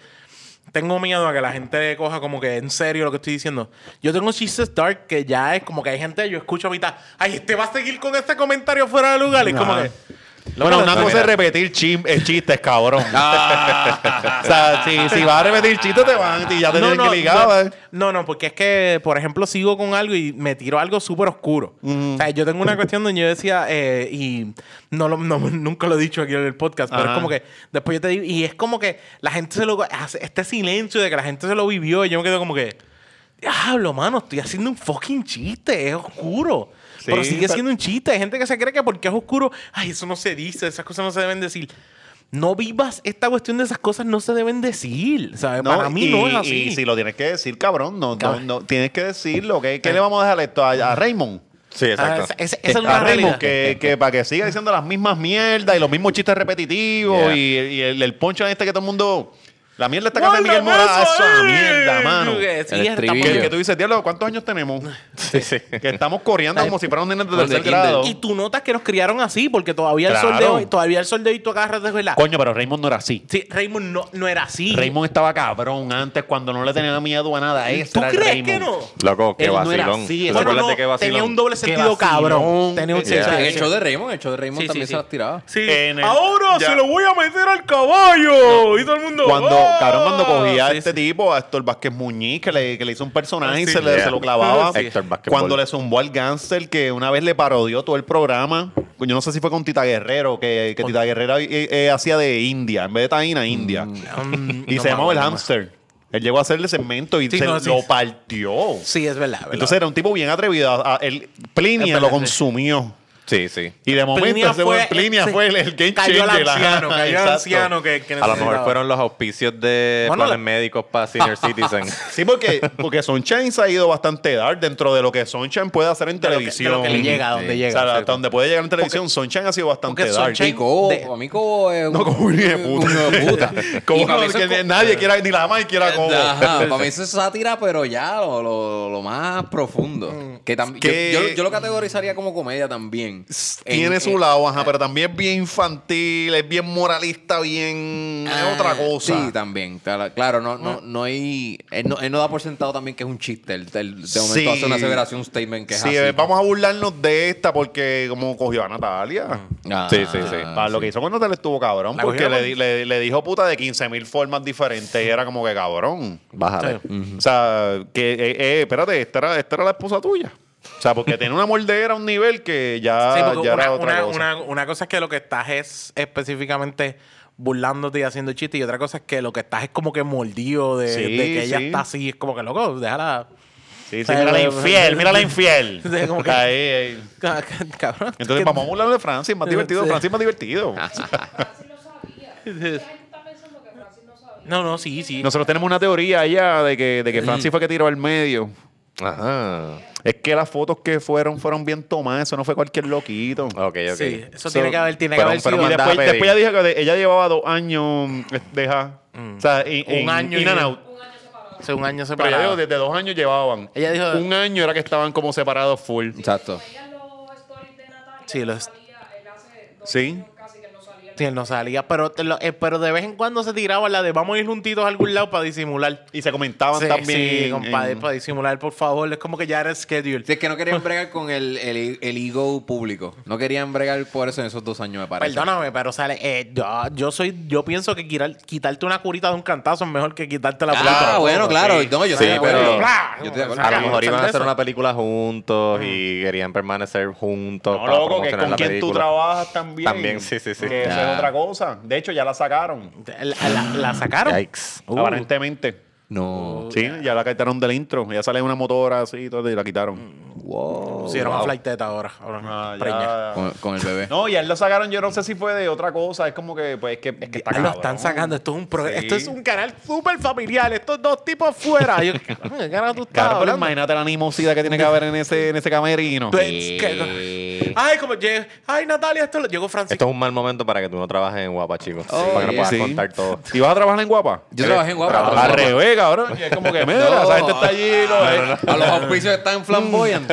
tengo miedo a que la gente coja como que en serio lo que estoy diciendo. Yo tengo chistes dark que ya es como que hay gente, yo escucho a mitad, ay, este va a seguir con este comentario fuera de lugar. Y es como Ajá. Que, Bueno, una no, cosa es repetir chim- eh, chistes, cabrón. Ah. o sea, si, si vas a repetir chistes, te van y ya te tienen que ligar. ¿eh? no, no, porque es que, por ejemplo, sigo con algo y me tiro algo súper oscuro. O sea, yo tengo una cuestión donde yo decía, eh, y no, lo- no- nunca lo he dicho aquí en el podcast, pero Ajá. es como que después yo te digo, y es como que la gente se lo este silencio de que la gente se lo vivió, y yo me quedo como que, diablo, mano, estoy haciendo un fucking chiste, es oscuro. Sí, pero sigue siendo un chiste. Hay gente que se cree que porque es oscuro, ay, eso no se dice, esas cosas no se deben decir. No vivas esta cuestión de esas cosas, no se deben decir. ¿sabes? Para mí y, no es así. Y si lo tienes que decir, cabrón, no, no, no, tienes que decirlo. ¿Qué, qué le vamos a dejar esto a, a Raymond? Sí, Ah, exacto. esa- esa- esa es una realidad. que, que para que siga diciendo las mismas mierdas y los mismos chistes repetitivos Yeah. y, y el, el poncho este que todo el mundo... La mierda está ¡Guárdame Miguel Morales esa ahí! mierda, mano. Que sí, El estamos- estribillo. Que, que tú dices, diablo, ¿cuántos años tenemos? Sí, sí. Que estamos corriendo como si fueran nenes de Los de tercer kinder. grado. Y tú notas que nos criaron así, porque todavía el sol de Claro. hoy, todavía el sol de hoy tú agarras de verdad. Coño, pero Raymond no era así. Sí, Raymond no, no era así. Raymond estaba cabrón antes cuando no le tenía miedo a nada. Ese ¿Tú era el crees Raymond. que no? Loco, qué Él no era vacilón. así, ¿Tú él te era- acuerdas no, de qué vacilón? tenía un doble sentido vacilón. cabrón. Tenía un Sí, En sí, el show de Raymond, el show de Raymond Sí, también sí, se sí. las tiraba. Sí. En el- Ahora ya- se lo voy a meter al caballo. Y todo el mundo. Cuando. Cabrón, cuando cogía a este tipo, a Héctor Vázquez Muñiz, que le, que le hizo un personaje y se, le, se lo clavaba. Sí. Héctor Vázquez Cuando le zumbó al gánster, que una vez le parodió todo el programa. Yo no sé si fue con Tita Guerrero, que, que Tita Guerrero eh, eh, hacía de India, en vez de Taína, India. Mm, y no se llamaba el hámster. Él llegó a hacerle segmento y Sí, se no, sí. lo partió. Sí, es verdad. verdad. Entonces era un tipo bien atrevido. A- a- él, Plinia lo consumió. Sí, sí. Y de momento Plinia ese fue- Plinia fue el, el game Cayó el changer, ajá, anciano, cayó el anciano que, que A lo mejor fueron los auspicios de Bueno, planes la- médicos para senior citizen. Sí, porque, porque Sunshine se ha ido bastante dark dentro de lo que Sunshine puede hacer en De lo que- televisión. de lo que le llega, a donde O llega. sea, sí. hasta donde puede llegar en televisión, Sunshine ha sido bastante porque dark. Sunshine- para mí Cobo es un, No, como un hijo de puta. un hijo de puta. Como que nadie quiera, ni la más quiera como. Ajá, para mí eso es sátira, pero ya lo, lo- lo más profundo. Que tam- Que- yo, yo- yo lo categorizaría como comedia también. Tiene En- su en- lado, ajá, pero también es bien infantil, es bien moralista, bien. Ah, es otra cosa. Sí, también. Claro, no, no, no hay. Él no, él no da por sentado también que es un chiste. Él, él de momento Sí. hace una aseveración, un statement que es Sí, así. eh, vamos a burlarnos de esta porque como cogió a Natalia. Ah, Sí, sí, sí. Para lo que hizo con Natalia estuvo cabrón, La porque le, le- le dijo puta de 15 mil formas diferentes y era como que cabrón. Bájale. O sea, que, eh, eh, espérate, esta era, esta era la esposa tuya. O sea, porque tiene una mordera a un nivel que ya, Sí, porque ya una, era otra una- cosa. una- una cosa es que lo que estás es específicamente burlándote y haciendo chistes y otra cosa es que lo que estás es como que mordido de, Sí, de que ella sí. está así. Es como que, loco, déjala... Sí, sí, mira la infiel, mira la infiel. Sí, como que- Ahí, ahí. Cabrón. Entonces que- vamos a burlar de Francis, más divertido. Sí. Francis más divertido. Francis no sabía. Mucha gente está pensando que Francis no sabía. No, no, sí, sí. Nosotros tenemos una teoría allá de que, de que Francis fue que tiró al medio. Ajá. Es que las fotos que fueron fueron bien tomadas, eso no fue cualquier loquito. Ok, ok. Sí, eso So, tiene que haber, tiene que pero- haber pero sido... Y después, después ella dijo que ella llevaba dos años deja. O sea, en, Un año in and out. Un año Pero ella dijo, separado. desde dos años llevaban. Ella dijo- Un año era que estaban como separados full. Exacto. Veían los stories de Natalia. Sí, los- Sí. años casi que no salía. Sí, él no salía, pero, te lo- eh, pero de vez en cuando se tiraba la de vamos a ir juntitos a algún lado para disimular. Y se comentaban Sí, también. sí, compadre, en- para disimular, por favor. Es como que ya era schedule. Sí, es que no querían bregar con el, el, el ego público. No querían bregar por eso en esos dos años, me parece. Perdóname, pero sale, eh, yo, yo soy, yo pienso que quitar- quitarte una curita de un cantazo es mejor que quitarte la Ah, bueno, claro. sí. No, yo Sí, estoy de pero- acuerdo. Bla. Yo estoy de acuerdo. A lo mejor iban a hacer una película juntos y querían permanecer juntos No, para loco, que promocionar con la quien tú película. trabajas también. También, sí, sí, sí. Que eso Es otra cosa. De hecho, ya la sacaron. La, la- la sacaron. Yikes. Uh. Aparentemente. No. Sí, ya la quitaron del intro. Ya sale una motora así y todo y la quitaron. Wow. Pusieron a Flight Teta ahora. ahora Ah, preña. ya. Con, con el bebé. No, y a él lo sacaron, yo no sé si fue de otra cosa. Es como que, pues, es que, es que está Ah, lo cabrón. están sacando. Esto es un pro- Sí. esto es un canal súper familiar. Estos dos tipos fuera. Yo, ¿qué tú estás Claro, pero hablando? imagínate la animosidad que tiene que haber en ese, en ese camerino. Ay, como. Ay, Natalia, esto lo- llegó Francisco. Esto es un mal momento para que tú no trabajes en Guapa, chicos. Oh, para que no yeah. puedas Sí. contar todo. ¿Y vas a trabajar en Guapa? Yo trabajé en Guapa. Al revés, cabrón. Y es como que, mira, No. esa gente está allí. lo- A los auspicios están flamboyantes.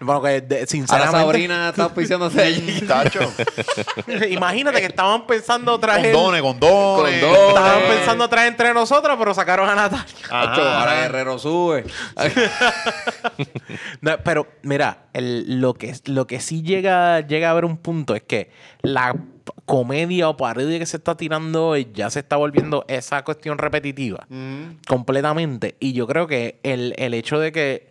Bueno, que de- Ahora sinceramente, Sabrina está auspiciándose allí. Tacho. imagínate que estaban pensando traer. Condones, condones. Condones. Estaban pensando traer entre nosotros, pero sacaron a Natalia. Ajá. Ahora Guerrero sube. No, pero mira, el- lo, que, lo que sí llega, llega a haber un punto es que la comedia o parodia que se está tirando hoy ya se está volviendo esa cuestión repetitiva completamente. Y yo creo que el, el hecho de que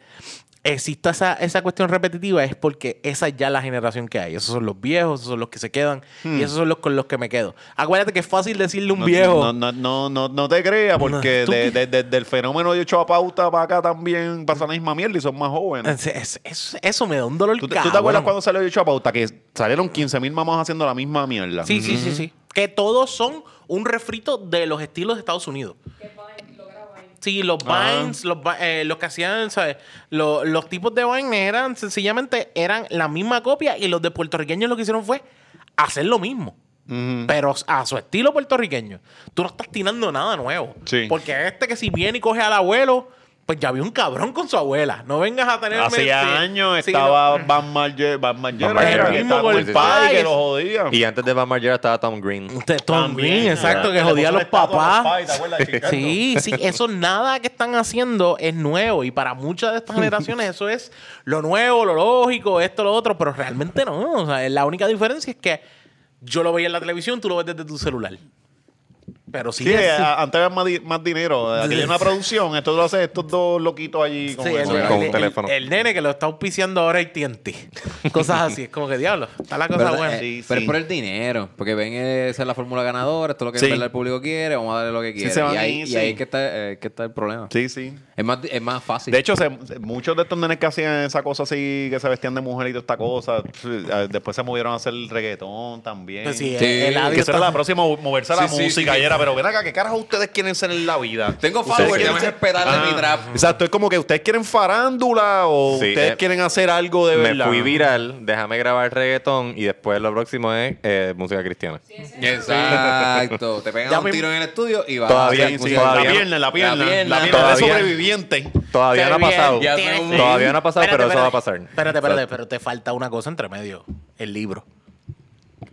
exista esa, esa cuestión repetitiva es porque esa ya es la generación que hay. Esos son los viejos, esos son los que se quedan y esos son los con los que me quedo. Acuérdate que es fácil decirle a un No, viejo. No, no, no, no, no te creas, porque Tú- de- de- de- del fenómeno de ocho a pauta para acá también pasa la misma mierda y son más jóvenes. Es- es- es- eso me da un dolor ¿Tú, te- tú te acuerdas cuando salió ocho a pauta? Que salieron 15 mil mamás haciendo la misma mierda. Sí, sí, sí, sí. Que todos son un refrito de los estilos de Estados Unidos. Sí, los Ah. Vines, los, eh, los que hacían, ¿sabes? Los, los tipos de Vines eran sencillamente eran la misma copia y los de puertorriqueños lo que hicieron fue hacer lo mismo. Pero a su estilo puertorriqueño. Tú no estás tirando nada nuevo. Sí. Porque este que si viene y coge al abuelo, pues ya había un cabrón con su abuela. No vengas a tener... Hacía sí, años sí, estaba no. Van Margera, Van Margera, Van Margera. que estaba el padre que lo jodía. Y antes de Van Margera estaba Tom Green. Usted, Tom También, Green, exacto, que jodía a los papás. Sí, sí, eso nada que están haciendo es nuevo y para muchas de estas generaciones eso es lo nuevo, lo lógico, esto, lo otro, pero realmente no. O sea, la única diferencia es que yo lo veía en la televisión, tú lo ves desde tu celular. Pero sí, Sí, es- a- antes había más, di- más dinero. Aquí hay una producción, esto lo hacen estos dos loquitos allí. Con sí, eso. el, con un el- teléfono. el nene que lo está auspiciando ahora es TNT. Cosas así, es como que diablo, está la cosa Pero, buena. eh, Sí, pero sí. es por el dinero. Porque ven, eh, esa es la fórmula ganadora. Esto es lo que Sí. en verdad el público quiere. Vamos a darle lo que quiere. se van y, ahí, ahí, y sí. ahí es que está, eh, que está el problema. Sí, sí. Es, más, es más fácil. De hecho, se- muchos de estos nenes que hacían esa cosa así, que se vestían de mujer y toda esta cosa, después se movieron a hacer el reggaetón también. Pues sí, Sí, el que esa era está- la próxima, moverse a la Sí, sí, música. sí. y era, pero ven acá, ¿qué carajo ustedes quieren ser en la vida? Tengo Ustedes followers, quieren déjame ser- esperarle Ajá. mi trap. Exacto, es como que ustedes quieren farándula o Sí, ustedes eh, quieren hacer algo de Me verdad. fui viral, déjame grabar reggaetón y después lo próximo es eh, música cristiana. Exacto. Te pegan Ya un me- tiro en el estudio y va Todavía- a Sí, hacer sí, música. todavía- la pierna, la pierna, La pierna. la pierna de Todavía- Todavía no ha pasado. ya tienes- Todavía no ha pasado, Espérate, pero eso va a pasar. Espérate, espérate, pero te falta una cosa entre medio. El libro.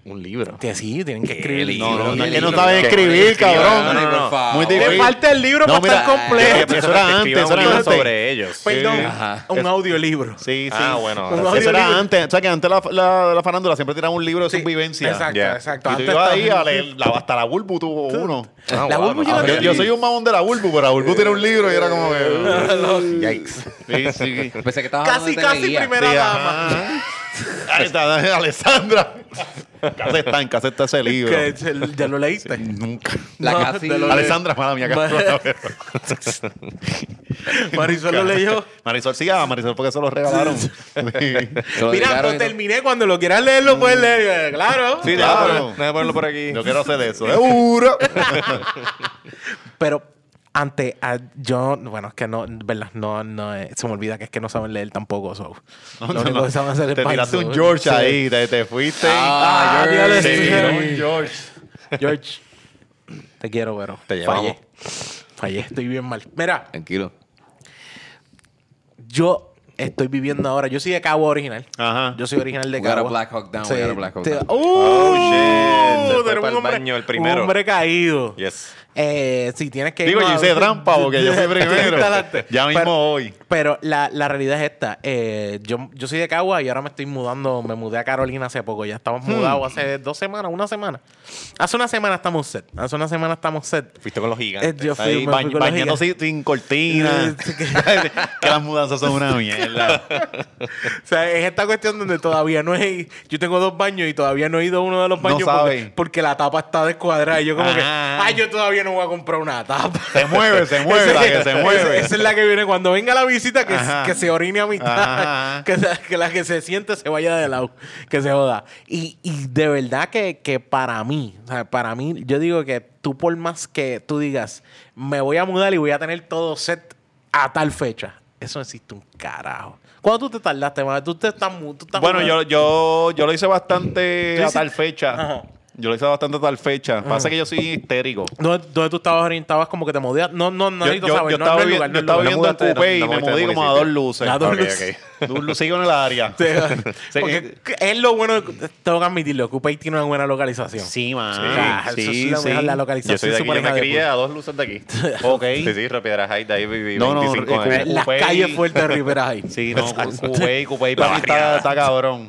Un libro. Que sí, tienen que escribir. libro? No, no, no, ¿Qué es que no ¿Qué? escribir, cabrón. no, no, no. por favor. Muy Te difícil. falta el libro No, para estar completo. eso era antes, eso un era libro antes. sobre ellos. Perdón, Ajá. un audiolibro. Sí, sí. Ah, bueno. Eso era antes. O sea, que antes la, la, la farándula siempre tiraba un libro de Sí, subvivencia. Exacto, Yeah. exacto. Y tú ibas ahí estaba- a leer, la, hasta la Bulbu tuvo uno. Ah, La wow, Bulbu sabía. Yo, yo soy un mamón de la Bulbu, pero la Bulbu tiene un libro y era como que... Yikes. Sí, sí. Pensé que Casi, casi primera dama. Ahí está, Alessandra. Casi está, en casa está ese libro. Que ¿Ya lo leíste? Nunca. La No, casi... lo- Alessandra, mala mía, Ma-. Marisol lo leyó. Marisol sí, ah, Marisol porque se lo regalaron. Sí, Se lo Mira, lo terminé. Cuando lo quieras leer, lo puedes leer. Claro. Sí, Claro. déjame, poner- déjame ponerlo por aquí. Yo quiero hacer eso. ¡Seguro! Pero ante a- yo, bueno, es que no, verdad, no, no, eh, se me olvida que es que no saben leer tampoco. So. lo único que saben hacer es Te tiraste un George Sí. ahí, te, te fuiste. Ah, Ah, George. Te sí. tiró un George. George, te quiero, pero Te llevamos. fallé. Fallé, estoy bien mal. Mira, Tranquilo. yo estoy viviendo ahora, yo soy de Cabo original. Ajá. Yo soy original de We got a Cabo. Black Hawk down, we got a Black Hawk down. ¡Uh! Oh, shit. Se fue hombre- baño el primero. Un hombre caído. Yes. Eh, sí, tienes que Digo, yo hice trampa porque yo fui primero. Ya mismo Pero- hoy. Pero la, la realidad es esta. Eh, yo, yo soy de Cagua y ahora me estoy mudando. Me mudé a Carolina hace poco. Ya estamos mudados hace dos semanas, una semana. Hace una semana estamos set. Hace una semana estamos set. Fuiste con los gigantes. Eh, yo fui, Ahí fui bañando gigantes. sin, sin cortina. Sí, que- las mudanzas son una mierda. O sea, es esta cuestión donde todavía no he... Yo tengo dos baños y todavía no he ido a uno de los baños porque, porque la tapa está descuadrada. Y yo como que... Ay, yo todavía no voy a comprar una tapa. Se mueve, se mueve, la que se mueve. Esa, es la que viene cuando venga la visita, que, que se orine a mitad. Que, la que se siente se vaya de lado. Que se joda. Y, y de verdad que, que para mí, o sea, para mí, yo digo que tú por más que tú digas, me voy a mudar y voy a tener todo set a tal fecha. Eso existe un carajo. ¿Cuándo tú te tardaste, madre? Tú te estás... tú estás Bueno, yo, yo, yo lo hice bastante ¿Tú a tal fecha. Ajá. Yo lo hice bastante tal fecha. Pasa que yo soy histérico. ¿Dónde, dónde tú estabas orientabas como que te movías? No, no, no Yo, yo- saber. yo no, estaba, no el vi- lugar, yo no estaba viendo en mudaste de- Coupé y no me moví como a dos luces. A dos Ok, luces. Dos luces sigo en el área. Sí, Sí, Porque es lo bueno, tengo que admitirlo, Upay tiene una buena localización. Sí, man. Ah, eso sí, es lo sí. la Yo localización. soy de aquí, yo me crié a dos luces de aquí. Ok. Sí, sí, Piedras Heights, de ahí viví No, no, 25 eh, años. Las Coupé- calles fuertes de Rivera ahí. Sí, no, Coupé, Coupé para mí está, cabrón.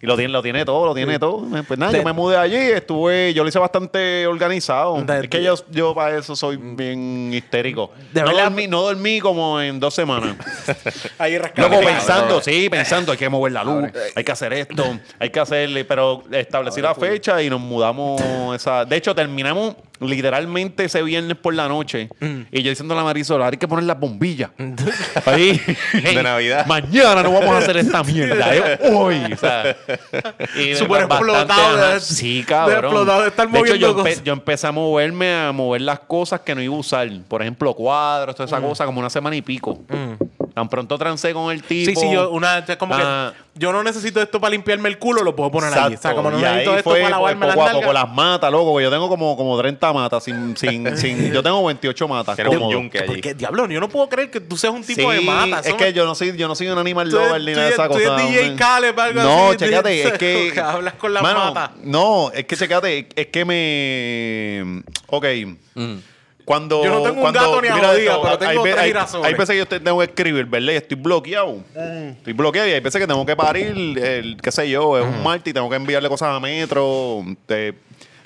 Y lo tiene, lo tiene todo, lo tiene todo. Pues nada, yo me mudé allí, estuve, yo lo hice bastante organizado. Es que yo, yo para eso soy bien histérico. De no, verdad- dormí, no dormí como en dos semanas. Ahí. Luego pensando, sí, pensando, hay que mover la luz, hay que hacer esto, hay que hacerle, pero establecí la fecha y nos mudamos esa. De hecho, terminamos literalmente ese viernes por la noche y yo diciendo a la Marisol, hay que poner las bombillas. Ahí. De Navidad. Mañana no vamos a hacer esta mierda, es hoy. O sea, Súper explotado de- Sí, cabrón. de explotado de estar hecho, moviendo yo, empe- cosas. yo empecé a moverme, a mover las cosas que no iba a usar. Por ejemplo, cuadros, toda esa Mm. cosa, como una semana y pico. Tan pronto trancé con el tipo. Sí, sí, yo, una, es como Ah. que yo no necesito esto para limpiarme el culo, lo puedo poner allí. O sea, como no y ahí necesito esto fue, para pues, lavarme las poco a poco las matas, loco. Yo tengo como, como 30 matas sin, sin, sin. Yo tengo 28 matas. Tienes un yunque allí. Porque, diablo, yo no puedo creer que tú seas un tipo Sí, de mata. es que yo no soy, yo no soy un animal lover ni nada de esa tú cosa. eres DJ. Khaled, algo no, así, chécate, es que. hablas con las Mano, matas. No, es que chécate, es que me. Ok. Cuando, Yo no tengo un cuando, gato ni a mira jodida, pero tengo hay, tres hay- girasoles. hay veces que yo te- tengo que escribir, ¿verdad? Y Estoy bloqueado. Estoy bloqueado y hay veces que tengo que parir, el, qué sé yo, es un martes y tengo que enviarle cosas a Metro. te-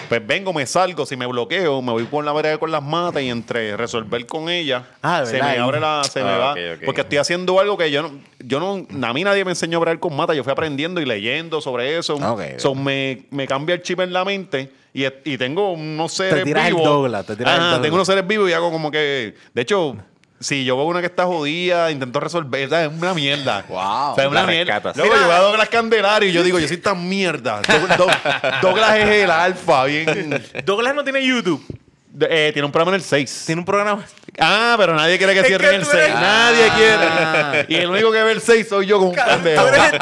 pues vengo, me salgo, si me bloqueo, me voy por la vereda con las matas y entre resolver con ella, Ah, se me abre la, se me Ah, va. Porque estoy haciendo algo que yo no, yo no, a mí nadie me enseñó a bregar con matas, yo fui aprendiendo y leyendo sobre eso. Ah, ok, So, me, me cambia el chip en la mente y, y tengo unos seres tiras el vivos. Douglas, te tiras el Ajá, Douglas. tengo unos seres vivos y hago como que, de hecho, si yo veo una que está jodida, intento resolver, ¿sabes? es una mierda. Wow. O sea, es una mierda. Luego yo veo a Douglas Candelario y yo digo, yo soy tan mierda. Doug- Doug- Douglas es el alfa, bien. Douglas no tiene YouTube. Eh, tiene un programa en el 6. Tiene un programa. Ah, pero nadie quiere que Es cierren que el tú 6. eres- Nadie Ah. quiere. Y el único que ve el 6 soy yo con un Tú pendejo. eres, tú,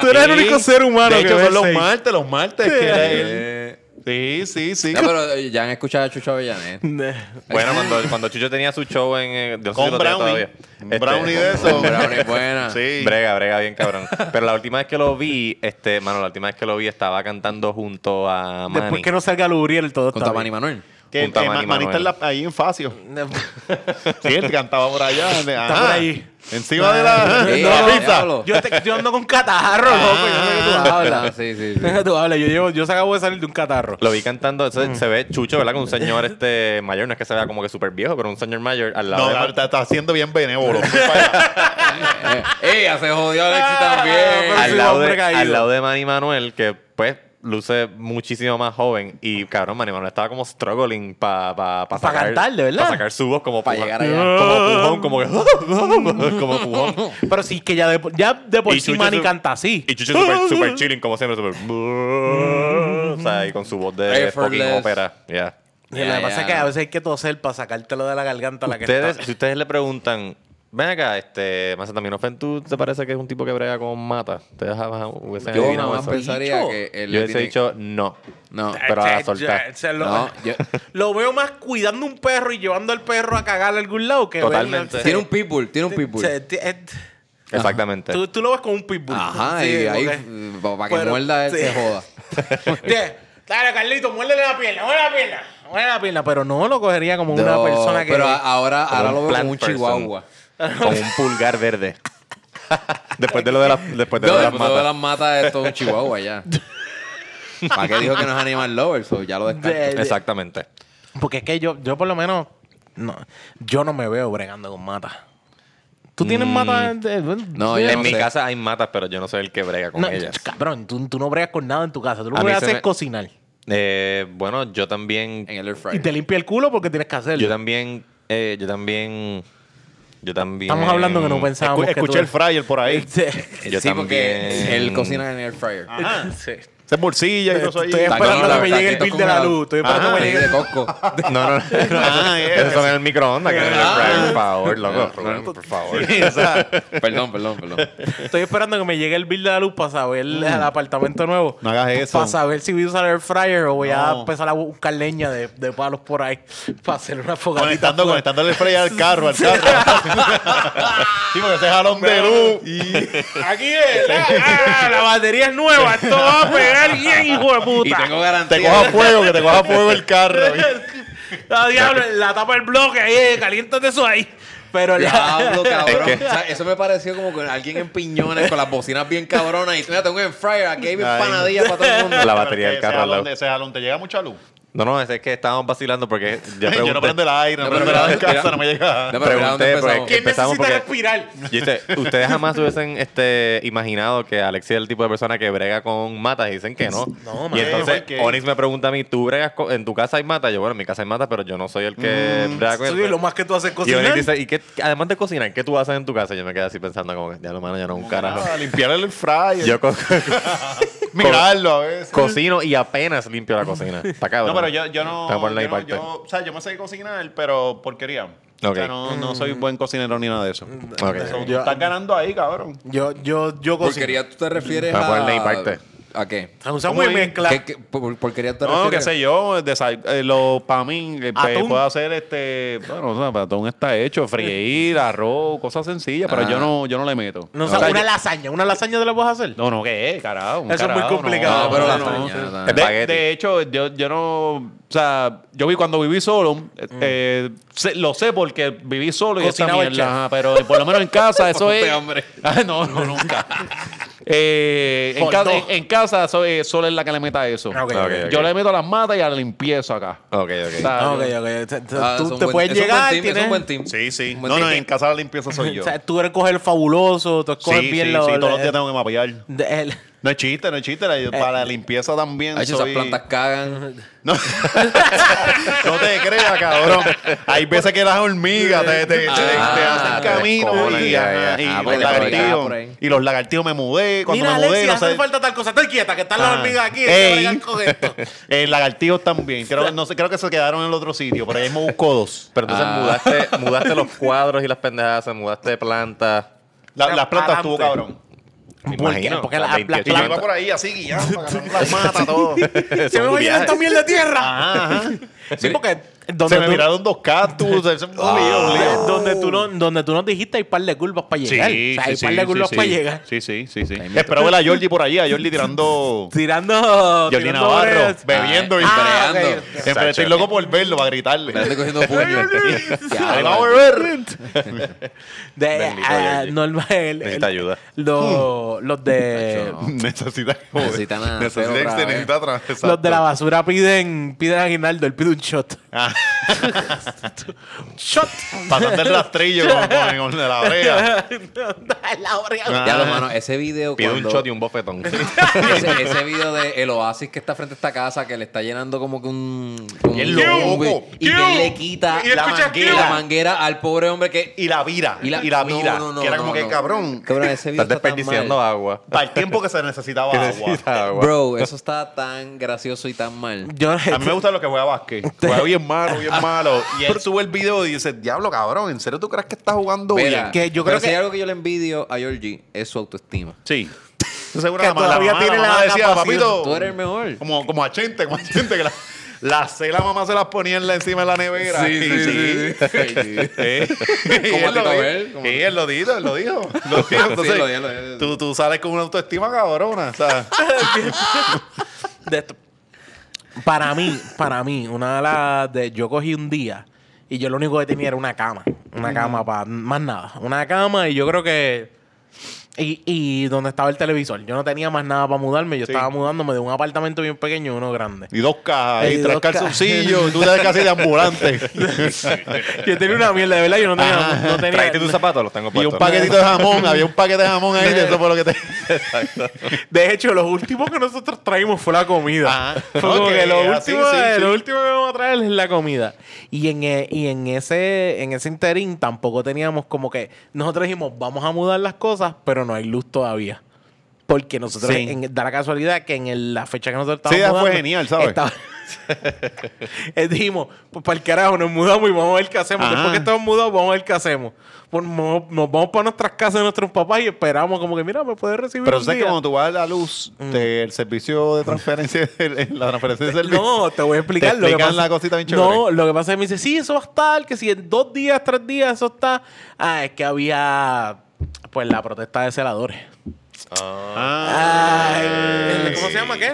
tú eres el único ser humano De que hecho, ve son los seis. martes, los martes. que era él. Sí, sí, sí. no, pero eh, ya han escuchado a Chucho Avellanet. Bueno, cuando, cuando Chucho tenía su show en. eh, yo no sé si Con lo tiene Brownie. todavía. Un Este, brownie de eso. Brownie es buena. Sí. Brega, brega bien cabrón. Pero la última vez que lo vi, este, mano, la última vez que lo vi estaba cantando junto a Manny. Después que no salga Lubriel, todo Con está Tamani bien. Manuel. Que, Junto a que Manny Ma- Manny está en la- ahí en Facio. Sí, él cantaba por allá. Está por ahí. Encima de la, Sí, de la no, pizza. diablo. Yo, te- yo ando con catarro, loco. Yo sé que tú Ah, hablas. sí, sí, sí. Tú hablas. Yo, llevo, yo se acabo de salir de un catarro. Lo vi cantando, eso se ve Chucho, ¿verdad? Con un señor este mayor, no es que se vea como que súper viejo, pero un señor mayor al lado No, de la- Man- está, está siendo bien benévolo. Allá. Eh. Se jodió Alexis Ah, también. pero al sí, lado, hombre de, caído. al lado de Manny Manuel, que pues luce muchísimo más joven. Y cabrón, Manny Manuel estaba como struggling para pa, pa Pa sacar, cantar, de verdad. Para sacar su voz como Pa' puja- llegar allá. Como pujón, como que. como pujón. Pero sí que ya de, ya de por Y sí Manny canta así. Y Chucho super, super chilling, como siempre, super. o sea, y con su voz de fucking ópera. Ya. Y lo que pasa es que a veces hay que toser para sacártelo de la garganta la que Ustedes, está. si ustedes le preguntan, ven acá, este, Macetaminofen, ¿tú te parece que es un tipo que brega con mata? ¿Ustedes jamás hubiesen Yo jamás eso? pensaría que él Yo le tiene- dicho no. No. Pero a la Eh, soltar. se lo, No, yo- lo veo más cuidando un perro y llevando al perro a cagar a algún lado que Totalmente. Tiene un pitbull, tiene un pitbull. se- ti- eh, Exactamente. tú, tú lo ves como un pitbull. Ajá, Sí, y ahí, porque- para que pero- muerda él sí. se joda. Tie- Dale, Carlito, muérdele la pierna, muérdele la pierna. Muérdele la pierna, pero no lo cogería como una No, persona que... Pero a- ahora, Como ahora un lo veo plant como un person. chihuahua. Con un pulgar verde. después de lo de, la, después de, No, lo de las después de matas. las matas es todo un chihuahua ya. ¿Para qué dijo que no es animal lover? So, ya lo descarto. De- de- Exactamente. Porque es que yo, yo por lo menos, no, yo no me veo bregando con matas. ¿Tú tienes matas? de- No, yo en no mi sé. casa hay matas, pero yo no soy el que brega con no, ellas. Cabrón, tú, tú no bregas con nada en tu casa. Tú lo A que mí haces es cocinar. Eh, bueno, yo también. En el air Y fryer. te limpia el culo porque tienes que hacerlo. Yo también. eh, yo también. Yo también. Estamos hablando que no pensábamos Escu- que Escuché tú- el fryer por ahí. Sí. Yo sí, porque también. él cocina en el air fryer. Sí. Es y todo eso ahí. Estoy esperando que me llegue el bill de la luz. Estoy esperando que me llegue de Costco. No, no, no. Ah, Eso son en el microondas. Ah. por favor, loco. Por favor. Perdón, perdón, perdón. Estoy esperando que me llegue el bill de la luz para saber el apartamento nuevo. No hagas eso. Para saber si voy a usar el fryer o voy a empezar a buscar leña de, de palos por ahí. Para hacer una fogatita. Conectando, afuera. conectándole el fryer al carro, al carro. sí, porque ese jalón de luz. Aquí es. La, ah, la batería es nueva. Esto va a pegar bien, hijo de puta. Y tengo garantía. Te coja fuego, que te coja fuego el carro. Ah, diablo, la tapa del bloque ahí, eh, caliéntate eso ahí. Pero la, Diablo, cabrón. Es que- O sea, eso me pareció como con alguien en piñones con las bocinas bien cabronas. Y mira, tengo un air fryer, aquí hay Ay. empanadillas para todo el mundo. La batería del carro ese jalón te llega mucha luz. No, no, es que estábamos vacilando porque yo Yo no pregunté, prendo el aire, no No, prendo el aire en casa, no me llega. No, pero Pregunté, empezamos. porque- ¿Quién Empezamos necesita porque- respirar? Usted- ustedes jamás hubiesen este, imaginado que Alexis es el tipo de persona que brega con matas y dicen que no. No, y entonces ¿Por qué? Onyx me pregunta a mí, ¿tú bregas con- en tu casa hay matas? Yo, bueno, en mi casa hay matas, pero yo no soy el que brega con Sí, lo más que tú haces es Y cocinar. Onyx dice, ¿y qué, además de cocinar, qué tú haces en tu casa? Yo me quedé así pensando como que, ya lo mano, yo no un carajo. Ah, limpiar el fryer. Yo mirarlo a veces. cocino y apenas limpio la cocina. Está cabrón. Pero yo, yo no. Yo, no yo, o sea, yo me sé cocinar, pero porquería. O Ok. sea, no, no soy buen cocinero ni nada de eso. Ok. Eso, Yo- estás ganando ahí, cabrón. Yo, yo, yo cocino. Porquería, ¿tú te refieres a a... ponerle ahí parte. ¿A qué? O sea, ¿Cómo muy ahí? mezcla. ¿Qué, qué- por- porquería te No, qué refieres? sé yo, desa- eh, lo, para mí, eh, pues, Atún. puedo hacer este, bueno, o sea, para atún está hecho, freír, arroz, cosas sencillas, pero Ah. yo no, yo no le meto. No, o O sea, sea, una yo- lasaña. ¿Una lasaña te la puedes hacer? no, no, ¿qué es, carajo? Un Eso es muy carajo, complicado. No, pero no, lasaña. De, Espagueti. de hecho, yo, yo no, o sea, yo vi cuando viví solo, eh, sé- lo sé porque viví solo y esa Cocinaba el mierda, chef. ajá, pero por lo menos en casa eso es... Ah, no, no, nunca. Eh, en, casa, en, en casa soy, solo es la que le meta eso. Ok, Ok, ok. Yo le meto las matas y a la limpieza acá. Ok, O ok. sea, Ah, ok, Ah, tú un te buen- puedes es un buen llegar, team, es tienes... un buen team. Sí, sí. Un buen No, no, team. en casa la limpieza soy yo. O sea, tú eres coger fabuloso, tú escoges sí, bien sí, lo- sí, todos los el- días tengo que mapear. de- el- No es chiste, no es chiste. la- para la limpieza también Ay, esas soy... plantas cagan. No. no te creas, cabrón. Hay veces que las hormigas te, te, te- Ah, te hacen camino y, ya, Ah, los lagartijos. por ahí. Y los lagartijos me mudé. Cuando Mira, me mudé, Alexis, no hace sé. falta tal cosa. Estoy quieta, que están las Ah. hormigas aquí. Ey. con esto. Eh, lagartijos también. Creo, no sé, creo que se quedaron en el otro sitio. Pero ahí me busco dos. Pero entonces Ah. mudaste, mudaste los cuadros y las pendejadas, mudaste plantas. La- las plantas adelante. estuvo cabrón. Me. Porque la- la 28 Y yo planta- iba por ahí así guiando, las matas, todo. Se me va a llenar esta mierda de tierra. Ajá, ajá. Sí, porque Se donde me tú, miraron dos cactus. eso es un Ah, lío. donde, tú no, donde tú nos dijiste hay par de curvas para llegar. o sea, hay par de curvas para llegar. Sí, sí, sí, sí. Espero ver a Jordi por allí, a Jordi tirando. Tirando. Jordi tirando Navarro, horas. bebiendo y Ah, breando. ok, ok. Siempre estoy loco por verlo, para gritarle. Me estoy cogiendo vamos a beber. De, ah, normal, Necesita el- ayuda. Los, los de. Necesita. Necesita, vez. necesita otra vez, Los de la basura piden, piden aguinaldo, él pide un shot. Ah, ¡Shot! pasando el rastrillo con, con, con la brea. la oreja. Ah. Ya lo mano, ese video Pide cuando... un shot y un bofetón. ese, ese video de el oasis que está frente a esta casa que le está llenando como que un, un- loco. y que él le quita Y la manguera, "Kill". la manguera al pobre hombre que Y la vira. Y la, no, vira. no, no, que era no, como que no. cabrón. Cabrón, ese video Estás está tan desperdiciando mal. agua. Para el tiempo que se necesitaba agua. Necesita agua. Bro, eso está tan gracioso y tan mal. Yo, A mí me gusta lo que juega básquet. Juega bien malo, bien malo. Y él sube el video y dice, diablo, cabrón, ¿en serio tú crees que estás jugando Mira, bien? Que yo pero creo si que- hay algo que yo le envidio a Georgie es su autoestima. Sí. Yo seguro Que la mamá- todavía la mamá, tiene la mamá la decía, papito. Tú eres el mejor. Como, como a Chente, como a Chente, que la, la C la mamá se las ponía en la, encima de la nevera. Sí, sí, sí, sí. Y Como a él lo dijo. Sí, él lo dijo, lo dijo. Entonces, lo dijo, lo dijo. Tú, tú sales con una autoestima cabrona. O sea, de esto- Para mí, para mí, una de las de yo cogí un día y yo lo único que tenía era una cama. Una cama para más nada. Una cama y yo creo que. Y, y donde estaba el televisor. Yo no tenía más nada para mudarme. Yo Sí. estaba mudándome de un apartamento bien pequeño a uno grande. y dos cajas, Y y tres calzoncillos, y tú eres casi de ambulante. yo tenía una mierda, de verdad. Yo no tenía. No tenía Tráete tus zapatos, los tengo y puestos. un paquetito de jamón, había un paquete de jamón ahí, eso fue lo que te. De hecho, lo último que nosotros traímos fue la comida. Ajá. Fue como Ok, que lo así, último, sí, eh, sí. lo último que vamos a traer es la comida. Y en, e- y en ese en ese interín tampoco teníamos como que nosotros dijimos, vamos a mudar las cosas, pero no hay luz todavía. Porque nosotros, Sí. en- da la casualidad que en el- la fecha que nosotros Sí, estábamos fue mudando, genial, ¿sabes? estaba- Eh, dijimos, pues para el carajo, nos mudamos y vamos a ver qué hacemos. Ajá. Después que estamos mudados, vamos a ver qué hacemos. Pues nos, nos vamos para nuestras casas de nuestros papás y esperamos como que, mira, me puedes recibir Pero un sabes que cuando tú vas a la luz, te- el servicio de transferencia, el- la transferencia de servicio. No, te voy a explicar. Te lo que pasa- la cosita bien No, lo que pasa es que me dice, sí, eso va a estar, que si en dos días, tres días, eso está. Ah, es que había, pues, la protesta de celadores. Ah, Ay, ¿Cómo se llama? ¿Qué?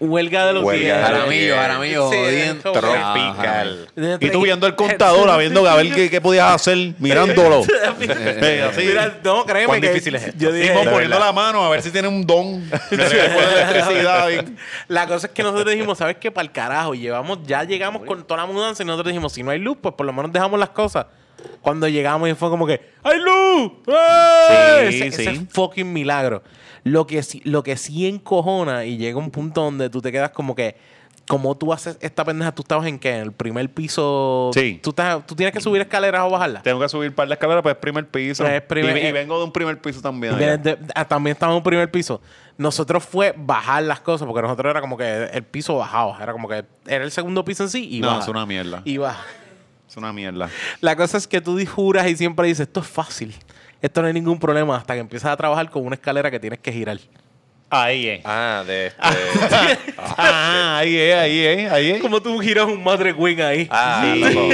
Huelga de los Huelga días. de los Jaramillo, Jaramillo, Sí, jodiendo. eso, Tropical. Y tú viendo el contador, a viendo a ver qué, qué podías hacer, mirándolo. Eh, así. Mira, no, créeme ¿Cuán que difícil es esto? Yo dije, poniendo verdad. la mano a ver si tiene un don. electricidad. bien. La cosa es que nosotros dijimos, ¿sabes qué? Para el carajo, llevamos, ya llegamos con toda la mudanza y nosotros dijimos, si no hay luz, pues por lo menos dejamos las cosas. Cuando llegamos y fue como que, ¡hay luz! ¡Eh! Sí, ese, ese sí. fucking milagro. Lo que, sí, lo que sí encojona y llega un punto donde tú te quedas como que, como tú haces esta pendeja, tú estabas en qué? En el primer piso. Sí. Tú, estás, tú tienes que subir escaleras o bajarlas. Tengo que subir par de escaleras, pues es primer piso. Es primer- y, y vengo de un primer piso también. De- allá. de- ah, también estábamos en un primer piso. Nosotros fue bajar las cosas, porque nosotros era como que el piso bajaba. Era como que era el segundo piso en sí y No, baja. es una mierda. Y baja. Es una mierda. La cosa es que tú juras y siempre dices, esto es fácil. Esto no hay ningún problema hasta que empiezas a trabajar con una escalera que tienes que girar. Ahí es. Ah, de este. Ah, ahí es, ahí es, ahí es. Como tú giras un madre queen ahí. Ah, Sí. loco.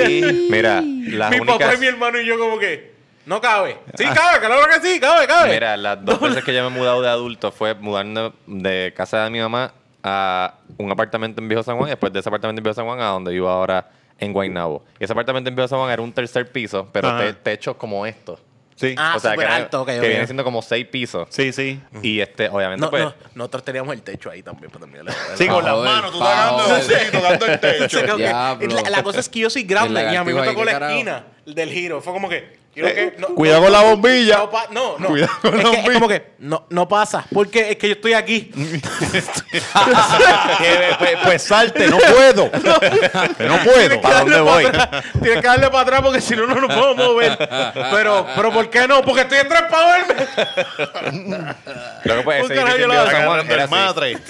Mira, las mi únicas. papá y mi hermano y yo como que, no cabe. Sí, cabe, claro que sí, cabe, cabe. Mira, las dos veces que yo me he mudado de adulto fue mudarme de casa de mi mamá a un apartamento en Viejo San Juan y después de ese apartamento en Viejo San Juan a donde vivo ahora en Guaynabo. Y ese apartamento en San Juan era un tercer piso, pero Ajá. te- techo como esto. Sí. Ah, o sea, súper que, alto, ok, que ok. viene siendo como seis pisos. Sí, sí. Y este, obviamente, No, pues. no, nosotros teníamos el techo ahí también para terminar. Sí, con las manos, tú tocando, joder. sí, tocando el techo. La, la cosa es que yo soy grande El y a mí me tocó la esquina del giro. Fue como que. Quiero que- no- Cuidado no- con la bombilla. No, pa- no, no. Cuidado con es la que es bombilla. como que no, no pasa. Porque es que yo estoy aquí. Que, pues, pues salte, no puedo. Que no puedo. ¿Para dónde voy? Tienes que darle para atrás porque si no, no nos podemos mover. Pero, pero ¿por qué no? Porque estoy en tres para verme. Lo que Un carajo, yo lo Agarrando era el madre. Ese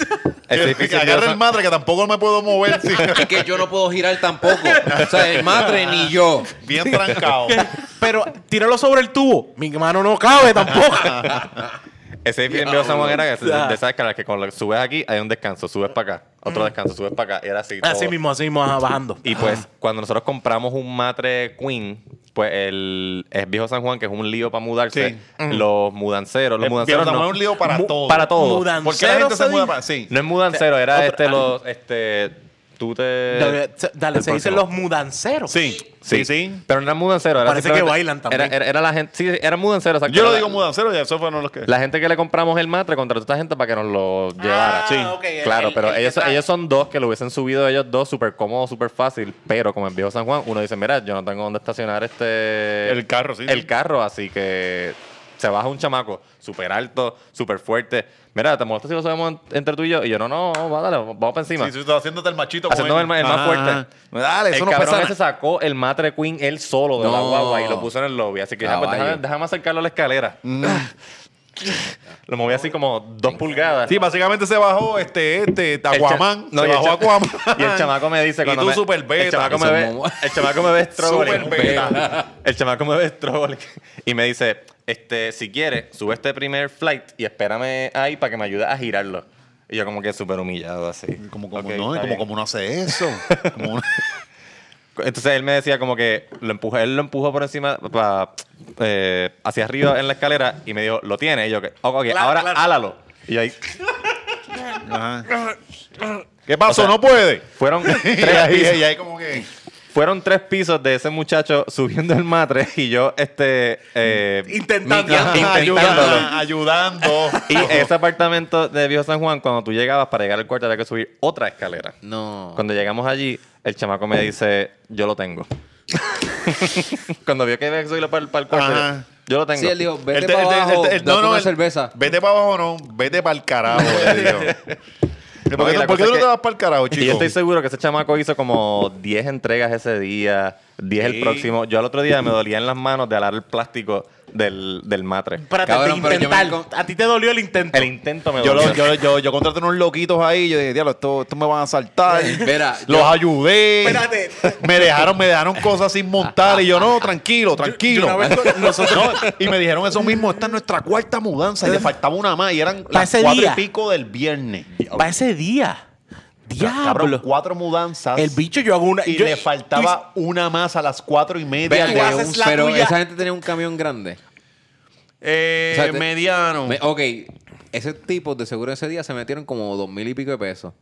Que, edificio que en agarre Viejo el madre, que tampoco me puedo mover. sí. Es que yo no puedo girar tampoco. O sea, el madre ni yo. Bien trancado. Pero tíralo sobre el tubo. Mi mano no cabe tampoco. Ese edificio en Viejo San Juan era de, de esas escalas que cuando subes aquí hay un descanso, subes para acá, otro descanso, subes para acá. Y era así. así mismo, así mismo, bajando. Y pues, cuando nosotros compramos un matre Queen, pues el es Viejo San Juan, que es un lío para mudarse. Sí. Los mudanceros, los El mudanceros. Viejo San no- Juan es un lío para mu- todo. Para todo. Mudan- ¿Por qué la gente se muda para.? Sí. No es mudancero, era Otro- este, los. Este. Tú te. Dale, se- dale, el se dicen los mudanceros. Sí, sí, sí. Pero no era mudancero, era Parece que bailan también. Era, era, era la gente. Sí, era mudancero, exacto. Yo lo digo la- mudancero y eso fueron los que. La gente que le compramos el matre contrató a esta gente para que nos lo llevara. Ah, ok, el- Claro, el- pero el ellos, ellos son dos que lo hubiesen subido ellos dos súper cómodo, súper fácil. Pero como en Viejo San Juan, uno dice, mira, yo no tengo dónde estacionar este... El carro, sí, El sí. carro, así que se baja un chamaco súper alto, súper fuerte. Mira, ¿te molesta si lo subimos en- entre tú y yo? Y yo, no, no, va, dale, vamos para encima. Sí, sí, estás haciéndote el machito. Haciéndome el, más Ajá, fuerte. Dale, eso el no cabrón pesa ese sacó el matre Queen él solo de la No. guagua y lo puso en el lobby. Así que ah, pues déjame, déjame acercarlo a la escalera. lo moví así como dos pulgadas. Sí, básicamente se bajó este, este, Aquaman. no, se y bajó Aquaman. Y el chamaco me dice Y cuando tú me, super beta. El chamaco, me Eso ve, el chamaco me ve struggling. Super beta. El chamaco me ve. Y me dice, este, si quieres, sube este primer flight y espérame ahí para que me ayude a girarlo. Y yo como que súper humillado así. Como, como, no, y como, como uno hace eso. Como uno- Entonces él me decía como que lo empujé, él lo empujó por encima pa- eh, hacia arriba en la escalera y me dijo, ¿lo tiene? Y yo, que, ok, Claro, ahora claro. hálalo. Y ahí, Ajá. ¿Qué pasó? O sea, no puede. fueron Y tres ahí, pisos. y ahí como que. Fueron tres pisos de ese muchacho subiendo el matre y yo, este... eh, Intentando. ayudando. ayudando. Y ese apartamento de Viejo San Juan, cuando tú llegabas para llegar al cuarto, había que subir otra escalera. No. Cuando llegamos allí, el chamaco me dice, yo lo tengo. cuando vio que había que subirlo para, el- para el cuarto, Ajá. yo lo tengo. Sí, él dijo, vete El te- para el te- el abajo, una el- cerveza. Vete para abajo no, vete para el carajo, le digo. ¿Por y qué, la por qué tú no te vas para el carajo, chico? Y yo estoy seguro que ese chamaco hizo como 10 entregas ese día, 10 Sí. el próximo. Yo al otro día me dolía en las manos de alar el plástico del, del matre. Espérate, Cabrón, de pero yo me intentar. A ti te dolió el intento. El intento me Yo, lo- dolió. yo, yo, yo contraté unos loquitos ahí. Yo dije, diablo, esto, esto me van a saltar. Mira, Los yo- ayudé. Espérate. Me dejaron, me dejaron cosas sin montar. Y yo, no, tranquilo, tranquilo. yo una vez con- nosotros- No, y me dijeron eso mismo. Esta es nuestra cuarta mudanza. Y le faltaba una más. Y eran Para las ese cuatro día. y pico del viernes. Para ese día. Cabrón, Diablo. cuatro mudanzas. El bicho yo hago una. Y yo- le faltaba una más a las cuatro y media. De un- la pero tuya. esa gente tenía un camión grande. eh, o sea, te- mediano. Me- ok, ese tipo de seguro ese día se metieron como dos mil y pico de pesos.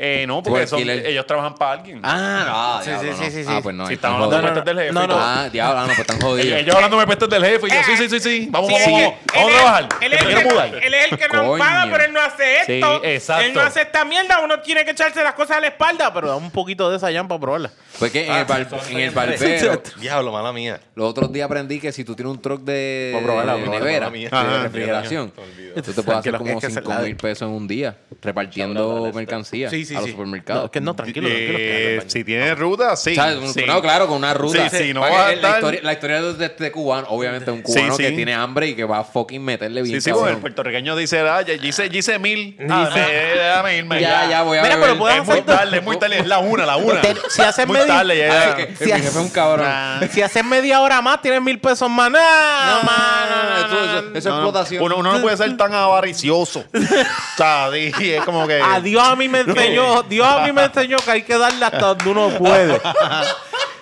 Eh, no, Por porque son- ellos trabajan para alguien. Ah, Sí, diablo, sí, no. sí, sí, Ah, sí. pues no. Si están hablando de pestes del jefe. No, no. Ah, diablo, no, pues están jodidos. Ellos hablando de pestes del jefe. Y yo, sí, sí, sí, sí. Vamos, Sí, vamos, vamos. Vamos a trabajar. Él ¿Te es, el que, él es el que nos paga, pero él no hace Sí, esto. exacto. Él no hace esta mierda. Uno tiene que echarse las cosas a la espalda. Pero da un poquito de esa llama para probarla. Fue que en el, bar- en el barbero, Diablo, mala mía. los otros días aprendí que si tú tienes un truck de, Voy a probarla, de voy a probarla, nevera, mala mía. de Ajá. refrigeración, tú te puedes hacer Tranquilo, como es que se 5 la- mil pesos en un día repartiendo mercancía Sí, sí, a los sí. supermercados. No, que no, tranquilo, tranquilo. Eh, si tiene ruta, sí. ¿Sabes? sí. No, claro, con una ruta. Sí, sí, no Para va que a la, estar- historia, la historia de este cubano, obviamente un Sí, cubano sí. que tiene hambre y que va a fucking meterle bien Sí, sí, porque cabrón. el puertorriqueño dice, ah, ya hice, ya hice mil. Ah, me- déjame irme. Ya, ya, voy a Mira, beber. pero puedes Es muy hacer- tarde, es muy tarde. Es la una, la una. Te- si haces muy medio- tarde, ya. Ay, ya. que- Si mi hace- jefe es un cabrón. Si haces media hora más, tienes mil pesos más. No, No, mano, no, no, eso- es explotación. Uno, uno no puede ser tan avaricioso. o sea, es como que. A Dios a mí me enseñó, Dios a mí me enseñó que hay que darle hasta donde uno puede.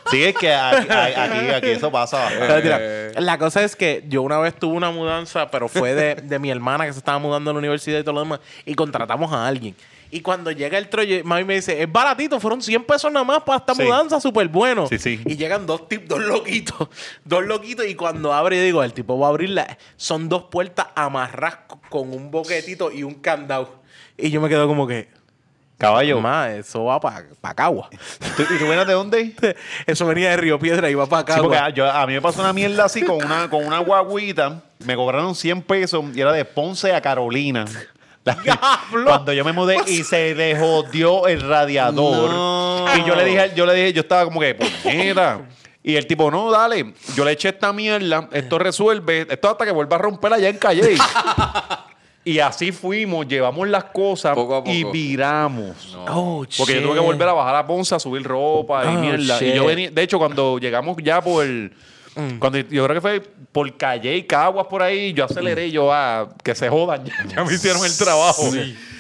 Sí, es que aquí, aquí, aquí eso pasa la cosa es que yo una vez tuve una mudanza, pero fue de, de mi hermana que se estaba mudando a la universidad y todo lo demás, y contratamos a alguien. Y cuando llega el troyo, mami me dice, es baratito, fueron 100 pesos nada más para esta Sí. mudanza, súper bueno. Sí, sí. Y llegan dos tipos, dos loquitos, dos loquitos, y cuando abre, yo digo, el tipo va a abrirla, son dos puertas amarradas con un boquetito y un candado. Y yo me quedo como que, Caballo. más, eso va para Cagua. ¿Tú, ¿Y tú vienes de dónde? Eso venía de Río Piedra y va para Sí, porque Cagua. a, yo- a mí me pasó una mierda así con una, con una guaguita. Me cobraron 100 pesos y era de Ponce a Carolina. Cuando yo me mudé y se le jodió el radiador. Y yo le dije, yo le dije, yo estaba como que, puñeta. Y el tipo, no, dale, yo le eché esta mierda, esto resuelve, esto hasta que vuelva a romper allá en Calle. y así fuimos, llevamos las cosas Poco y viramos. Oh, Porque yo tuve que volver a bajar a Ponce a subir ropa y Oh, mierda. Y yo venía, de hecho, cuando llegamos ya por el. Cuando yo creo que fue por Calle y Caguas por ahí, yo aceleré y yo, ah, que se jodan, ya, ya me hicieron el trabajo.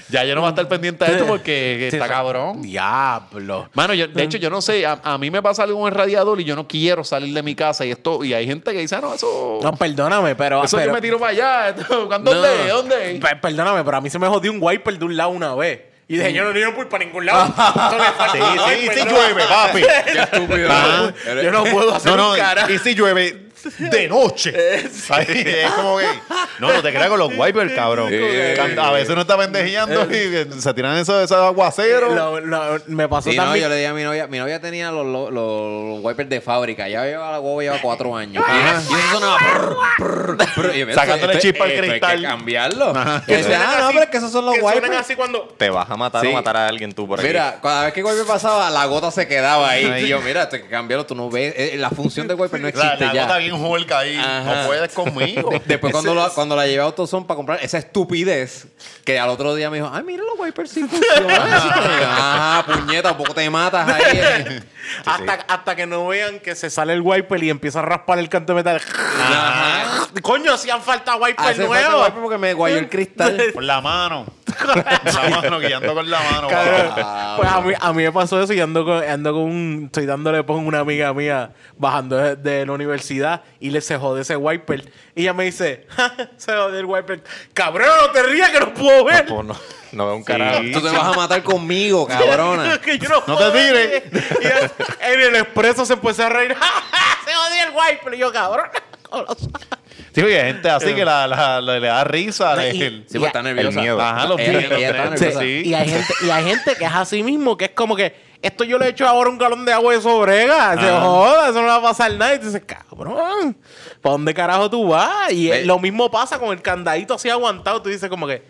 Ya yo no voy a estar pendiente de esto porque Sí, está cabrón. Diablo. Mano, yo, de hecho, yo no sé, a, a mí me pasa algo con el radiador y yo no quiero salir de mi casa y esto, y hay gente que dice, ah, no, eso. No, perdóname, pero. eso pero- yo me tiro para allá. ¿Dónde? No. ¿Dónde? Pe- Perdóname, pero a mí se me jodió un wiper de un lado una vez. Y dije, yo no niego por para ningún lado. Esto le falta Sí, sí, sí llueve, papi. Qué estúpido. Ah. Yo no puedo hacer No, no, un carajo. y si llueve de noche. Ahí, es como que. No, no te creas con los wipers, cabrón. Eh. Cuando- A veces uno está pendejeando y se tiran esos, esos aguaceros. Lo- lo- me pasó Sí, no, también. yo le dije a mi novia, mi novia tenía los, los, los wipers de fábrica, ya lleva la huevo lleva cuatro años. Ajá. Y, eso sonaba prr, prr, prr. Y yo, Sacándole esto- chispa al esto cristal. Hay que cambiarlo. Ajá. Que suenan ah, no, pero es que esos son los que suenan wipers. así cuando. Te vas a matar Sí. o matar a alguien tú por aquí. Mira, cada vez que el wiper pasaba, la gota se quedaba ahí. Y yo, mira, que cambiarlo, tú no ves. eh, La función del wiper no La, existe la ya. gota bien holca ahí. Ajá. No puedes conmigo. Después cuando, lo- cuando la llevé a AutoZone para comprar esa estupidez, que al otro día me dijo, ay, mira los wipers sí funcionan. Ajá, puñeta, un poco te matas ahí. hasta, hasta que no vean que se sale el wiper y empieza a raspar el canto de metal. Ajá. Coño, hacían falta wipers Hace falta wiper porque me guayó el cristal. Con la mano. Con la mano, guiando con la mano. Cabrón. papá. Pues a mí, a mí me pasó eso y ando con, ando con un. Estoy dándole pon una amiga mía bajando de, de la universidad y le se jode ese wiper. Y ella me dice, "Ja, se jode el wiper. Cabrón, no te rías que no puedo ver. Pues no, no veo un carajo. Tú te vas a matar conmigo, cabrona. que yo no, No puedo te tires. Y en el expreso se empezó a reír. se jodió el wiper. Y yo, cabrón. ¿cómo lo? Sí, porque hay gente así que la, la- la- le da risa. Y- el- Sí, pues está nerviosa. El miedo. Ajá, los miedos. Sí, sí. Y hay gente, y hay gente que es así mismo, que es como que esto yo le echo ahora un galón de agua de sobrega. Se Ajá. joda, eso no va a pasar nada. Y tú dices, cabrón, ¿para dónde carajo tú vas? Y lo mismo pasa con el candadito así aguantado. Tú dices como que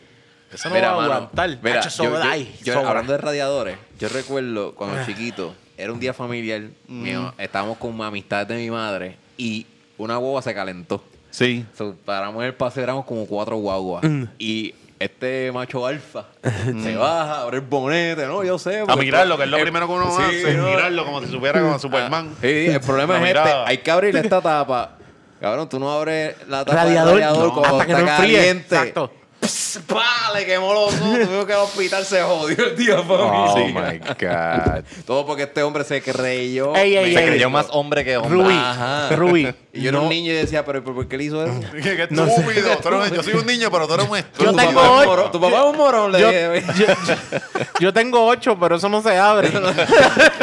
eso no Mira, va a aguantar. mira, Hacho, yo- sobra yo- hablando de radiadores, yo recuerdo cuando chiquito, era un día familiar mío, estábamos con amistades de mi madre y una guagua se calentó. Sí. So, paramos el paseo, éramos como cuatro guaguas. Mm. Y este macho alfa se baja, abre el bonete, ¿no? Yo sé. A mirarlo, que es lo el- primero que uno Sí, hace, ¿no? mirarlo como si supiera como Superman. Sí, el problema es este. Hay que abrir esta tapa. Cabrón, tú no abres la tapa Radiador, del radiador no, cuando hasta que no caliente. Exacto. Pss, ¡Pah! Le quemó los ojos. Tuvimos que ir al hospital, se jodió el día para Oh mí. my God. Todo porque este hombre se creyó. Ey, ey, Se ey. creyó más hombre que hombre. Rubí, Ajá. Rubí. Y yo era no- un niño y decía, ¿pero por qué le hizo eso? Qué, qué No sé. eres yo soy un niño, pero tú eres un Yo estúpido. Tu tengo papá es un ocho. Tu papá es un morón, le Yo, dije. yo- yo- yo tengo ocho, pero eso no se abre. Esto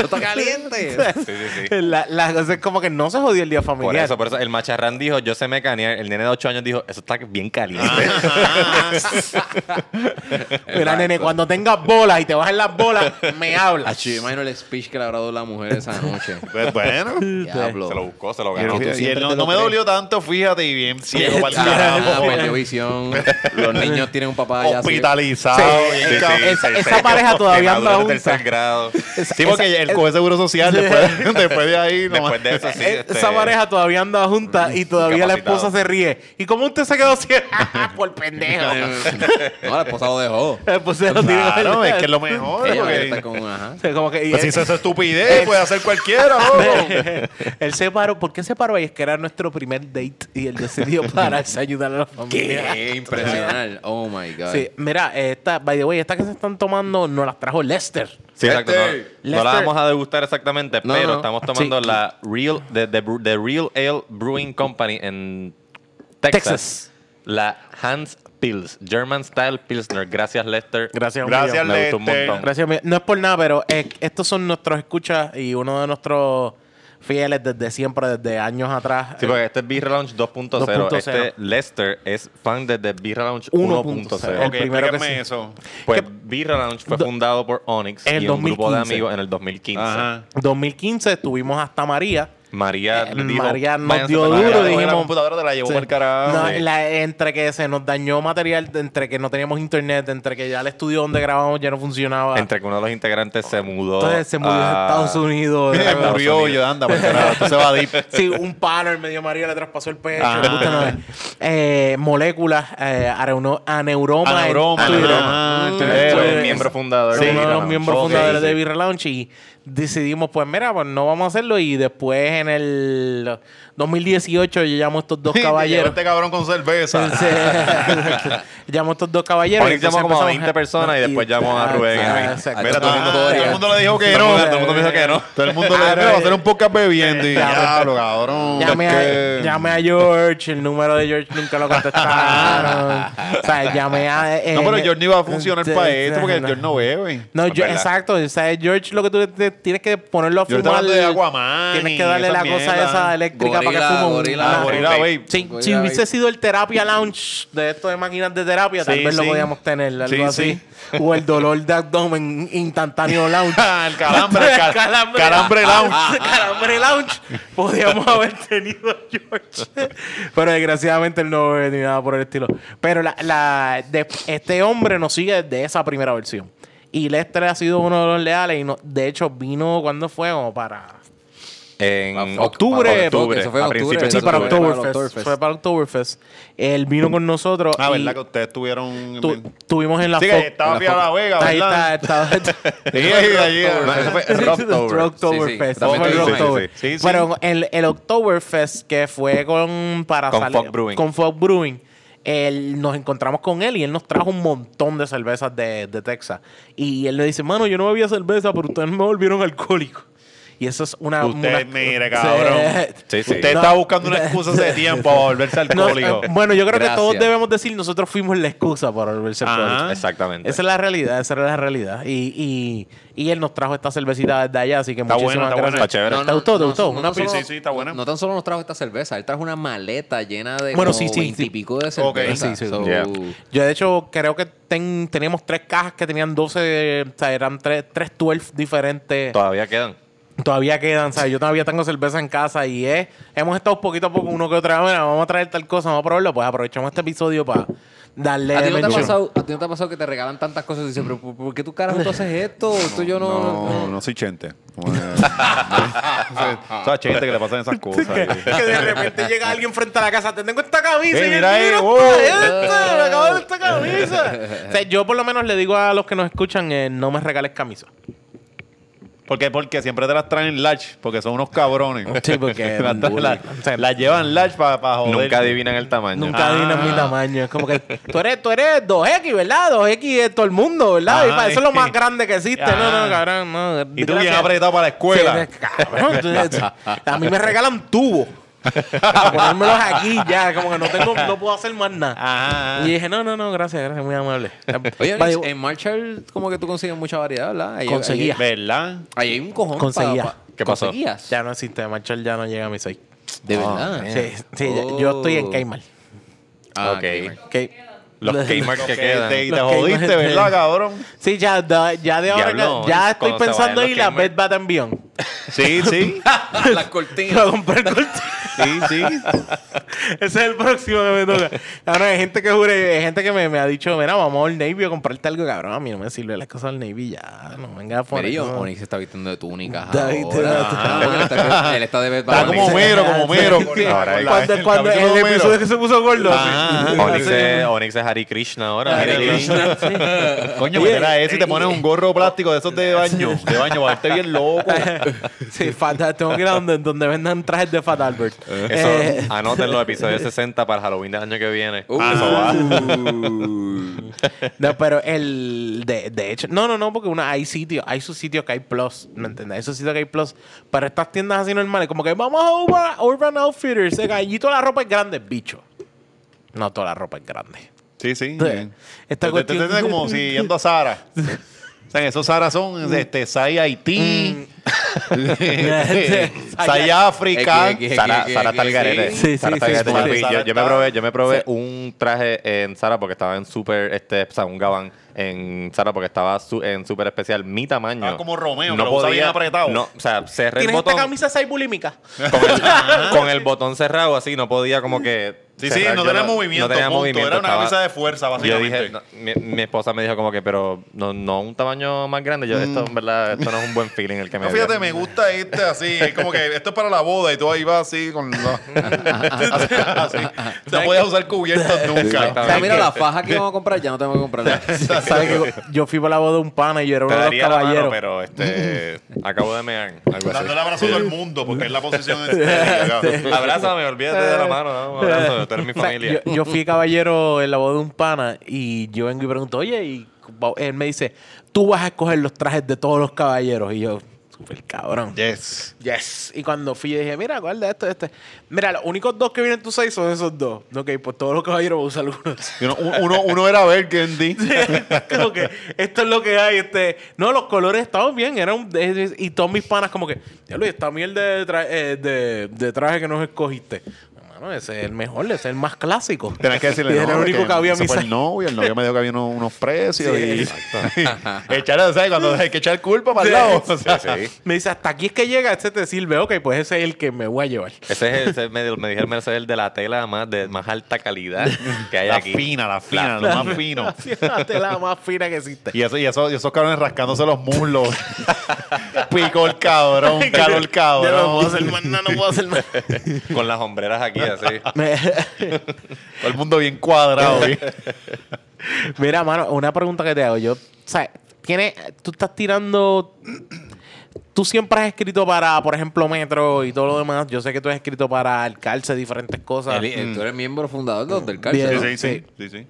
está caliente. Sí, sí, sí. La, la cosa es como que no se jodió el día Por familiar. eso, por eso, el macharrán dijo, yo sé mecanear. El nene de 8 años dijo, eso está bien caliente. Mira, nene, cuando tengas bolas y te bajen las bolas, me hablas. Yo imagino el speech que le habrá dado la mujer esa noche. Pues bueno. Diablo. se lo buscó, se lo Y ganó. y el- no, me dolió tanto, fíjate, y bien ciego para el Ah, carajo. perdió visión. Los niños tienen un papá. Hospitalizado. Es- esa- esa pareja todavía anda junta. tercer grado. Sí, porque él coge seguro social después, después de ahí. Después de eso, sí. Eh, este, Esa pareja todavía anda junta y todavía la esposa se ríe. ¿Y cómo usted se quedó ciego? Por pendejo. No, la esposa lo dejó. La esposa lo tiró. Claro, es que es lo mejor. Como que, y Pues si él, hizo esa estupidez, puede hacer cualquiera, él se paró. ¿Por qué se paró ahí? Es que era nuestro primer date y él decidió pararse a ayudar a la familia. Qué impresionante. Oh my God. Sí, mira, esta, by the way, esta que se están tomando nos las trajo Lester. Sí, exacto. No, no la vamos a degustar exactamente, No, pero no. estamos tomando Sí. la Real, the, the, the Real Ale Brewing Company en Texas. Texas. La Hans Pils, German Style Pilsner. Gracias, Lester. Gracias, Gracias. Me gustó un Lester. montón. Gracias, mi- no es por nada, pero eh, estos son nuestros escuchas y uno de nuestros fieles desde siempre, desde años atrás. Sí, porque este es Beer Lounge 2.0. 2.0. Este Lester es fan desde Beer Lounge 1.0. 1.0. El Ok, primero que sí. eso. Pues Lounge fue Do- fundado por Onyx En el y un grupo de 2015. amigos en el 2015. Ajá. 2015 tuvimos hasta María. María Eh, le dijo, María nos "Váyanse dio duro, allá". Coge dijimos- la computadora te la llevó Sí. el carajo. No, la- entre que se nos dañó material, entre que no teníamos internet, entre que ya el estudio donde grabamos ya no funcionaba. Entre que uno de los integrantes se mudó. Entonces se murió a Estados Unidos. Estados murió Unidos. yo, anda, por carajo. Se va a deep. Sí, un panel medio María le traspasó el pecho. Ah. eh, moléculas, eh, aneuroma. Aneuroma, pues, el miembro fundador Sí, uno de los miembros fundadores de Lounge y decidimos, pues mira, pues no vamos a hacerlo y después en el 2018 yo llamo a estos dos caballeros. Este cabrón con cerveza. Entonces, llamo a estos dos caballeros. Entonces llamó como a empezamos 20 personas y después llamó a Rubén y a mí. Ah, exacto. Mira, todo el mundo, Ah, todo el mundo le dijo que no. todo el mundo me dijo que no. Todo el mundo le Ah, dijo, no, va a eh. hacer un podcast bebiendo. Y diablo, cabrón. Llamé a, George, el número de George nunca lo contestaron. o sea, llamé a. eh, No, pero George no iba a funcionar para esto porque no. George no bebe. No, exacto. O sea, George lo que tú tienes que ponerlo a fumar. hablando de Aquaman Tienes que darle la cosa mierda. esa eléctrica para que fume. un- Ah, Gorila ok. Babe. Sí, Gorila si hubiese Babe. sido el terapia lounge de esto de máquinas de terapia, tal Sí, vez lo sí. podíamos tener, algo Sí, así. O el dolor de abdomen instantáneo lounge. el calambre, el cal- calambre lounge. calambre lounge. Podíamos haber tenido a George. Pero desgraciadamente él no bebe ni nada por el estilo. Pero la, la- de- este hombre nos sigue desde esa primera versión. Y Lester ha sido uno de los leales. Y no, de hecho, vino cuando fue como para. En Octubre, octubre, eso fue a octubre, principios Sí, para Oktoberfest. Fue para Oktoberfest. Él vino con nosotros. Ah, ¿verdad que ustedes tuvieron...? tu- tuvimos en la Sí, que estaba en La Vega, Ahí ¿verdad? está, está. Sí, ahí, ahí, eso. Sí. Pero el, el Oktoberfest que fue con para Con Fog Brewing. con Fog Brewing, él, nos encontramos con él y él nos trajo un montón de cervezas de, de Texas. Y él le dice, mano, yo no bebía cerveza, pero ustedes me volvieron alcohólico. Y eso es una... Usted, una- mire, cabrón. Sí, sí. Usted No. está buscando una excusa hace tiempo para volverse No, alcohólico. eh, bueno, yo creo que todos debemos decir, nosotros fuimos la excusa para volverse Ajá. alcohólicos. Exactamente. Esa es la realidad, esa era la realidad. Y, y, y él nos trajo esta cervecita desde allá, así que Está muchísimas buena, está gracias. buena. Está chévere. ¿Te gustó? ¿Te gustó? no Una tan solo- Sí, sí, está buena. No tan solo nos trajo esta cerveza, él trajo una maleta llena de Bueno, como sí, sí, 20 sí. pico de cerveza. Sí, sí. So, Yeah. Yo, de hecho, creo que ten- teníamos tres cajas que tenían 12, o sea, eran tres, tres 12 diferentes. Todavía quedan. Todavía quedan, ¿sabes? Yo todavía tengo cerveza en casa y es, hemos estado poquito a poco uno que otra vez, "Mira, vamos a traer tal cosa, vamos a probarlo, pues aprovechamos este episodio para darle ¿A ti, no te ha pasado, ¿A ti no te ha pasado que te regalan tantas cosas y dices, pero ¿por, qué tú carajo tú haces esto? Esto yo no... No, no soy chente. Eh, O sea, chente que le pasan esas cosas. que, que de repente llega alguien frente a la casa, te tengo esta camisa. Eh, y mira ahí, "Mira oh". esta, me acabo de esta camisa. o sea, yo por lo menos le digo a los que nos escuchan, eh, no me regales camisa. ¿Por qué? Porque siempre te las traen large, porque son unos cabrones. Sí, porque las, llevan large para joder. Nunca adivinan el tamaño. Nunca Ah. adivinas mi tamaño. Es como que tú eres, tú eres 2X, ¿verdad? 2X es todo el mundo, ¿verdad? Y Ajá, pa- eso es lo más grande que existe. No, no, Ah. cabrón, no. Y tú bien apretado para la escuela. Sí, cabrón, a mí me regalan tubos. Ponérmelos aquí ya, como que no tengo, no puedo hacer más nada. Ajá. Y dije, no, no, no, gracias, gracias, muy amable. Oye, en Marshall como que tú consigues mucha variedad, ¿verdad? Ahí, Conseguía. ¿Verdad? Ahí, hay un cojón. Conseguía. pa- pa- ¿Qué pasó? ¿Conseguías? ya no existe, Marshall ya no llega a mi 6. De verdad. Sí, sí, yo- yo estoy en Kmart. Ah, Ok. Kmart. Los Kmart que Que quedan. te, y te jodiste. ¿verdad, cabrón? Sí, ya, ya de ahora, Diablo, ya estoy cuando se pensando vayan ir los a Kmart. Bed Bath and Beyond. Sí, sí. Las cortinas. Para comprar cortinas. Sí, sí. Ese es el próximo que me toca. Cabrón, hay gente que jure, hay gente que me, me ha dicho, mira, vamos al Navy a comprarte algo, cabrón. A mí no me sirve las cosas del Navy ya. No venga a poner. No. Onyx se está vistiendo de túnica. David, ahora. te- Ah, él está- Él está de Bed Bath Está and como Beyond. Homero, como Homero. Sí, Ahora cuando, el cuando capítulo el episodio que se puso gordo. Ajá. Onyx Así. es, Onyx es Hari Krishna ahora. Hare mírenlo. Krishna, sí. Coño, Oye, mira eso y te pones un gorro plástico de esos de baño. De baño, para verte bien loco. Sí, Fat- tengo que ir a donde, donde vendan trajes de Fat Albert. Eso, Eh, anoten los episodios 60 para Halloween del año que viene. Uh. Eso va. no, pero el. De, de hecho, no, no, no, porque una, hay sitios, hay sus sitios que hay plus, ¿me entiendes? Hay sus sitios que hay plus. Pero estas tiendas así normales, como que vamos a Urban, Urban Outfitters, eh, allí toda la ropa es grande, bicho. No toda la ropa es grande. Sí, sí. Bien. Esta cuestión- como si yendo a Sara. O sea, esos Sara son este, Sai Haití, Sai África. Es que- es que- Sara, que- Sara que- está al garete. sí, sí, Yo me probé, yo me probé un traje en Sara porque estaba en súper, este, o sea, un gabán en Sara porque estaba su- en súper especial. Mi tamaño. Estaba como Romeo, que lo usa bien apretado. No, o sea, cerré el ¿Tienes esta botón camisa 6 bulímica? con el, con el botón cerrado así, no podía como que... Sí, sí, no Yo tenía movimiento. No tenía punto. movimiento. Era una estaba- camisa de fuerza, Yo básicamente. dije, no, mi, mi esposa me dijo como que, pero no, no un tamaño más grande. Yo, esto en verdad, esto no es un buen feeling el que me No, dio. fíjate, me gusta este así. Es como que esto es para la boda y tú ahí vas así con. la- así. No podías usar cubiertos nunca. O sea, mira, la faja que vamos a comprar ya no tengo que comprarla. ¿Sabes que yo fui para la boda de un pana y yo era uno de los la mano, caballeros. pero este, acabo de mear. El abrazo a todo el mundo porque es la posición cabrón. Abrázame, olvídate de la mano. ¿no? Un abrazo, tú eres mi O sea, familia. yo, yo fui caballero en la boda de un pana y yo vengo y pregunto, oye, y él me dice, tú vas a escoger los trajes de todos los caballeros. Y yo, súper cabrón. Yes. Yes. Y cuando fui, yo dije, mira, ¿cuál de esto? Este. Mira, los únicos dos que vienen en tu seis son esos dos. Ok, pues todos los caballeros van a usar uno. Uno, uno, uno era Burgundy. como que esto es lo que hay. Este. No, los colores estaban bien. Eran, de- y todos mis panas, como que, diablo, y esta mierda de, tra- eh, de, de traje que nos escogiste. Ese es el mejor, ese es el más clásico. Tienes que decirle Y era no, el único que había el novio, el novio me dijo que había unos, unos precios Sí, y echarle, ¿sabes? Cuando hay que echar culpa para el lado. O sea, Me dice, hasta aquí es que llega, este te sirve. Ok, pues ese es el que me voy a llevar. Ese es el, ese me, me dijeron ese es el de la tela más de más alta calidad que hay La aquí. fina, la fina, lo más fino. La tela más fina que existe. Y, eso, y, eso, y esos cabrones rascándose los muslos. Pico el cabrón, calo el Ya no puedo cabrón. hacer más no puedo hacer más. Con las hombreras aquí Todo el mundo bien cuadrado. Mira, mano, una pregunta que te hago. Yo, o sea, tiene, tú estás tirando. Tú siempre has escrito para, por ejemplo, Metro y todo lo demás. Yo sé que tú has escrito para el Calce, diferentes cosas. Eli, eh, Tú eres miembro fundador del cárcel. Sí, sí, sí, sí.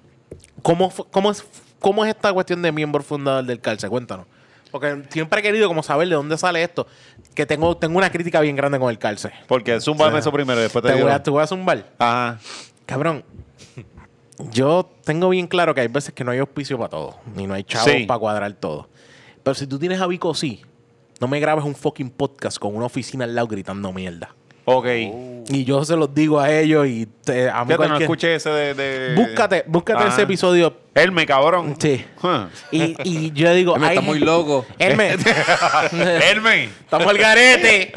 ¿Cómo, cómo, es, ¿Cómo es esta cuestión de miembro fundador del Calce? Cuéntanos. Porque siempre he querido como saber de dónde sale esto. Que tengo, tengo una crítica bien grande con el Calce. Porque zúmbame eso primero y después te, Te digo. voy, a, te voy a zumbar. Ajá. Cabrón, yo tengo bien claro que hay veces que no hay auspicio para todo. Ni no hay chavos Sí. para cuadrar todo. Pero si tú tienes a Vico, sí, no me grabes un fucking podcast con una oficina al lado gritando mierda. Ok. Y yo se los digo a ellos y te, a mí Fíjate, no cualquier- escuché ese de... de- Búscate, búscate Ah. ese episodio. Elme, cabrón. Sí. Huh. Y, y yo digo, Elme está muy loco. Elme. Elme. Estamos al garete.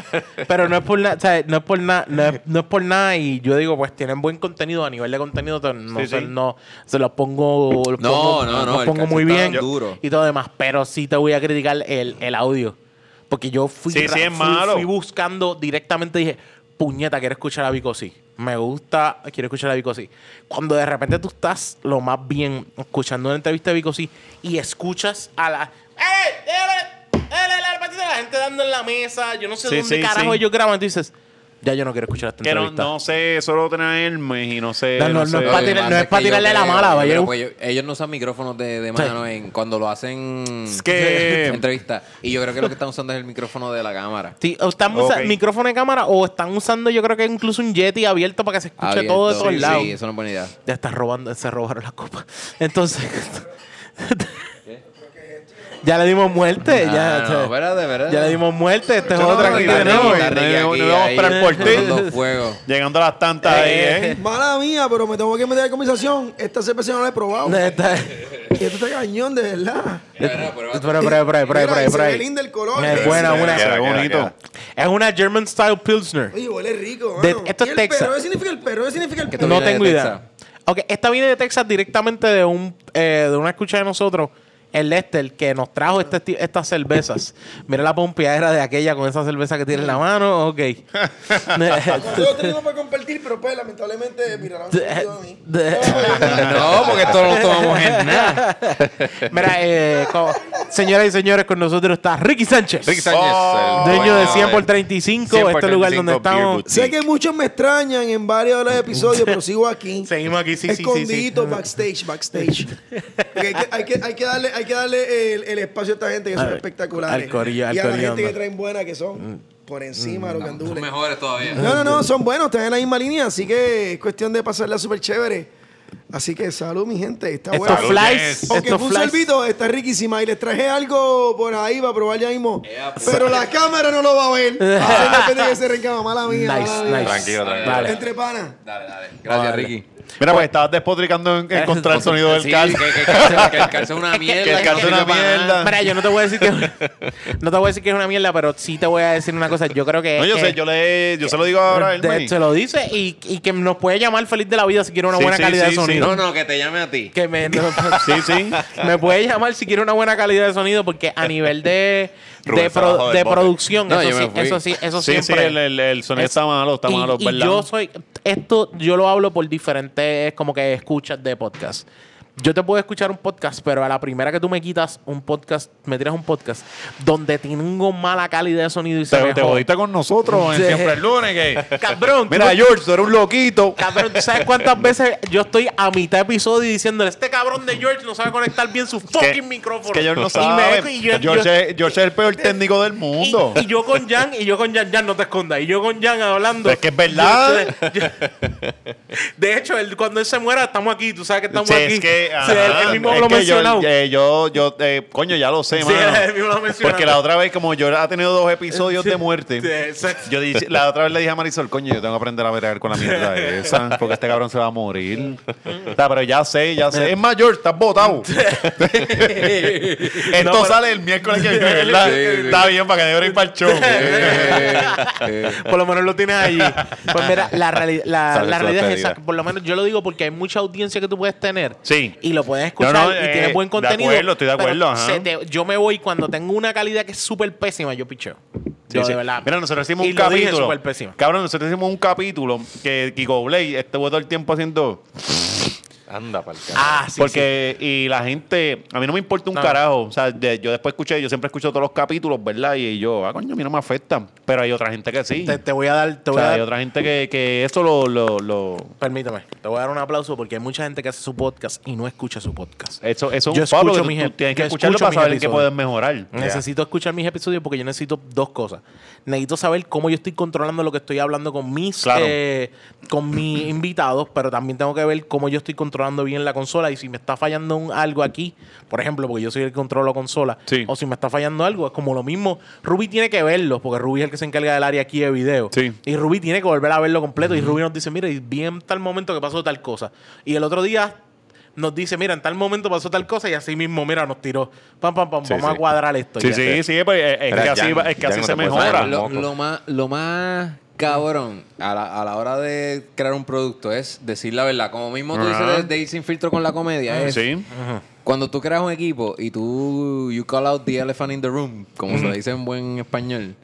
Pero no es por nada, o sea, no es por nada, no es, no es por nada. Y yo digo, pues tienen buen contenido a nivel de contenido. te- No, Sí, se, sí. no se los pongo, los No, pongo- no, no, los pongo muy bien duro. y todo demás. Pero sí te voy a criticar el, el audio. Porque yo fui, Sí, ra- sí, es fui- malo. fui buscando directamente dije, puñeta, quiero escuchar a Vico sí. Me gusta, quiero escuchar a Vico sí. Cuando de repente tú estás lo más bien escuchando una entrevista de Vico sí y escuchas a la. ¡Eh! ¡Eh! ¡Eh! ¡Eh! La gente dando en la mesa. Yo no sé Sí, dónde sí, carajo sí. ellos graban. Tú dices, ya yo no quiero escuchar esta Que no, entrevista. no sé, solo tener Elme y no sé... No, no, no sé. es tirar- no es que pa' yo tirarle la mala, vaya. que ellos, no usan micrófonos de, de mano en, cuando lo hacen Es que- entrevista. Y yo creo que lo que están usando es el micrófono de la cámara. Sí, o están usando Ok. micrófono de cámara o están usando, yo creo que incluso un Yeti abierto para que se escuche Abierto. todo de todos sí, lados. Sí, eso no es buena idea. Ya está robando, se robaron la copa. Entonces. ya le dimos muerte. ya, Ah, no, espérate, espérate. ya le dimos muerte. Esta es No, otra no, aquí no, no, no, no, no vamos a esperar por ti. Llegando a las tantas ahí, Eh, ¿eh? Mala mía, pero me tengo que meter en conversación. Esta cerveza no la he probado. Esta- Y esto está cañón, de verdad. Pero, pero, pero, pero, pero, pero, pero, ve lindo el color. Es buena, buena. Queda bonito. Es una German Style Pilsner. Oye, huele rico, De- esto ¿Y es Texas. perro? ¿Qué significa el perro? ¿Qué significa el perro? No de tengo idea. Ok, esta viene de Texas directamente de un eh, de una escucha de nosotros, el Lester, que nos trajo este estas cervezas. Mira la pompeadera de aquella con esa cerveza que tiene en la mano. Ok. Nosotros tenemos para compartir, pero pues lamentablemente, mira. No, porque esto no lo tomamos en nada. Mira, eh, señoras y señores, con nosotros está Ricky Sánchez. Ricky Sánchez, Oh, Dueño de dueño 100 por 35, 100 por este lugar donde 35 estamos. Sé que muchos me extrañan en varios de los episodios, pero sigo aquí. Seguimos aquí, sí, sí, sí, sí. Escondidito, backstage, backstage. Porque hay, que, hay, que, hay que darle, hay que darle el, el espacio a esta gente que son Al- espectaculares. al corillo, al y a la corillo, gente que traen buena, que son por encima de los gandules. mejores todavía. No, no, no, son buenos, están en la misma línea, así que es cuestión de pasarla súper chévere. Así que salud, mi gente, está Estos bueno. Salud, flies. Aunque estos fue un flies. sorbito, está riquísima. Y les traje algo por ahí para probar ya mismo. Pero la cámara no lo va a ver. Ah, depende que se rencama. Mala mía. Nice, mala mía. nice. Tranquilo, tranquilo. Vale. Entre panas. Dale, dale. Gracias, Ricky. Mira, pues estabas despotricando en encontrar el sonido del Sí. Que, que el calce- que el calce es una mierda. que el calce es una mierda. Mira, yo no te voy a decir que no te voy a decir que es una mierda, pero sí te voy a decir una cosa. Yo creo que No, yo que- sé, yo le, yo se lo digo ahora a él, de- maní. se lo dice y, y que nos puede llamar feliz de la vida si quiere una Sí, buena sí, calidad sí, de sí. sonido. No, no, que te llame a ti. Que me, no, Sí, sí. me puede llamar si quiere una buena calidad de sonido porque a nivel de, De, pro- de producción, No, eso, sí, eso sí, eso Sí, sí, siempre. el, el, el sonido Es- está malo, está y, malo, y ¿verdad? yo soy, esto yo lo hablo por diferentes como que escuchas de podcast. Yo te puedo escuchar un podcast, pero a la primera que tú me quitas un podcast, me tiras un podcast donde tengo mala calidad de sonido y se Te, me te jode. jodiste con nosotros en Sí. Siempre el Lunes. Que... Cabrón, Mira, tú- George, tú eres un loquito. Cabrón, ¿tú sabes cuántas veces yo estoy a mitad de episodio diciéndole este cabrón de George no sabe conectar bien su fucking que- micrófono? Que George no Y me- sabe. y yo- George, yo- es, George es el peor técnico del mundo. Y, y yo con Jan, y yo con Jan, Jan, no te escondas. Y yo con Jan hablando. Es que es verdad. Yo- yo- de hecho, él- cuando él se muera, estamos aquí. Tú sabes que estamos Sí, aquí. es que, Sí, él, mismo es lo que yo- eh, Yo, yo, eh, coño, ya lo sé, Sí, mano. él mismo lo ha mencionado. Porque la otra vez, como yo ha tenido dos episodios de muerte, yo dije- la otra vez le dije a Marisol, coño, yo tengo que aprender a bregar con la mierda esa, porque este cabrón se va a morir. O sea, pero ya sé, ya sé. Es mayor, estás botado. Esto No, sale el miércoles que viene, ¿verdad? Está bien para que ir para el show. Por lo menos lo tienes allí. Pues mira, la, la, la realidad es esa. Por lo menos yo lo digo porque hay mucha audiencia que tú puedes tener. Sí. Y lo puedes escuchar No, no, y eh, tienes buen de contenido. acuerdo, estoy de acuerdo, te- yo me voy cuando tengo una calidad que es súper pésima, yo picheo. Yo Sí, de verdad. Mira, nosotros hicimos Y un capítulo. Cabrón, nosotros hicimos un capítulo que Kiko Blade estuvo todo el tiempo haciendo. Anda, pa'l carajo. Ah, sí. porque, y la gente, a mí no me importa un No. carajo. O sea, de- yo después escuché, yo siempre escucho todos los capítulos, ¿verdad? Y yo, ah, coño, a mí no me afecta. Pero hay otra gente que sí. Te, te voy a dar. Te o voy a dar hay otra gente que, que eso lo, lo, lo- Permítame. Te voy a dar un aplauso porque hay mucha gente que hace su podcast y no escucha su podcast. Eso, eso Yo es un escucho que mis tú, tienes que escucharlo para saber en qué puedes mejorar. Necesito escuchar mis episodios porque yo necesito dos cosas. Necesito saber cómo yo estoy controlando lo que estoy hablando con mis Claro. eh, con mis invitados, pero también tengo que ver cómo yo estoy controlando controlando bien la consola. Y si me está fallando un- algo aquí, por ejemplo, porque yo soy el que controlo consola, Sí. o si me está fallando algo, es como lo mismo. Ruby tiene que verlo, porque Ruby es el que se encarga del área aquí de video. Sí. Y Ruby tiene que volver a verlo completo. Y Ruby nos dice, mira, y vi en tal momento que pasó tal cosa. Y el otro día nos dice, mira, en tal momento pasó tal cosa y así mismo, mira, nos tiró. Pam, pam, pam, Sí, vamos a cuadrar esto. Sí, sí, sí, pues es, que así, Jan, es que así no se mejora. lo más, lo más cabrón a la, a la hora de crear un producto es decir la verdad. Como mismo tú dices de, de ir sin filtro con la comedia. Es Sí. Cuando tú creas un equipo y tú you call out the elephant in the room, como se le dice en buen español,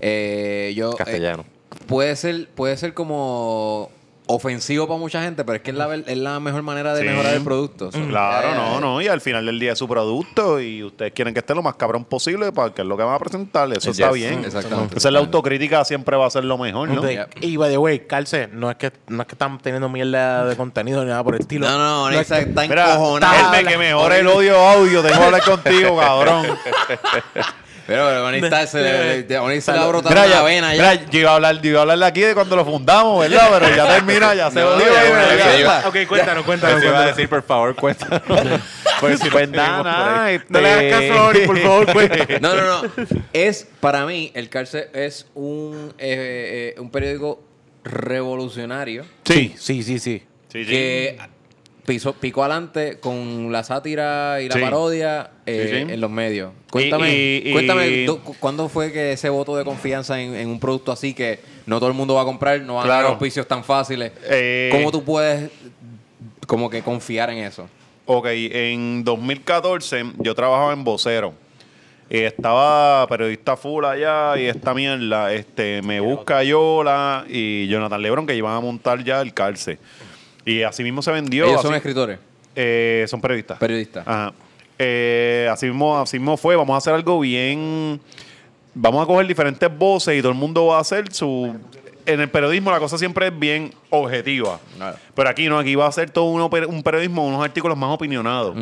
eh, yo... eh, Castellano. puede ser, puede ser como ofensivo para mucha gente, pero es que es la, ver- es la mejor manera de Sí. mejorar el producto. Claro, eh, no, no. Y al final del día es su producto y ustedes quieren que esté lo más cabrón posible para que es lo que van a presentar. Eso Yes. está bien. Exactamente. Esa es la autocrítica siempre va a ser lo mejor, ¿no? De- Y by the way, Calce, no es que no es que están teniendo mierda de contenido ni nada por el estilo. No, no, es Onixa que- está Mira, encojonado. que mejore el odio audio, tengo que hablar contigo, cabrón. Pero, pero Onixa se le, le- Onixa le a Mira, ya, vena ya. mira, yo iba a hablar, yo iba a hablar de aquí de cuando lo fundamos, ¿verdad? Pero ya termina, ya se No, ya. Ok, cuéntanos, cuéntanos. Eso iba a decir, por favor, cuéntanos. Pues, si pues nos nada, nada, este- No le hagas caso, Ori, por favor, cuéntanos. No, no, no. Es, para mí, el Cárcel es un, eh, eh, un periódico revolucionario Sí, Sí, sí, sí. sí, sí. que pisó, picó adelante con la sátira y la Sí. parodia eh, Sí, sí. en los medios. Cuéntame, Y- y- cuéntame y- ¿cuándo fue que ese voto de confianza en, en un producto así que no todo el mundo va a comprar, no van a tener auspicios tan fáciles? Eh, ¿Cómo tú puedes como que confiar en eso? Ok, en 2014 yo trabajaba en Vocero. Y estaba periodista full allá y esta mierda, este, me busca Yola y Jonathan Lebron que iban a montar ya el cárcel. Y así mismo se vendió. Ellos así- son escritores, eh, son periodistas. periodistas. Ajá. Eh, así, mismo, así mismo fue. Vamos a hacer algo bien. Vamos a coger diferentes voces y todo el mundo va a hacer su. En el periodismo la cosa siempre es bien objetiva. Claro. Pero aquí no, aquí va a ser todo uno- un periodismo, unos artículos más opinionados.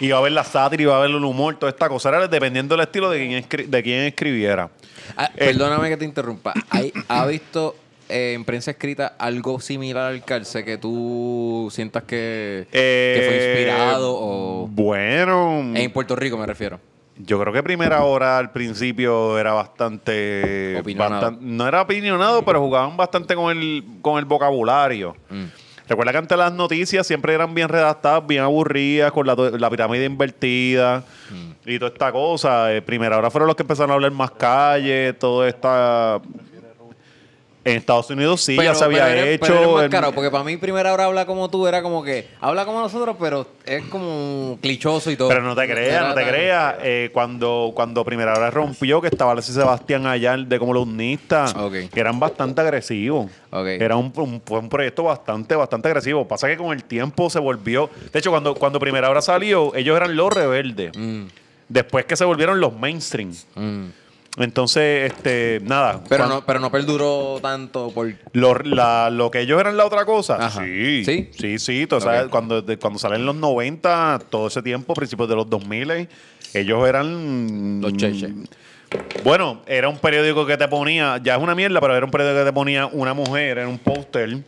Y va a haber la sátira y va a haber el humor, toda esta cosa. Era dependiendo del estilo de quién, escri- de quién escribiera. Ah, Eh, perdóname que te interrumpa. ¿Hay- ¿Ha visto eh, en prensa escrita algo similar al cárcel que tú sientas que, que fue Eh, inspirado o Bueno. en Puerto Rico me refiero? Yo creo que primera hora al principio era bastante, Opinionado. bastan- no era opinionado, pero jugaban bastante con el, con el vocabulario. Mm. Recuerda que antes las noticias siempre eran bien redactadas, bien aburridas, con la, la pirámide invertida Mm. y toda esta cosa. Eh, primera hora fueron los que empezaron a hablar más calle, todo esta... En Estados Unidos sí, ya se había pero eres- hecho. pero más caro, porque para mí primera hora habla como tú era como que habla como nosotros, pero es como clichoso y todo. Pero no te creas, no te creas. Eh, cuando, cuando Primera Hora rompió, que estaba Alexis Sebastián allá de columnista, Ok. que eran bastante agresivos. Era un, un proyecto bastante, bastante agresivo. Pasa que con el tiempo se volvió. De hecho, cuando, cuando Primera Hora salió, ellos eran los rebeldes. Mm, Después que se volvieron los mainstream. mm. Entonces, este, nada. Pero no, pero no perduró tanto por Lo, la- lo que ellos eran la otra cosa. Ajá. Sí. ¿Sí? Sí, sí. tú sabes, cuando, de- cuando salen los 90, todo ese tiempo, principios de los 2000, ellos eran. Los cheches. Bueno, era un periódico que te ponía, ya es una mierda, pero era un periódico que te ponía una mujer en un póster.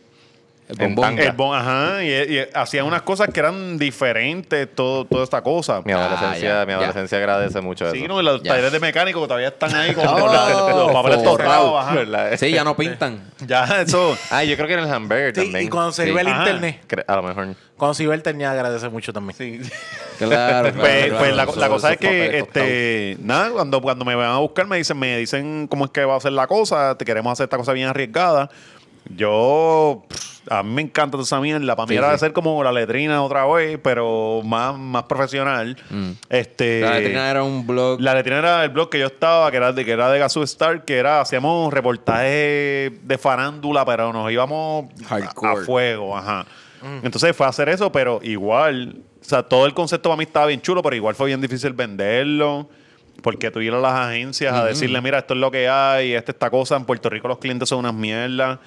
El bombón. El bon, ajá, y, y hacían unas cosas que eran diferentes, todo, toda esta cosa. Mi adolescencia, Ah, ya, mi ya. adolescencia agradece mucho Sí, eso. ¿no? Y los Ya. talleres de mecánico todavía están ahí con Oh, con la- los papeles torrados. Sí, ya no pintan. Ya, eso. Ah, yo creo que en el hamburger Sí, también. y cuando se Sí. iba el Ajá. internet, A lo mejor. cuando se iba el internet agradece mucho también. Claro, claro, Pues, claro. pues la, cosa es que, este, nada, cuando, cuando me van a buscar, me dicen, me dicen cómo es que va a ser la cosa, te queremos hacer esta cosa bien arriesgada. Yo, pff, a mí me encanta toda esa mierda. Para mí Sí, era sí. de ser como la letrina otra vez, pero más, más profesional. Mm. Este, La letrina era un blog. la letrina era el blog que yo estaba, que era de, que era de Gazoo Star, que era, hacíamos reportajes de farándula, pero nos íbamos a, Hardcore. a fuego, ajá. Entonces fue a hacer eso, pero igual, o sea, todo el concepto para mí estaba bien chulo, pero igual fue bien difícil venderlo. Porque tú ir a las agencias a decirle, mira, esto es lo que hay, esta esta cosa. En Puerto Rico los clientes son unas mierdas.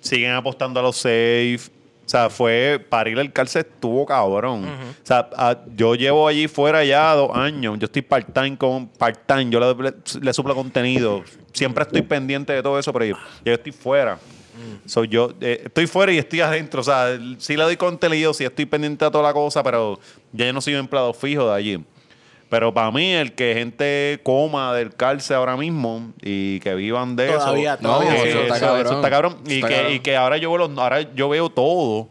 Siguen apostando a los safe. O sea, fue parir el cárcel estuvo cabrón. O sea, a- yo llevo allí fuera ya dos años. Yo estoy part-time con part-time. Yo le, le- le suplo contenido. Siempre estoy pendiente de todo eso, pero yo, yo estoy fuera. So, yo eh, estoy fuera y estoy adentro. O sea, sí le doy contenido, sí estoy pendiente a toda la cosa, pero ya yo no soy un empleado fijo de allí. Pero para mí, el que gente coma del cárcel ahora mismo y que vivan de Todavía, eso. todavía. eh, No, eso está cabrón. eso está cabrón. Y, Está que, cabrón. y que ahora yo veo los, ahora yo veo todo.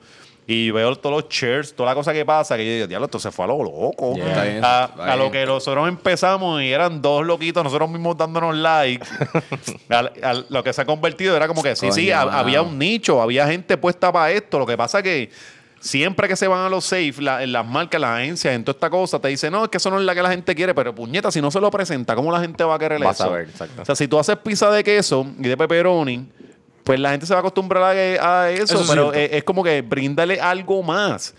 Y veo todos los shares, toda la cosa que pasa, que yo digo, diablo, esto se fue a lo loco. Yeah. A, a lo que nosotros empezamos y eran dos loquitos, nosotros mismos dándonos like. Al- lo que se ha convertido era como que sí, sí, Coño, había un nicho, había gente puesta para esto. Lo que pasa que siempre que se van a los safe, la- en las marcas, las agencias, en toda esta cosa, te dicen, no, es que eso no es la que la gente quiere, pero puñeta, si no se lo presenta, ¿cómo la gente va a querer Vas eso? a ver, exacto. O sea, si tú haces pizza de queso y de pepperoni, pues la gente se va a acostumbrar a, a eso, Eso es pero es, es como que bríndale algo más.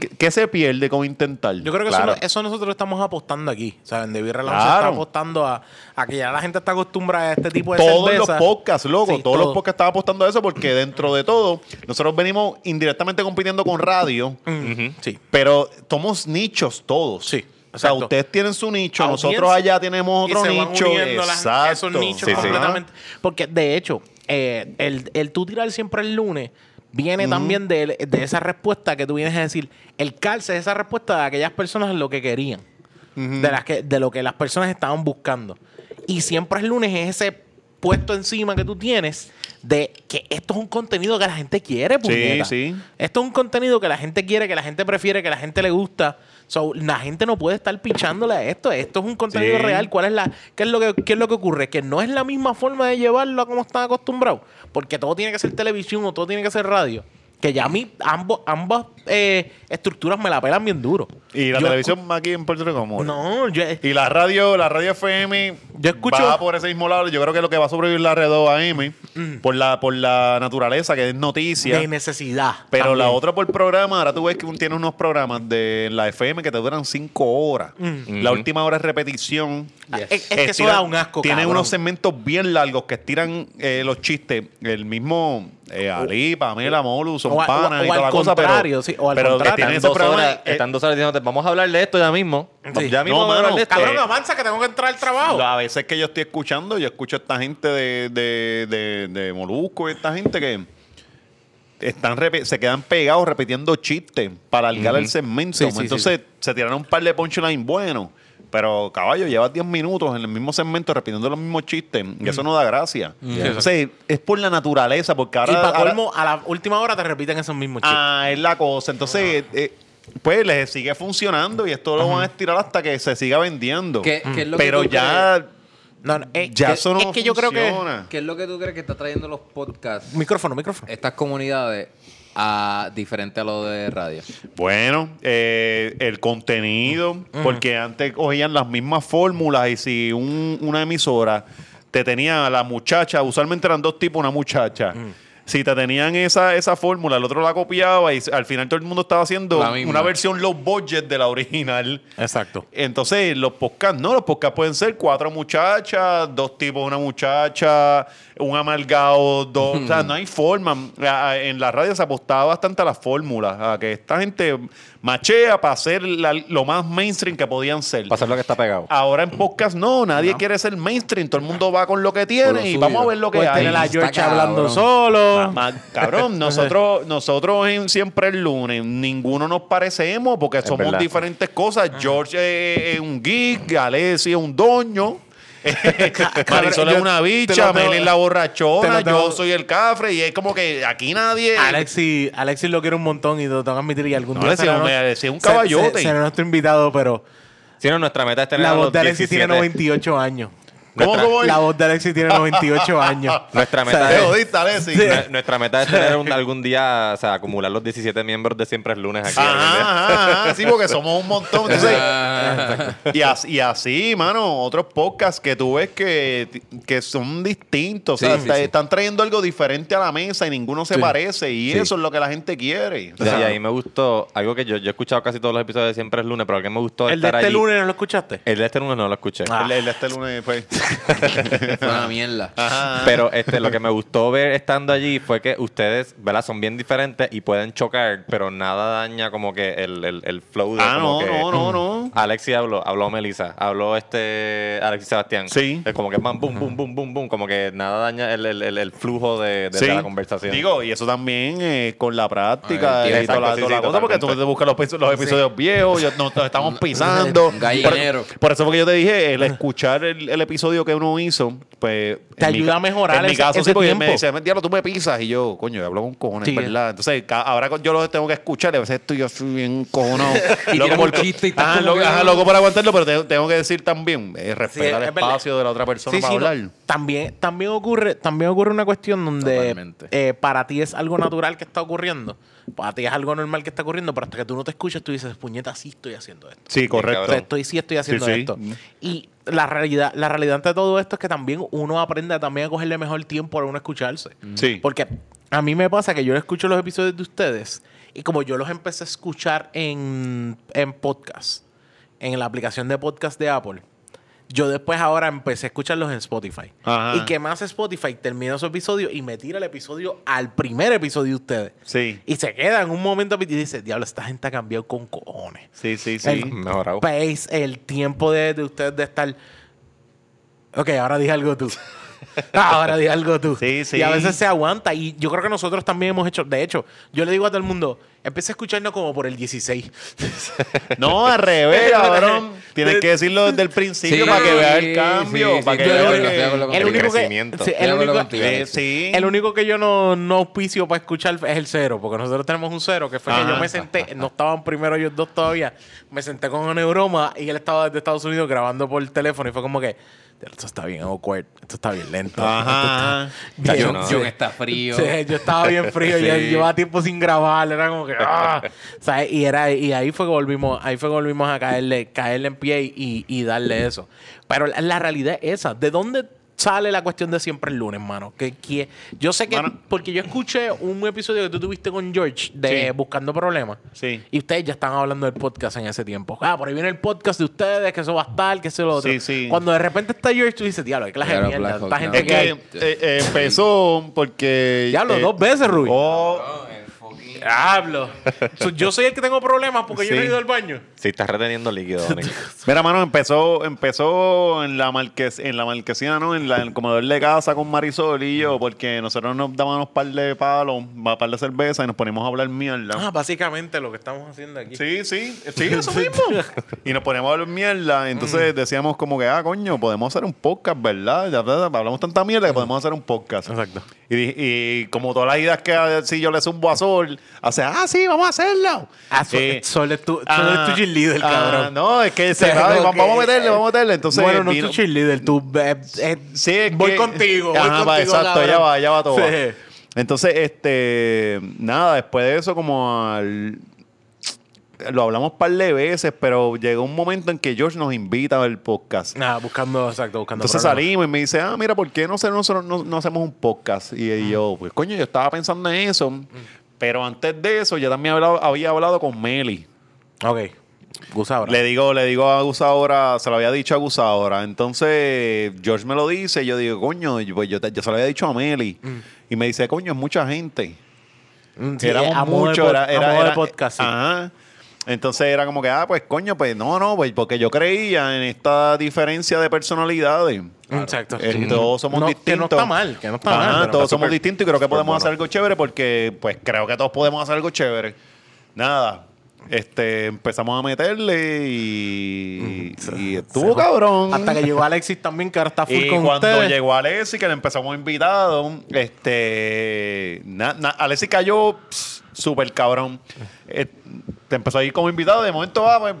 ¿Qué, qué se pierde con intentar? Yo creo que Claro. eso, eso nosotros estamos apostando aquí. O sea, en The Beer Claro. está apostando a, a que ya la gente está acostumbrada a este tipo de todos los podcasts, loco, Sí, todos los podcasts están apostando a eso porque dentro de todo, nosotros venimos indirectamente compitiendo con radio, Ujú, Sí. pero somos nichos todos. Sí, O sea, ustedes tienen su nicho, Audiencia. nosotros allá tenemos Y otro se van nicho. las- Exacto. esos nichos Sí, sí. completamente. Porque de hecho, eh, el, el tú tirar siempre el lunes viene también de, de esa respuesta que tú vienes a decir. El calce es esa respuesta de aquellas personas lo que querían. de, las que, de lo que las personas estaban buscando. Y siempre el lunes es ese puesto encima que tú tienes de que esto es un contenido que la gente quiere, puñeta. sí. Esto es un contenido que la gente quiere, que la gente prefiere, que la gente le gusta. So, la gente no puede estar pichándole a esto. Esto es un contenido Sí. real. ¿Cuál es la, qué es lo que, qué es lo que ocurre? Que no es la misma forma de llevarlo a como están acostumbrados. Porque todo tiene que ser televisión o todo tiene que ser radio. Que ya a mí ambos, ambas eh, estructuras me la pelan bien duro. Y la Yo televisión aquí en Puerto Rico, ¿cómo? No, yo, Y la radio, la radio FM Yo escucho- va por ese mismo lado. Yo creo que lo que va a sobrevivir la red 2 AM por la por la naturaleza que es noticia. de necesidad. Pero la otra por programa, ahora tú ves que tiene unos programas de la FM que te duran cinco horas. La última hora es repetición. Ah, Es, es que eso da un asco, Tienen cabrón. unos segmentos bien largos que estiran eh, los chistes. El mismo eh, Ali, Pamela, Molu, son o a- panas o y toda la cosa, pero, sí, o al pero que contrario. tienen Están ese dos, programa. horas, eh, están dos horas diciéndote, vamos a hablar de esto ya mismo. Sí. Ya mismo No, vamos a hablar mano, de esto. Cabrón, avanza que tengo que entrar al trabajo. A veces que yo estoy escuchando, yo escucho a esta gente de, de, de, de Molusco y esta gente que están repe- se quedan pegados repitiendo chistes para alargar el segmento. Sí, sí, Entonces se tiraron un par de punchlines buenos. Pero, caballo, llevas 10 minutos en el mismo segmento repitiendo los mismos chistes. Y eso no da gracia. Entonces, es por la naturaleza, porque ahora... y para ahora- colmo, a la última hora te repiten esos mismos chistes. Ah, es la cosa. Entonces, eh, pues les sigue funcionando y esto lo van a estirar hasta que se siga vendiendo. ¿Qué- qué es lo que Pero ya... No, no, eh, Ya que- eso no es que yo creo que. ¿Qué es lo que tú crees que está trayendo los podcasts, micrófono, micrófono. estas comunidades, a diferente a lo de radio? Bueno, eh, el contenido, porque antes cogían las mismas fórmulas y si un- una emisora te tenía a la muchacha, usualmente eran dos tipos, una muchacha. Si te tenían esa, esa fórmula, el otro la copiaba y al final todo el mundo estaba haciendo una versión low budget de la original. Exacto. Entonces, los podcasts, no, los podcasts pueden ser cuatro muchachas, dos tipos, una muchacha, un amargado, dos. O sea, no hay forma. En la radio se apostaba bastante a las fórmulas, a que esta gente machea para ser la- lo más mainstream que podían ser. Para hacer lo que está pegado. Ahora en podcast no, nadie quiere ser mainstream, todo el mundo va con lo que tiene y suyo. vamos a ver lo que Puedes hay. tener a Está George cabrón. hablando solo. Ma- cabrón, nosotros, nosotros en siempre el lunes, ninguno nos parecemos porque somos verdad. diferentes cosas. George es, es un geek, Alessi es un doño. Marisol es una bicha, lo tengo- Meli es la borrachona, yo soy el cafre y es como que aquí nadie... Alexis, Alexis lo quiere un montón y lo tengo que admitir y algún No, día Alexis, será es un caballote. se- Será nuestro invitado, pero Si no, nuestra meta es tener la voz de Alexis 17. tiene 98 años. ¿Cómo, nuestra- cómo? La voz de Alexis tiene 98 años. Nuestra O sea, meta es- jodiste, Alexis. Nue- Nuestra meta es tener un- algún día, o sea, acumular los 17 miembros de Siempre es Lunes aquí. Ajá, ajá, ajá, sí, porque somos un montón. Entonces, y, así, y así, mano, otros podcasts que tú ves que, que son distintos. o sea, Sí, sí, está- sí. están trayendo algo diferente a la mesa y ninguno se Sí. parece. Y Sí. eso es lo que la gente quiere. O Y ahí me gustó algo que yo, yo he escuchado casi todos los episodios de Siempre es Lunes, pero que me gustó El de este allí- lunes no lo escuchaste. El de este lunes no lo escuché. Ah. el, el de este lunes fue. Fue una mierda. Pero este, lo que me gustó ver estando allí fue que ustedes, ¿verdad? Son bien diferentes y pueden chocar, pero nada daña como que el, el, el flow de Ah, como no, que- no, no, no. Alexi habló, habló Melissa, habló este Alexis Sebastián. Sí. Es como que van boom, boom, boom, boom, boom, como que nada daña el, el, el, el flujo de, de Sí. la conversación. Digo, y eso también eh, con la práctica Ay, y exacto, toda la, sí, toda sí, la cosa, porque tú te buscas los, los episodios viejos, ya nos, nos estamos pisando. Un gallinero. Por, por eso fue que yo te dije, el escuchar el, el episodio que uno hizo, pues... Te en ayuda a mejorar En mi ese- caso, ese sí, porque tiempo. me dice, diablo, tú me pisas. Y yo, coño, yo hablo con cojones, Sí. ¿verdad? Entonces, ahora yo los tengo que escuchar, y a veces estoy yo soy bien cojonado. Y Loco por- chiste y ajá, loco, que- ajá, loco por aguantarlo, pero te- tengo que decir también, eh, Sí, respeta el es espacio de la otra persona para sí, no. hablar. También, también, ocurre, también ocurre una cuestión donde eh, para ti es algo natural que está ocurriendo. Para ti es algo normal que está ocurriendo, pero hasta que tú no te escuchas, tú dices, puñeta, sí estoy haciendo esto. Sí, correcto. O sea, estoy, sí estoy haciendo esto. Y la realidad, la realidad ante todo esto es que también uno aprende también a cogerle mejor tiempo a uno escucharse. Sí. Porque a mí me pasa que yo escucho los episodios de ustedes y como yo los empecé a escuchar en, en podcast, en la aplicación de podcast de Apple, yo después ahora empecé a escucharlos en Spotify. Ajá. Y que más Spotify termina su episodio y me tira el episodio al primer episodio de ustedes. Sí. Y se queda en un momento y dice, diablo, esta gente ha cambiado con cojones. Sí, sí, sí. El Mejorado. pace, el tiempo de, de ustedes de estar. Ok, ahora dije algo tú. ahora dije algo tú. Sí, sí. Y a veces se aguanta. Y yo creo que nosotros también hemos hecho. De hecho, yo le digo a todo el mundo: empecé a escucharnos como por el 16. No, al revés, cabrón. Tienes que decirlo desde el principio Sí, para que vea el cambio. sí, para sí, que vea que- el El único que, crecimiento. sí, Estoy el, único. Eh, sí. el único que yo no, no auspicio para escuchar es el cero, porque nosotros tenemos un cero, que fue que yo me senté, no estaban primero ellos dos todavía, me senté con un neuroma y él estaba desde Estados Unidos grabando por teléfono y fue como que, esto está bien awkward, esto está bien lento. Ajá. está- John, no. Está frío. Sí, yo estaba bien frío, Sí. llevaba tiempo sin grabar, era como que ah, ¿sabes? Y era y ahí fue que volvimos, ahí fue que volvimos a caerle, caerle en pie y, y darle eso. Pero la, la realidad es esa, ¿de dónde sale la cuestión de siempre el lunes, mano? Que, que- yo sé que Mano. porque yo escuché un episodio que tú tuviste con George de Sí. buscando problemas. Sí. Y ustedes ya están hablando del podcast en ese tiempo. Ah, por ahí viene el podcast de ustedes, que eso va a estar, que eso lo otro. Sí, sí. Cuando de repente está George, tú dices, diablo, qué clase de Claro, mierda. Esta gente Es que que hay. eh, eh, empezó porque. Diablo, eh, dos veces, Rubí. oh, Diablo. So, yo soy el que tengo problemas porque yo no he Sí. ido al baño. Si estás reteniendo líquido. Mira, mano, empezó, empezó en la marques, en la marquesina, ¿no? En, la, en el comedor de casa con Marisol y yo, porque nosotros nos dábamos par de palos, un par de cerveza y nos poníamos a hablar mierda. Ah, básicamente lo que estamos haciendo aquí. Sí, sí, sí, eso mismo. Y nos poníamos a hablar mierda. Entonces decíamos como que, ah, coño, podemos hacer un podcast, ¿verdad? Ya, ya, ya, hablamos tanta mierda que podemos hacer un podcast. Exacto. Y, y como todas las ideas que si yo le zumbo a Sol, hace, ah, sí, vamos a hacerlo. Ah, Eh, Sol es tu, Sol ah, es tu cheerleader, ah, cabrón. No, es que se sea, sabe, vamos, vamos a meterle, vamos a meterle. Entonces, bueno, no vino- tu cheerleader, tú... eh, eh, Sí, es voy que- contigo, voy Ajá, va, contigo, exacto, cabrón. ya va, ya va todo. Sí. Entonces, este, nada, después de eso, como al, lo hablamos un par de veces, pero llegó un momento en que George nos invita al podcast. Nada, buscando, exacto, buscando Entonces problemas. salimos y me dice, ah, mira, ¿por qué no, se- nosotros no, no hacemos un podcast? Y, y yo, pues coño, yo estaba pensando en eso. Mm. Pero antes de eso, yo también hablado- había hablado con Meli. Ok. Gusaura. Le digo, le digo a Gusaora, se lo había dicho a Gusaora. Entonces, George me lo dice, y yo digo, coño, yo, pues, yo, te- yo se lo había dicho a Meli. Y me dice, coño, es mucha gente. Mm, sí, Éramos muchos, pod- era, era, podcast, sí. Ajá. Entonces era como que, ah, pues coño, pues no, no, pues porque yo creía en esta diferencia de personalidades. Exacto. Eh, sí. Todos somos No, distintos. Que no está mal, que no está Ajá, mal. todos está somos distintos y creo que podemos bueno. hacer algo chévere porque, pues creo que todos podemos hacer algo chévere. Nada. Este, empezamos a meterle y, y estuvo cabrón. Hasta que llegó Alexis también, que ahora está full Y con cuando ustedes. llegó Alessi, que le empezamos invitado, este, na, na- Alessi cayó pss, súper cabrón. Eh, te empezó a ir como invitado, de momento va, pues,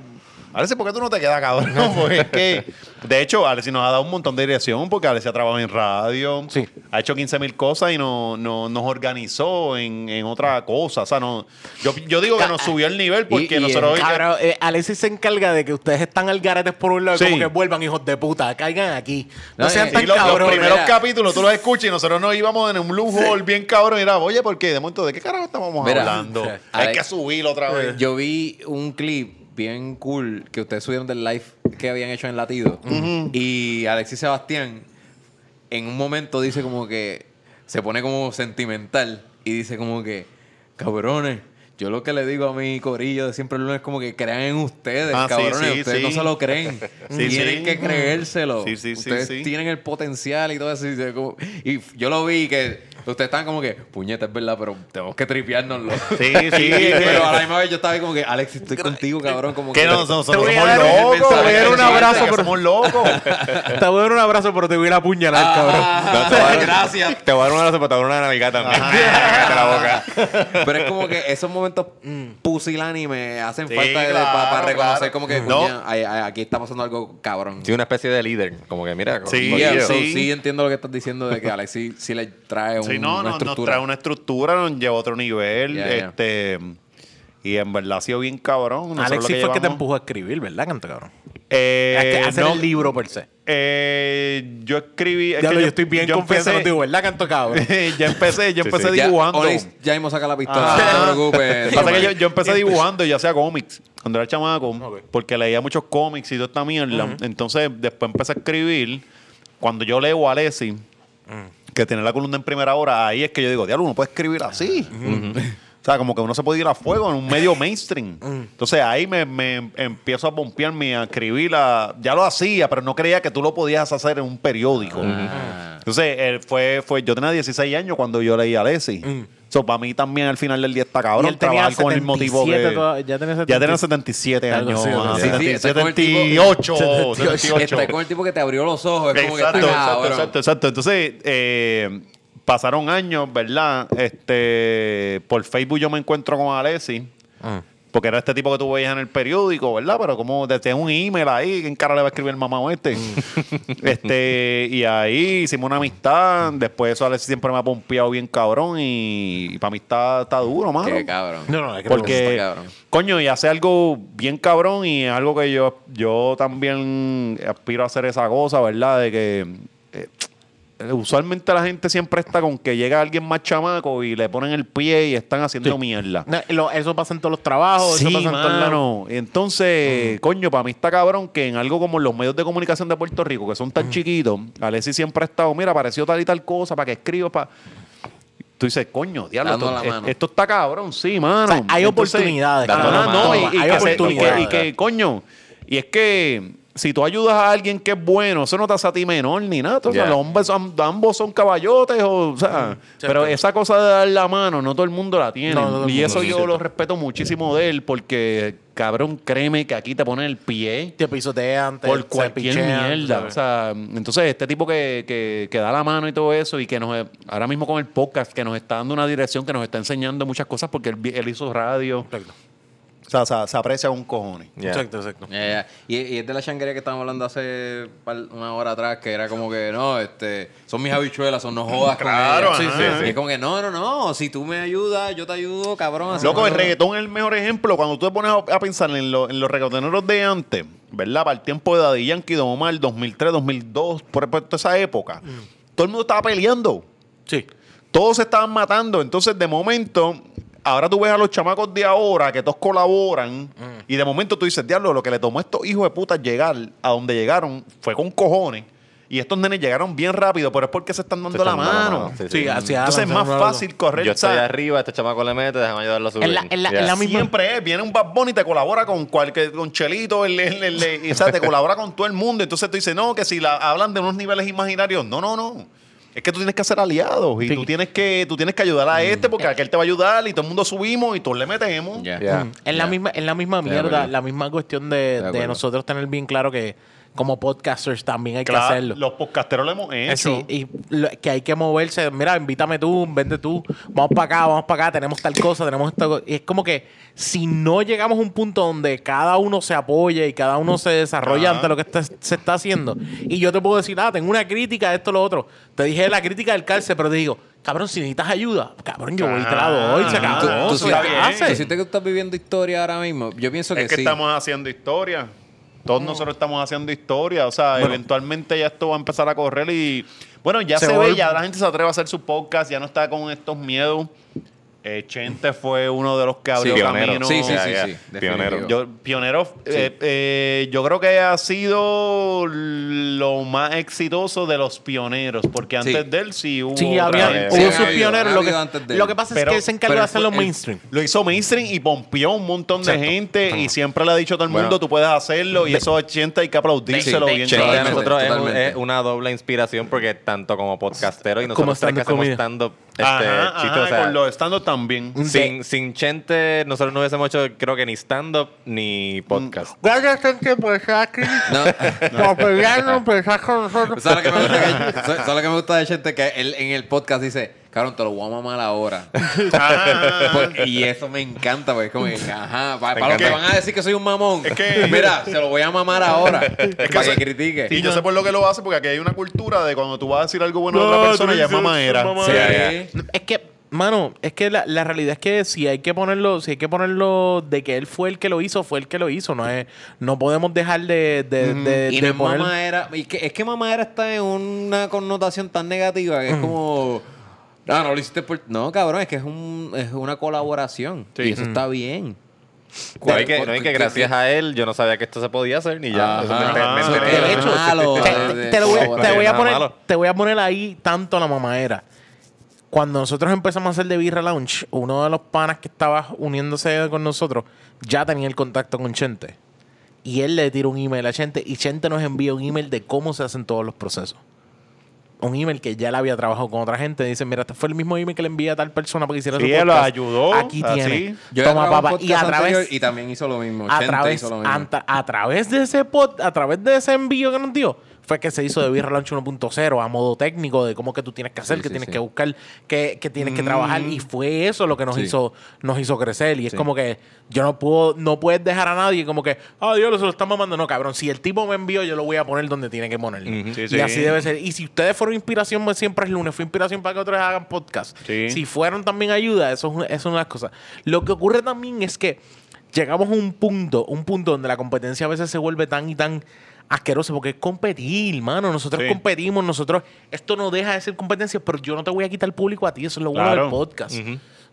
Alessi, ¿por qué tú no te quedas cabrón? Porque es que, de hecho, Alessi nos ha dado un montón de dirección porque Alessi ha trabajado en radio, Sí. ha hecho 15 mil cosas y no, no- nos organizó en, en otra cosa. O sea, no, yo, yo digo que nos subió el nivel porque y- nosotros... Cabrón, eh, Alexis se encarga de que ustedes están al garete por un lado, Sí. como que vuelvan hijos de puta, caigan aquí. No, No, sean y- tan Y los, los primeros mira. capítulos tú los escuchas y nosotros nos íbamos en un lujo bien cabrón. Y era, oye, ¿por qué? De momento, ¿de qué carajo estábamos Mira, hablando? sí. Hay Alex- que subirlo otra vez. Yo vi un clip bien cool que ustedes subieron del live que habían hecho en Latido. Y Alexis Sebastián en un momento dice como que se pone como sentimental y dice como que, cabrones, yo lo que le digo a mi corillo de siempre el lunes es como que crean en ustedes, Ah, cabrones. sí, ustedes sí. no se lo creen. Tienen que creérselo. Sí, sí, sí, ustedes sí. tienen el potencial y todo eso. Y yo lo vi que ustedes estaban como que, puñeta, es verdad, pero tenemos que tripeárnoslo. Sí, sí. pero a la misma vez yo estaba ahí como que, Alex, estoy contigo, cabrón. Como Que que no, nosotros Te somos voy a dar un locos, mensaje voy a dar un abrazo, pero somos locos. Te voy a dar un abrazo, pero te voy a ir a apuñalar, cabrón. Ah, te voy a dar- gracias. Te voy a dar un abrazo, pero te voy a dar una nalgada también. Cállate la boca. Pero es como que esos momentos pusilánime hacen Sí, falta claro, para reconocer claro. como que No. coño, ay- ay, aquí está pasando algo cabrón. Sí, una especie de líder. Como que, mira, Sí, sí. sí entiendo lo que estás diciendo de que Alex sí, sí le trae un- Sí, no, una no, nos estructura. trae una estructura, nos lleva a otro nivel. Ya, ya. este Y en verdad ha sido bien cabrón. Nosotros Alexis fue el que te empujó a escribir, ¿verdad, canto cabrón? Eh, Es que hacer no, el libro per se. eh, yo escribí. es Ya que lo, yo, estoy bien yo confianza contigo, ¿verdad, canto cabrón? ya empecé, yo Sí, empecé sí. Ya, dibujando. Onyx ya mismo saca la pistola, no te preocupes. Pasa que yo, yo empecé dibujando y yo hacía cómics cuando era chamaco, porque leía muchos cómics y toda esta mierda. Entonces, después empecé a escribir. Cuando yo leo a Alessi, que tiene la columna en primera hora, ahí es que yo digo, diablo, uno puede escribir así. O sea, como que uno se puede ir a fuego en un medio mainstream. Entonces ahí me, me empiezo a pompearme a escribir. a- ya lo hacía, pero no creía que tú lo podías hacer en un periódico. Entonces, él fue, fue, yo tenía 16 años cuando yo leí a Alessi. So, para mí también al final del día está cabrón él tenía trabajar con el motivo 77 que... toda- ya tenía Ya tenía 77. 77 Algo años. así, ah, sí, sí, 70, está con el tipo- 78. 78. 78. Está con el tipo que te abrió los ojos. Es como que Exacto, está exacto, exacto, exacto. Entonces, eh, pasaron años, ¿verdad? Este, por Facebook yo me encuentro con Alessi. Porque era este tipo que tú veías en el periódico, ¿verdad? Pero como te tenía un email ahí, ¿quién cara le va a escribir el mamá o este? este, y ahí hicimos una amistad. Después de eso Alessi siempre me ha pompeado bien cabrón. Y, para mí está, está duro, mano. Qué cabrón. No, no, es que Porque, está cabrón. coño, y hace algo bien cabrón y es algo que yo, yo también aspiro a hacer esa cosa, ¿verdad? De que eh, usualmente la gente siempre está con que llega alguien más chamaco y le ponen el pie y están haciendo Sí. mierda. No, lo- eso pasa en todos los trabajos, Sí, eso pasa en todos lados. mano. Entonces, coño, para mí está cabrón que en algo como los medios de comunicación de Puerto Rico, que son tan chiquitos, Alessi siempre ha estado, mira, apareció tal y tal cosa para que escriba, para... Tú dices, coño, diablo, esto, mano. esto está cabrón, sí, mano. O sea, hay oportunidades, cabrón. no, y, Hay que se- y que- oportunidades. y que, coño, y es que si tú ayudas a alguien que es bueno, eso no te hace a ti menor ni nada. O sea, Ya. los hombres son- ambos son caballotes, o, o sea, pero esa cosa de dar la mano, no todo el mundo la tiene. No, no y eso sí, yo cierto. lo respeto muchísimo de él, porque, cabrón, créeme que aquí te ponen el pie Te pisotean, te por cualquier pichean, mierda. O sea, entonces este tipo que, que, que da la mano y todo eso y que nos ahora mismo con el podcast que nos está dando una dirección, que nos está enseñando muchas cosas porque él, él hizo radio. Exacto. O sea, se, se aprecia un cojones. Exacto, exacto. Y, y es de la changuería que estábamos hablando hace una hora atrás, que era como que, no, este, son mis habichuelas, son no jodas Claro, con ellas. ajá. Sí, sí, Y es como que, no, no, no, si tú me ayudas, yo te ayudo, cabrón. Loco, el algo". reggaetón es el mejor ejemplo. Cuando tú te pones a, a pensar en, lo- en los reggaetoneros de antes, ¿verdad? Para el tiempo de Daddy Yankee, Don Omar, 2003, 2002, por, por toda esa época, todo el mundo estaba peleando. Sí. Todos se estaban matando. Entonces, de momento, ahora tú ves a los chamacos de ahora que todos colaboran. Y de momento tú dices, diablo, lo que le tomó a estos hijos de puta llegar a donde llegaron fue con cojones. Y estos nenes llegaron bien rápido, pero es porque se están dando Se la están dando la mano. mano, sí, Sí, así Entonces es más fácil correr. Yo estoy arriba, este chamaco le mete, déjame ayudarlo a subir. En la- en la- Ya. en la misma- Siempre es, viene un Bad Bunny y te colabora con cualquier, con Chelito, el, el- el- el- y, o sea, te colabora con todo el mundo. Entonces tú dices, no, que si la, hablan de unos niveles imaginarios, no, no, no. Es que tú tienes que hacer aliados y Sí. tú tienes que tú tienes que ayudar a este porque aquel te va a ayudar y todo el mundo subimos y todos le metemos. Ya. Ya. En la misma, en la misma Estoy de mierda, acuerdo. la misma cuestión de, de de acuerdo. nosotros tener bien claro que como podcasters también hay que hacerlo. los podcasteros lo hemos Eh, hecho. sí, y lo- que hay que moverse. Mira, invítame tú, vende tú, vamos para acá, vamos para acá, tenemos tal cosa, tenemos esta cosa. Y es como que si no llegamos a un punto donde cada uno se apoya y cada uno se desarrolla Ajá. ante lo que está- se está haciendo, y yo te puedo decir, ah, tengo una crítica de esto, lo otro. Te dije la crítica del cárcel, pero te digo, cabrón, si necesitas ayuda, cabrón, yo voy y te la doy, se acabó. tú- ¿Tú, hace. tú sientes que tú estás viviendo historia ahora mismo? Yo pienso que, es que sí. estamos haciendo historia. Todos nosotros estamos haciendo historia. O sea, eventualmente ya esto va a empezar a correr y. Bueno, ya Se ve, ya la gente se atreve a hacer su podcast, ya no está con estos miedos. Eh, Chente fue uno de los que abrió pionero. camino. Sí, sí, sí, sí. Pionero. Yo, pionero, eh, eh, yo creo que ha sido lo más exitoso de los pioneros, porque antes Sí. de él sí hubo. Sí, otra había. Sí, hubo sus habido, pioneros. Lo que, habido antes de lo él. que pasa Pero- es que él se encargó de hacerlo mainstream. Lo hizo mainstream y pompió un montón de Exacto. gente y siempre le ha dicho a todo el mundo, Bueno. tú puedes hacerlo y eso a Chente hay que aplaudírselo Sí, bien Chente a nosotros es, una doble inspiración porque tanto como podcastero y Como nosotros comedian. stand-up este, Ajá, chiste, ajá, o sea, con los stand también. sin, sin Chente nosotros no hubiésemos hecho creo que ni stand-up ni podcast. Gracias, gente, por estar aquí. No. Por apoyarnos, por estar con nosotros. ¿Sabes lo que me gusta? Que, ¿sabes- sabes lo que me gusta de gente? Que él en el podcast dice, cabrón, te lo voy a mamar ahora. Y eso me encanta, porque es como que, ajá, pa- para, los que van a decir que soy un mamón, Es que- mira, se lo voy a mamar ahora. para se- que critique. Y yo sé por lo que lo hace, porque aquí hay una cultura de cuando tú vas a decir algo bueno a otra persona, ya es mamadera. Sí. Es que, mano, es que la, la realidad es que si hay que ponerlo, si hay que ponerlo de que él fue el que lo hizo, fue el que lo hizo. No es, no podemos dejar de, de, de, Y de no es poner. mamadera. Y que, es que mamadera está en una connotación tan negativa que es como. Ah, no lo hiciste por. No, cabrón, es que es, un, es una colaboración. Sí. Y eso está bien. No hay que, Por- no hay que que- gracias a él yo no sabía que esto se podía hacer ni ya. Te, voy, a- poner, malo. te voy a poner ahí tanto la mamadera. Cuando nosotros empezamos a hacer de Birra Lounge, uno de los panas que estaba uniéndose con nosotros ya tenía el contacto con Chente. Y él le tiró un email a Chente y Chente nos envió un email de cómo se hacen todos los procesos. Un email que ya le había trabajado con otra gente. Dice, mira, este fue el mismo email que le envié a tal persona para que hiciera Sí, su él lo podcast. ayudó, Aquí así. tiene. Yo Toma, papá. Y a podcast través, y también hizo lo mismo. a través, hizo lo mismo. anta- a través de ese pod, a través de ese envío que nos dio, fue que se hizo de Birra Launch 1.0 a modo técnico de cómo que tú tienes que hacer, Sí, que sí, tienes sí. que buscar, que, que tienes que trabajar. Y fue eso lo que nos hizo, nos hizo crecer. Y es como que yo no puedo, no puedes dejar a nadie como que, ah, Dios, se lo están mamando. No, cabrón. Si el tipo me envió, yo lo voy a poner donde tiene que ponerlo. Y sí. así debe ser. Y si ustedes fueron inspiración, pues, siempre es lunes, fue inspiración para que otros hagan podcast. Si fueron también ayuda, eso eso es una de las cosas. Lo que ocurre también es que llegamos a un punto, un punto donde la competencia a veces se vuelve tan y tan asquerosa porque es competir, mano. Nosotros Sí. competimos, nosotros, esto no deja de ser competencia, pero yo no te voy a quitar público a ti, eso es lo bueno Claro. del podcast.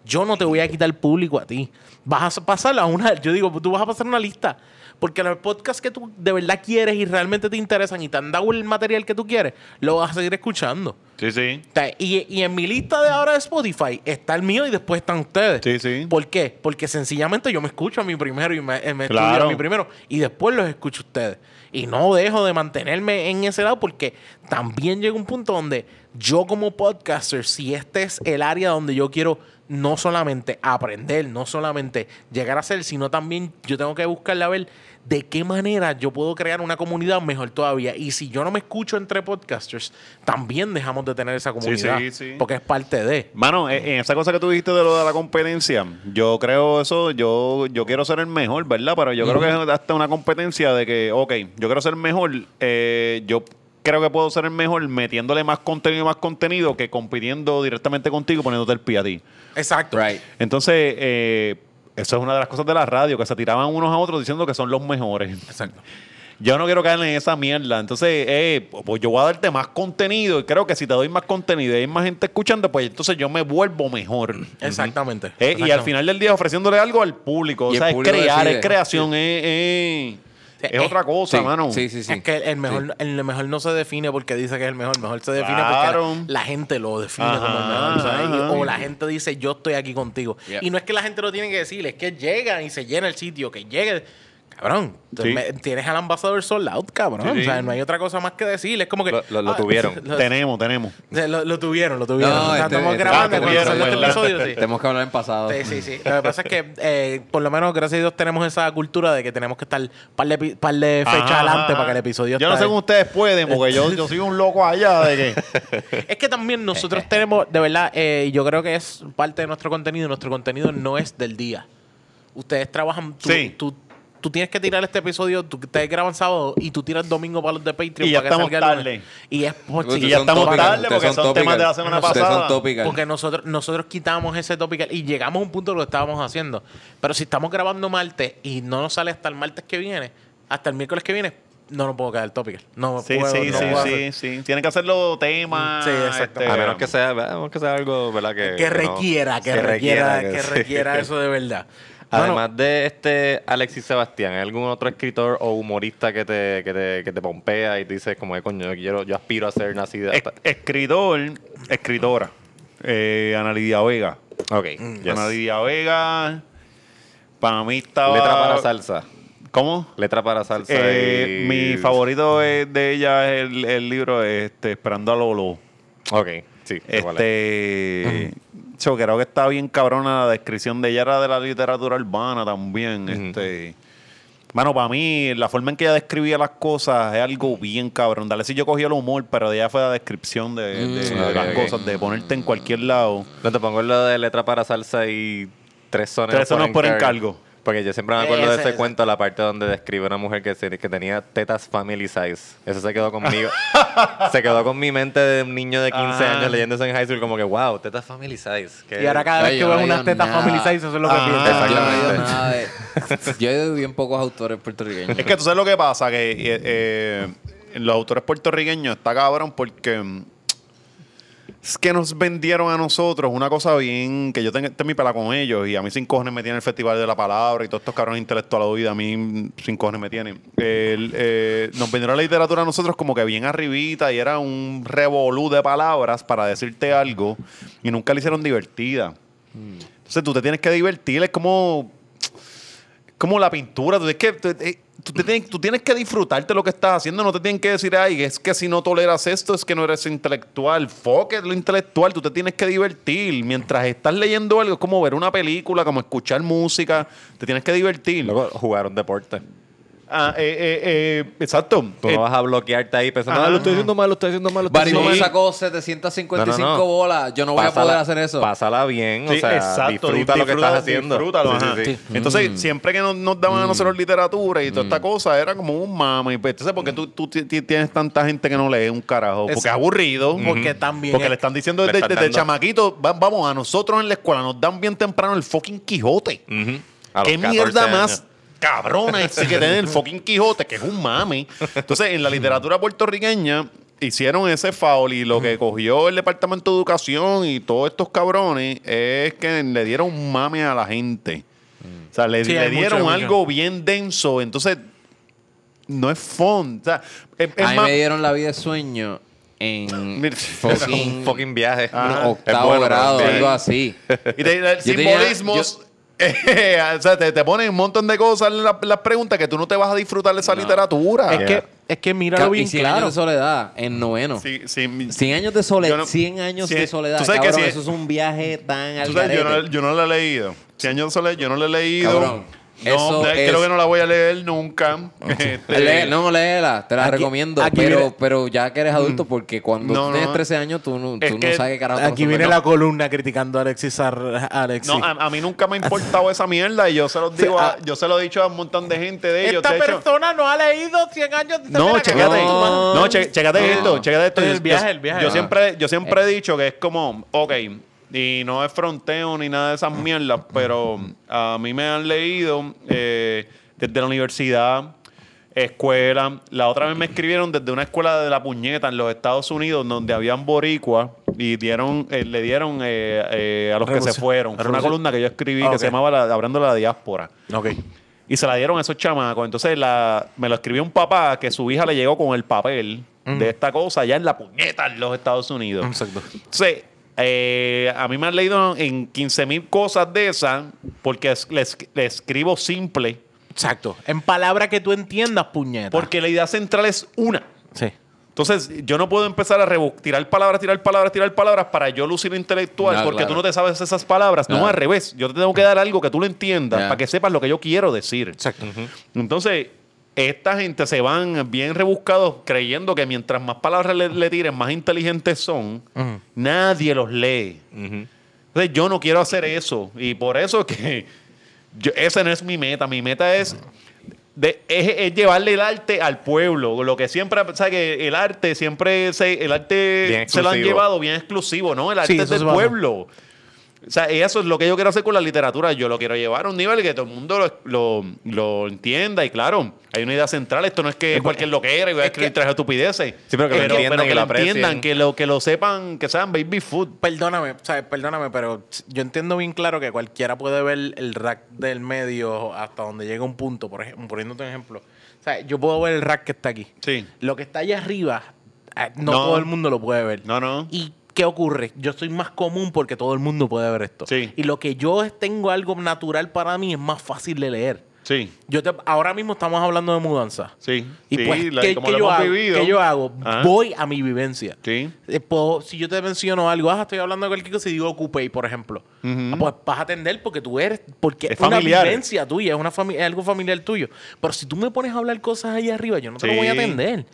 Yo no te voy a quitar público a ti. Vas a pasar a una, yo digo, tú vas a pasar una lista. Porque los podcasts que tú de verdad quieres y realmente te interesan y te han dado el material que tú quieres, lo vas a seguir escuchando. Sí, sí. O sea, Y, y en mi lista de ahora de Spotify está el mío y después están ustedes. Sí, sí. ¿Por qué? Porque sencillamente yo me escucho a mí primero y me, me Claro. a mí primero y después los escucho a ustedes. Y no dejo de mantenerme en ese lado porque también llega un punto donde yo como podcaster, si este es el área donde yo quiero no solamente aprender, no solamente llegar a ser, sino también yo tengo que buscarle a ver de qué manera yo puedo crear una comunidad mejor todavía. Y si yo no me escucho entre podcasters, también dejamos de tener esa comunidad. sí, sí. Porque es parte de. Mano, eh, en esa cosa que tú dijiste de lo de la competencia, yo creo eso, yo, yo quiero ser el mejor, ¿verdad? Pero yo creo que es hasta una competencia de que, ok, yo quiero ser mejor, eh, yo creo que puedo ser el mejor metiéndole más contenido y más contenido que compitiendo directamente contigo y poniéndote el pie a ti. Exacto. Right. Entonces, eh, eso es una de las cosas de la radio, que se tiraban unos a otros diciendo que son los mejores. Exacto. Yo no quiero caer en esa mierda. Entonces, eh, pues yo voy a darte más contenido y creo que si te doy más contenido y hay más gente escuchando, pues entonces yo me vuelvo mejor. Exactamente. Eh, y al final del día ofreciéndole algo al público. O Y sea, es crear, decide. es creación, es, es, Sí, es otra cosa, Sí, mano. sí, sí, sí. Es que el mejor, el mejor no se define porque dice que es el mejor. El mejor se define Claro. porque la, la gente lo define Ajá, como el mejor. ¿sabes? Ajá. o la gente dice, yo estoy aquí contigo. Yeah. Y no es que la gente lo tiene que decir, es que llega y se llena el sitio, que llegue. Cabrón, Sí. me- tienes al ambasador sold out, cabrón. Sí, sí. O sea, no hay otra cosa más que decir. Es como que. Lo- lo- lo ah, tuvieron. lo, Tenemos, tenemos. lo- lo tuvieron, lo tuvieron. No, O sea, este- estamos este- grabando ah, cuando salió este episodio, sí. Tenemos que hablar en pasado. Sí, sí, sí. Lo que pasa es que, eh, por lo menos, gracias a Dios, tenemos esa cultura de que tenemos que estar par de, par de fecha Ajá, adelante ajá. para que el episodio Yo no sé cómo ustedes pueden, porque yo, yo soy un loco allá de que. Es que también nosotros tenemos, de verdad, eh, yo creo que es parte de nuestro contenido. Nuestro contenido no es del día. Ustedes trabajan. Tú, Sí. tú, tú tienes que tirar este episodio, tú, ustedes graban sábado y tú tiras domingo para los de Patreon. Y ya para que estamos salga el lunes. tarde. Y es por Ustedes Y ya estamos topical, tarde porque son temas de la semana Ustedes pasada. Porque nosotros, nosotros quitamos ese topical y llegamos a un punto de lo que estábamos haciendo. Pero si estamos grabando martes y no nos sale hasta el martes que viene, hasta el miércoles que viene, no, no puedo caer topical. No Sí, puedo, sí, no sí, puedo sí, hacer- sí. Tienen que hacerlo tema. Sí, exacto. este, A menos que sea, a menos que sea algo, ¿verdad? Que, Que no- requiera, que, requiera, que, requiera eso de verdad. Además de este Alexis Sebastián, ¿hay algún otro escritor o humorista que te, que te, que te pompea y te dice como que coño, yo quiero, yo aspiro a ser nacida? es- escritor, escritora. Eh, Ana Lidia Vega. Ok, Mm, yes. Ana Lidia Vega. Para mí estaba. Letra para salsa. ¿Cómo? Letra para salsa. Eh, y- Mi favorito es- de ella es el, el libro este, Esperando a Lolo. Ok, sí. cuál creo que está bien cabrona la descripción de ella, era de la literatura urbana también. Este. Bueno, para mí, la forma en que ella describía las cosas es algo bien cabrón. Dale, si yo cogí el humor, pero de ella fue la descripción de, de- de ok, las cosas, de ponerte en cualquier lado. No te pongo lo de letra para salsa y tres sonetos Tres sonetos por encargo. Porque yo siempre me acuerdo de Ese, ese ese. cuento, la parte donde describe una mujer que, que tenía tetas family size. Eso se quedó conmigo. se quedó con mi mente de un niño de 15 Ah. años leyendo eso en high school, como que, wow, tetas family size. Qué- y ahora cada vez Ay, que no he unas tetas nada. family size, eso es lo que Ah, piensas. Yo no he leído bien pocos autores puertorriqueños. Es que tú sabes lo que pasa, que eh, eh, los autores puertorriqueños está cabrón porque mm, es que nos vendieron a nosotros una cosa bien, que yo tengo mi pela con ellos y a mí sin cojones me tiene el Festival de la Palabra y todos estos cabrones intelectuales a mí mm, sin cojones me tienen. El, eh, nos vendieron la literatura a nosotros como que bien arribita y era un revolú de palabras para decirte algo y nunca la hicieron divertida. Entonces tú te tienes que divertir, es como como la pintura. Tú, es que, tú, eh, tú te tienes, tú tienes que disfrutarte lo que estás haciendo. No te tienen que decir, ay, es que si no toleras esto, es que no eres intelectual. Foque lo intelectual. Tú te tienes que divertir. Mientras estás leyendo algo, es como ver una película, como escuchar música. Te tienes que divertir. Luego jugar un deporte. Ah, eh, eh, eh, exacto. Tú Eh, no vas a bloquearte ahí pensando, ah, lo estoy haciendo mal, lo estoy haciendo mal, lo estoy Barry mal. sacó 755 No, no, no. bolas. Yo no voy a Pásala- poder hacer eso. Pásala bien, o Sí, sea, exacto, disfruta lo que estás haciendo. disfrútalo, Sí, ajá. sí, sí. Entonces, siempre que nos, nos daban a nosotros literatura y toda esta cosa, era como un mame. Pues, Entonces, ¿por qué tú, tú ti- ti- tienes tanta gente que no lee un carajo? Porque es aburrido. Porque también Porque es- le están diciendo Le desde, están desde dando- chamaquito, va- vamos, a nosotros en la escuela nos dan bien temprano el fucking Quijote. Ujú. A los ¿Qué 14 mierda años. más cabrona ese que tener el fucking Quijote, que es un mame? Entonces, en la literatura puertorriqueña hicieron ese foul y lo que cogió el Departamento de Educación y todos estos cabrones es que le dieron un mame a la gente. O sea, le, Sí, le hay mucho, dieron mucho. algo bien denso. Entonces, no es fun. O sea, es, es a mí más- me dieron la vida de sueño en fucking, Un fucking viaje. Es octavo bueno, grado, algo así. Y te, te- Yo tenía- simbolismos. Eh, o sea, te, te ponen un montón de cosas en la- las preguntas que tú no te vas a disfrutar de esa literatura. Es que, es que míralo bien y 100 claro. años de soledad en noveno. Sí, sí, mi- 100 años de soledad, no- 100 años Sí, de soledad. tú sabes que cabrón, sí- eso es un viaje tan al sabes, yo, no, yo no la he leído. Cien años de soledad, yo no la he leído. Cabrón, no, eso de- es- creo que no la voy a leer nunca. Este, Lee- no, léela, te la Aquí- recomiendo. aquí pero, viene- pero ya que eres adulto, porque cuando No, tienes no. 13 años, tú no, Es tú que no sabes qué carajo Aquí viene a la columna criticando a Alexis. Ar- Alexis. No, a, a mí nunca me ha importado esa mierda y yo se los digo, a- ah. yo se lo he dicho a un montón de gente de ellos. Esta De hecho, persona no ha leído 100 años de No, chécate. No. No, che- chécate No. esto, chécate esto. El Yo- viaje, el viaje. Yo Ah. siempre, yo siempre he dicho que es como, ok, y no es fronteo ni nada de esas mierdas, pero a mí me han leído eh, desde la universidad, escuela. La otra vez me escribieron desde una escuela de la puñeta en los Estados Unidos, donde habían boricuas y dieron, eh, le dieron eh, eh, a los que se fueron. Fue una columna que yo escribí Ah, que se llamaba la, Hablando de la diáspora. Ok. Y se la dieron a esos chamacos. Entonces la, me lo escribió un papá que su hija le llegó con el papel de esta cosa allá en la puñeta en los Estados Unidos. Exacto. Entonces, eh, a mí me han leído en 15 mil cosas de esas porque le, es- le escribo simple. Exacto. En palabras que tú entiendas, puñeta. Porque la idea central es una. Sí. Entonces, yo no puedo empezar a tirar palabras, tirar palabras, tirar palabras para yo lucir intelectual No, porque claro. tú no te sabes esas palabras. No, al revés. Yo te tengo que dar algo que tú lo entiendas para que sepas lo que yo quiero decir. Exacto. Entonces, esta gente se van bien rebuscados creyendo que mientras más palabras le, le tiren, más inteligentes son. Nadie los lee. Entonces, yo no quiero hacer eso. Y por eso que yo, esa no es mi meta. Mi meta es, de, es, es llevarle el arte al pueblo. Lo que siempre, ¿sabes? Que el arte siempre se, el arte se lo han llevado bien exclusivo, ¿no? El arte Sí, es del pueblo. O sea, eso es lo que yo quiero hacer con la literatura. Yo lo quiero llevar a un nivel que todo el mundo lo, lo, lo entienda. Y claro, hay una idea central. Esto no es que cualquier loquera y voy a escribir tres estupideces. Sí, pero que lo entiendan, que lo aprecien. entiendan, que lo, que lo sepan, que sean baby food. Perdóname, sea, perdóname, pero yo entiendo bien claro que cualquiera puede ver el rack del medio hasta donde llega un punto, por ejemplo, poniéndote un ejemplo. O sea, yo puedo ver el rack que está aquí. Sí. Lo que está allá arriba, eh, no, No. todo el mundo lo puede ver. No, no. ¿Y qué ocurre? Yo soy más común porque todo el mundo puede ver esto. Sí. Y lo que yo tengo algo natural para mí es más fácil de leer. Sí, Yo te, ahora mismo estamos hablando de mudanza. sí. Y sí, pues, la- ¿qué, como qué lo yo hemos hago? vivido. ¿qué yo hago? Ajá. Voy a mi vivencia. Sí. Eh, puedo- si yo te menciono algo, ah, estoy hablando de cualquier cosa y digo Coupé, por ejemplo, ah, pues vas a atender porque tú eres, porque Es una familiar. vivencia tuya, es, una es algo familiar tuyo. Pero si tú me pones a hablar cosas allá arriba, yo no te lo voy a atender.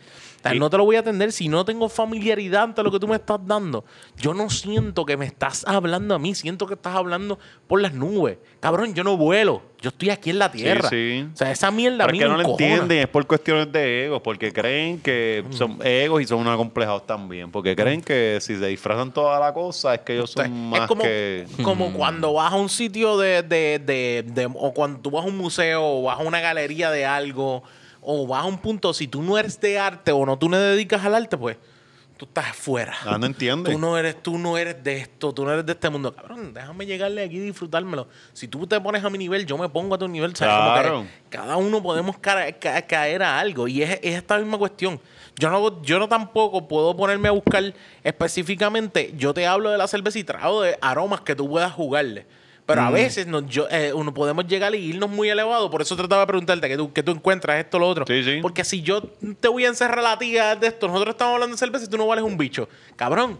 O sea, Sí. no te lo voy a atender si no tengo familiaridad ante lo que tú me estás dando. Yo no siento que me estás hablando a mí, siento que estás hablando por las nubes. Cabrón, yo no vuelo, yo estoy aquí en la tierra. sí. O sea, esa mierda a Pero mí es que no lo entienden, es por cuestiones de egos, porque creen que son egos y son unos acomplejados también. Porque creen que si se disfrazan toda la cosa es que ellos O sea, son más es como, que. como cuando vas a un sitio de, de, de- de- o cuando tú vas a un museo o vas a una galería de algo o vas a un punto, si tú no eres de arte o no tú no te dedicas al arte, pues tú estás afuera. Ah, no entiende. Tú no eres, tú no eres de esto, tú no eres de este mundo. Cabrón, déjame llegarle aquí y disfrutármelo. Si tú te pones a mi nivel, yo me pongo a tu nivel. ¿sabes? Como que Claro. cada uno podemos ca- ca- caer a algo. Y es, es esta misma cuestión. Yo no, yo no tampoco puedo ponerme a buscar específicamente. Yo te hablo de la cerveza y trago de aromas que tú puedas jugarle. Pero Mm. a veces nos, yo, eh, uno podemos llegar y irnos muy elevados. Por eso trataba de preguntarte que tú, que tú encuentras esto, lo otro. Sí, sí. Porque si yo te voy a encerrar la tía de esto, nosotros estamos hablando de cerveza y tú no vales un bicho. Cabrón,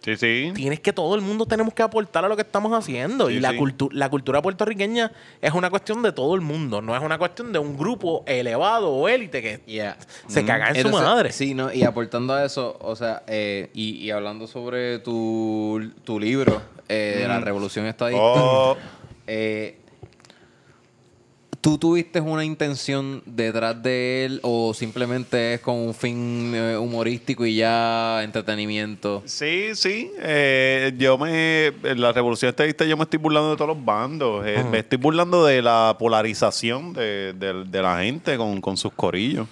Sí, sí. tienes que todo el mundo tenemos que aportar a lo que estamos haciendo. Sí, y la, sí. cultu- la cultura puertorriqueña es una cuestión de todo el mundo, no es una cuestión de un grupo elevado o élite que Yeah. se Mm. caga en su madre. Sí, ¿no? y aportando a eso, o sea, eh, y, y hablando sobre tu, tu libro, eh, de la revolución estadista, Oh, eh, ¿tú tuviste una intención detrás de él o simplemente es con un fin eh, humorístico y ya entretenimiento? sí, sí. Eh, yo me. En la revolución estadista, yo me estoy burlando de todos los bandos. Eh, Me estoy burlando de la polarización de, de- de la gente con, con sus corillos.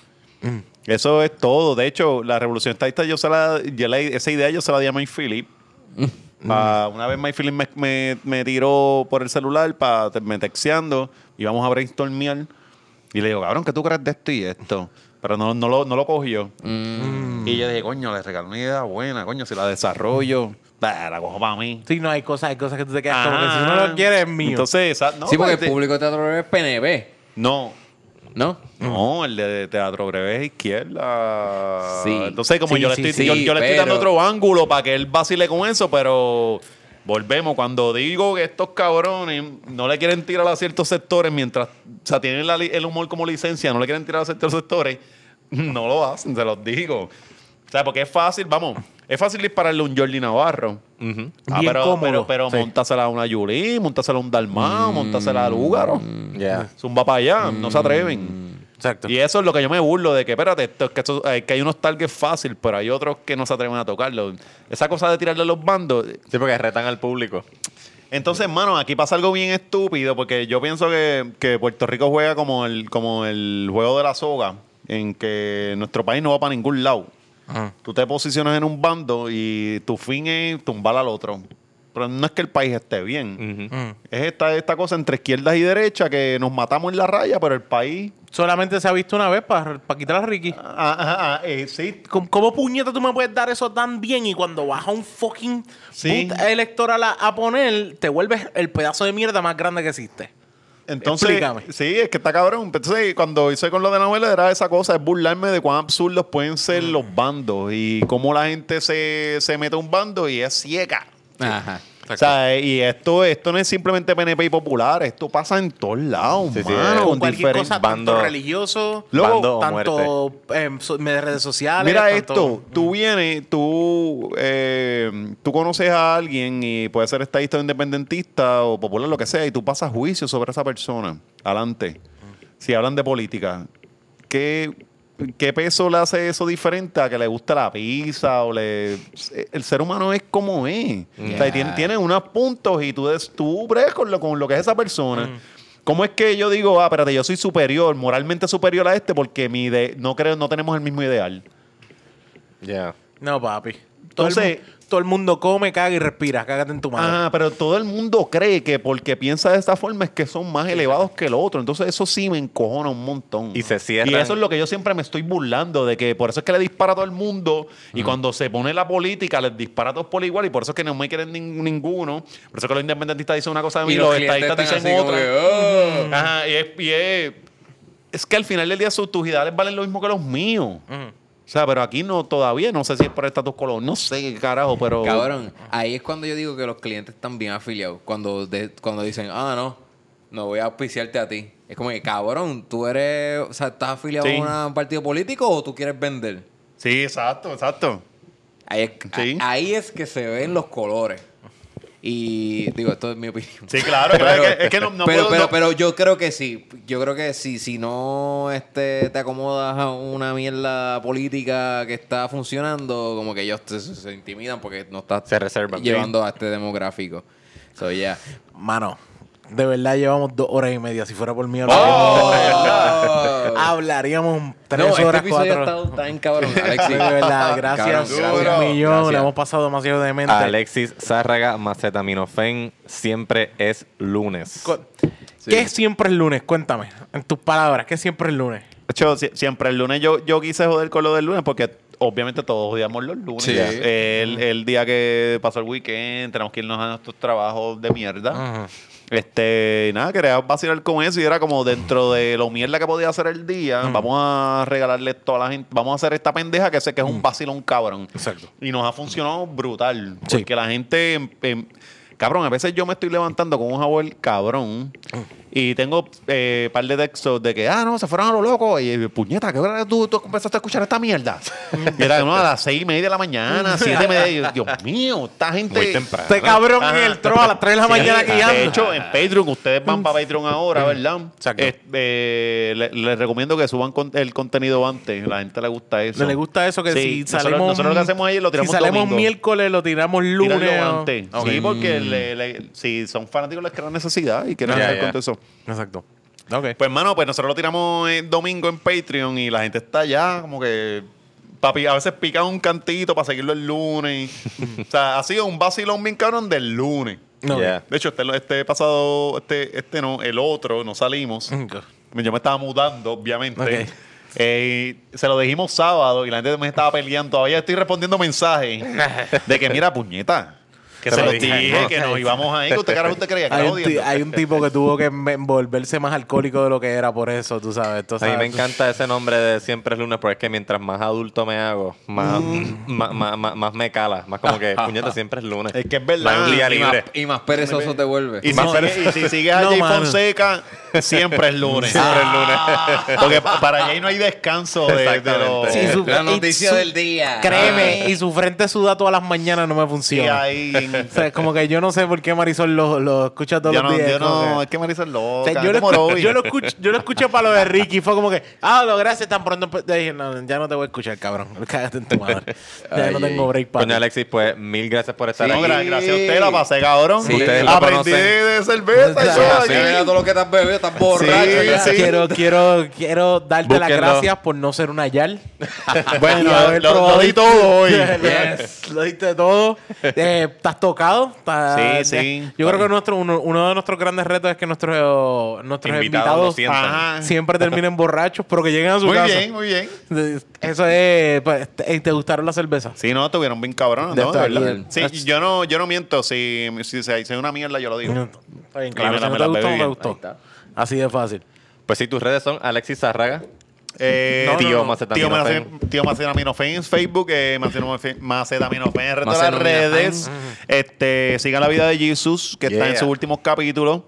Eso es todo. De hecho, la revolución estadista, yo se la, yo la- esa idea yo se la di a Mike Phillip. Pa- una vez Mike Phillip me, me- me tiró por el celular para me texteando y vamos a brainstormear. Y le digo, cabrón, ¿qué tú crees de esto y esto? Pero no, no, lo, no lo cogió. Y yo dije, coño, le regaló una idea buena, coño, si la desarrollo, bah, la cojo para mí. Sí, no, hay cosas, hay cosas que tú te quedas como que si no lo quieres es mío. Entonces, esa- no, sí, porque pues, el público de teatro es PNB, No, ¿no? no, el de Teatro Breve es izquierda. Sí. Entonces, como Sí, yo le estoy, sí, yo, yo le estoy dando otro ángulo para que él vacile con eso, pero volvemos. Cuando digo que estos cabrones no le quieren tirar a ciertos sectores mientras, o sea, tienen la el humor como licencia, no le quieren tirar a ciertos sectores, no lo hacen, se los digo. O sea, porque es fácil, vamos, es fácil dispararle a un Jordi Navarro. Ujú. Ah, Bien pero, cómodo. pero, pero Sí. montasela a una Yulín, montasela a un Dalmao, montasela a Lúgaro. Ya. Zumba para allá, no se atreven. Exacto. Y eso es lo que yo me burlo de que, espérate, esto, es que, esto- eh, que hay unos targets fácil, pero hay otros que no se atreven a tocarlo. Esa cosa de tirarle a los bandos. Sí, porque retan al público. Entonces, hermano, aquí pasa algo bien estúpido, porque yo pienso que, que Puerto Rico juega como el, como el juego de la soga, en que nuestro país no va para ningún lado. Ajá. Tú te posicionas en un bando y tu fin es tumbar al otro. Pero no es que el país esté bien. Mm. Es esta, esta cosa entre izquierdas y derechas que nos matamos en la raya, pero el país. Solamente se ha visto una vez para quitar a Ricky. Ah, ah, ah, eh, sí. ¿Cómo, cómo puñeta tú me puedes dar eso tan bien y cuando vas a un fucking Sí. electoral a, a poner, te vuelves el pedazo de mierda más grande que existe? Entonces, Explícame. sí, es que está cabrón. Entonces, cuando hice con lo de la novela, era esa cosa, es burlarme de cuán absurdos pueden ser Mm. los bandos y cómo la gente se, se mete a un bando y es ciega. Ajá. O sea, y esto, esto no es simplemente PNP y popular, esto pasa en todos lados, Sí, sí, mano, es con Cualquier diferentes cosa, bando- tanto religioso, Luego, tanto so- en redes sociales. Mira tanto- esto, tú vienes, tú, eh, tú conoces a alguien y puede ser estadista o independentista o popular, lo que sea, y tú pasas juicio sobre esa persona. Adelante. Si hablan de política, ¿qué, ¿qué peso le hace eso diferente a que le gusta la pizza o le... El ser humano es como es. O sea, tiene, tiene unos puntos y tú, des- tú bregas con lo, con lo que es esa persona. ¿Cómo es que yo digo, ah, espérate, yo soy superior, moralmente superior a este porque mi ide- no creo, no tenemos el mismo ideal? Ya. No, papi. Todo, Entonces- todo el mundo come, caga y respira. Cágate en tu madre. Ah, pero todo el mundo cree que porque piensa de esta forma es que son más elevados que el otro. Entonces eso sí me encojona un montón. Y se cierran. Y eso es lo que yo siempre me estoy burlando, de que por eso es que le dispara a todo el mundo. Y cuando se pone la política, les dispara a todos por igual. Y por eso es que no me quieren nin- ninguno. Por eso es que los independentistas dicen una cosa de mí, Y los, los estadistas dicen otra. que, "Oh". Ajá, y es, y es- es que al final del día sus, tus ideales valen lo mismo que los míos. O sea, pero aquí no todavía, no sé si es por estatus color, no sé qué carajo, pero... Cabrón, ahí es cuando yo digo que los clientes están bien afiliados. Cuando, de- cuando dicen, ah, no, no voy a auspiciarte a ti. Es como que, cabrón, tú eres, o sea, ¿estás afiliado Sí. a un partido político o tú quieres vender? Sí, exacto, exacto. Ahí es, Sí. a- ahí es que se ven los colores. Y digo, esto es mi opinión. Sí, claro, claro, es que, es que no, no pero, puedo... pero, no- pero yo creo que sí. Yo creo que sí. Si no este, te acomodas a una mierda política que está funcionando, como que ellos te- se, se intimidan porque no estás Se reservan, llevando a este demográfico. So, yeah. Mano, de verdad llevamos dos horas y media. Si fuera por mí, Oh. hablaríamos, hablaríamos tres no, este horas, episodio cuatro. estado tan cabrón, Alexis. de verdad, gracias. Cabrón, gracias un millón. Gracias. Le hemos pasado demasiado de mente. Alexis Zárraga, Macetaminofen, siempre es lunes. ¿Qué siempre el lunes? Cuéntame, en tus palabras, ¿qué siempre el lunes? De hecho, si- siempre el lunes yo, yo quise joder con lo del lunes porque obviamente todos odiamos los lunes. Sí. El, el día que pasó el weekend, tenemos que irnos a nuestros trabajos de mierda. Este, nada, quería vacilar con eso y era como dentro de lo mierda que podía hacer el día, vamos a regalarle esto a la gente, vamos a hacer esta pendeja que sé que es un vacilón cabrón. Exacto. Y nos ha funcionado brutal. Sí. Porque la gente, em- em, cabrón, a veces yo me estoy levantando con un jabón cabrón y tengo eh, par de textos de que, ah, no, se fueron a lo loco. Y puñeta, ¿qué hora tú, tú empezaste a escuchar esta mierda? y era no, a las seis y media de la mañana, siete y media. Y yo, Dios mío, esta gente. Muy temprano. Este cabrón en el tro a las 3 de la Sí, mañana aquí De ando. hecho, en Patreon, ustedes van para Patreon ahora, ¿verdad? Exacto. Eh, eh, le- les recomiendo que suban con- el contenido antes. La gente le gusta eso. ¿No le gusta eso? Que Sí, si nosotros- salimos. nosotros lo que hacemos ahí es lo tiramos Si salimos domingo. miércoles, lo tiramos lunes. Antes. Sí, porque le- le- si son fanáticos les crean necesidad y quieren Ya, hacer ya. con eso. Exacto. Pues, hermano, pues nosotros lo tiramos el domingo en Patreon y la gente está ya como que... Papi, a veces pican un cantito para seguirlo el lunes. o sea, ha sido un vacilón bien cabrón del lunes. Yeah. De hecho, este, este pasado, este, este no, el otro, no salimos. Ok. Yo me estaba mudando, obviamente. Eh, se lo dijimos sábado y la gente me estaba peleando. Todavía estoy respondiendo mensajes de que, mira, puñeta. Que se lo dije, que nos íbamos ahí. ¿Qué usted carajo usted creía? Que Hay un, hay un tipo que tuvo que envolverse más alcohólico de lo que era por eso, tú sabes. tú A mí me tú- encanta ese nombre de siempre es lunes porque es que mientras más adulto me hago, más, más, más, más- más me cala. Más como que, puñeta, siempre es lunes. Es que es verdad. un día Y libre. más, y más perezoso te vuelve. Y si, Más sigue- y si sigues a No, Jay. Fonseca, siempre es lunes. Siempre es lunes. Porque para Jay no hay descanso de, de. Sí, su- La y noticia su- del día. Créeme, y su frente suda todas las mañanas no me y funciona. ahí... O sea, como que yo no sé por qué Marisol lo, lo escucha todos Yo los no, días. yo no, que- es que Marisa es O loca. sea, yo, lo como yo, lo escucho, yo lo escuché para lo de Ricky. Fue como que, ah, lo gracias tan pronto. empe-". Dije, no, ya no te voy a escuchar, cabrón. Cágate en tu madre. Ya Ay, no tengo break para Coño, Alexis, pues mil gracias por estar No, aquí. gra- gracias a usted la pasé, cabrón. Sí, ustedes lo Aprendí de cerveza y Sí, todo Sí, mira todo lo que estás bebiendo, estás borracho. Sí, sí. Quiero, quiero, quiero darte las gracias por no ser una yal. Bueno, lo- lo di todo hoy. Yes, Lo diste todo. Eh, ¿Estás tocado? ¿Estás- Sí, sí. Yo creo que nuestro, uno, uno de nuestros grandes retos es que nuestros, nuestros Invitados siempre terminen borrachos, pero que lleguen a su Muy casa. bien, muy bien. Eso es. pues, ¿Te, te gustaron las cervezas? Sí, no, estuvieron bien cabrones, De ¿no? De verdad. Sí, yo no, yo no miento. Si, si, es una mierda, yo lo digo. Está bien, claro. me Si la- no me te gustó, no te gustó. Así de fácil. Pues sí, tus redes son Alexis Zárraga. Eh, No, no, tío, no. tío, Macetaminofen. Macet- tío en Facebook, eh, Macetaminofen Macetaminofen en el resto de las redes. Este, sigan la vida de Jesus, que está en sus últimos capítulos.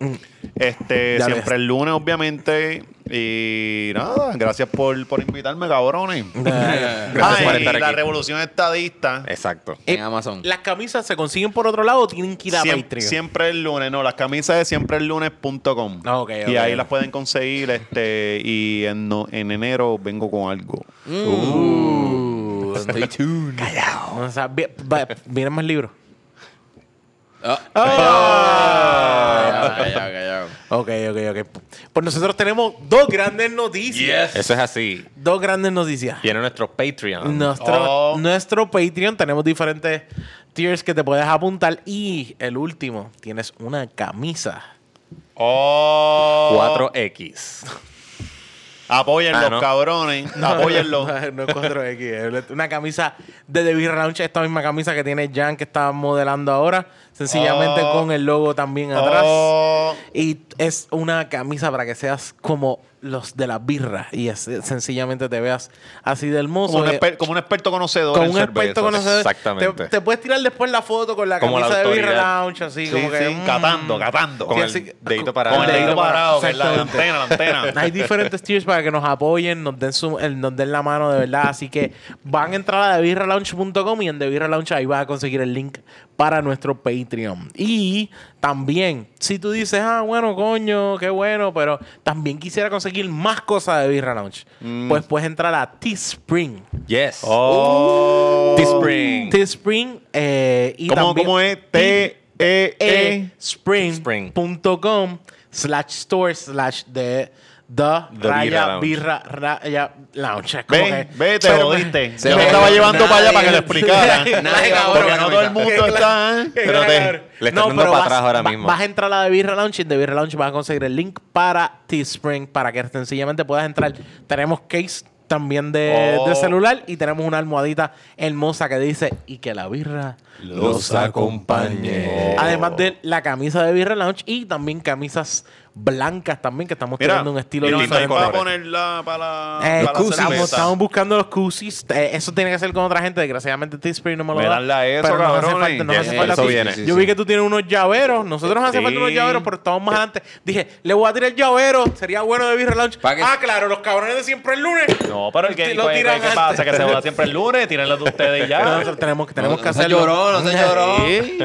Este, Ya siempre ves. el lunes, obviamente. Y nada, gracias por, por invitarme, cabrones. Gracias Ay, por estar la aquí. revolución estadista. Exacto. En Amazon. Las camisas se consiguen por otro lado o tienen que ir a Siem- Patreon. siempre el lunes, no, las camisas de siempre el lunes.com. Ah, ok, y ok. ahí las pueden conseguir. este Y en, no- en enero vengo con algo. Uh, Stay tuned. o sea, vi- va- vienen más libros. Ah. Callado, callado. Ok, ok, ok. Pues nosotros tenemos dos grandes noticias. Eso es así. Dos grandes noticias. Tiene nuestro Patreon. Nuestro, Oh. nuestro Patreon tenemos diferentes tiers que te puedes apuntar. Y el último, tienes una camisa. Oh. 4X. Apóyenlos, Ah, ¿no? cabrones. Apóyenlos. No, no es 4X. es Una camisa de The Beer Lounge. Esta misma camisa que tiene Jan que está modelando ahora. Sencillamente Oh. con el logo también atrás. Oh. Y es una camisa para que seas como los de la birra. Y es- sencillamente te veas así de hermoso. Como un, Eh, exper- como un experto conocedor. con en un experto conocedor. Exactamente. Te, te puedes tirar después la foto con la Como la camisa de Birra. Lounge, así Sí, como que. sí, mm. catando, catando. Con Sí, el dedito parado. Con el dedito parado, que la, antena, la antena. Hay diferentes tiers para que nos apoyen, nos den, su, el- nos den la mano de verdad. Así que van a entrar a thebirralounge.com y en The Birra Lounge ahí vas a conseguir el link para nuestro Patreon. Y también, si tú dices, ah, bueno, coño, qué bueno, pero también quisiera conseguir más cosas de Birra Lounge, pues puedes entrar a Teespring. Yes. Oh. Teespring. Teespring eh, y ¿Cómo, también cómo es? T, E, E. spring.com slash store slash de the, The raya Birra raya lounge. Ve, ve, te jodiste. Se me estaba llevando para allá para que Nadie- explicara. Porque no todo el mundo está. ¿eh? Pero te- Le dando pero para vas- atrás ahora va- mismo. Vas a entrar a The Birra Lounge y en The Birra Lounge vas a conseguir el link para Teespring para que sencillamente puedas entrar. Tenemos case también de, Oh. de celular y tenemos una almohadita hermosa que dice y que la birra Los acompañe. Además de la camisa de Birra Lounge y también camisas blancas también que estamos Mira, tirando un estilo y no diferente. para ponerla para la, Eh, para la estamos, cerveza. estamos buscando los cusis. Eh, eso tiene que ser con otra gente. Desgraciadamente, Teespring no me lo Me da. dan la eso, pero nos hace falta, Ya, hace falta eso a ti. viene. Sí, Yo sí. vi que tú tienes unos llaveros. Nosotros nos hace falta unos llaveros, pero estamos más adelante. Dije, le voy a tirar llavero. Sería bueno de Birra Lounge. Ah, claro, los cabrones de siempre el lunes. No, pero el que, Lo ¿qué, tiran qué pasa? antes. Que se va siempre el lunes, tírenlo de ustedes y ya. Nosotros tenemos, tenemos No, que no se hacerlo. lloró, no se lloró. Sí.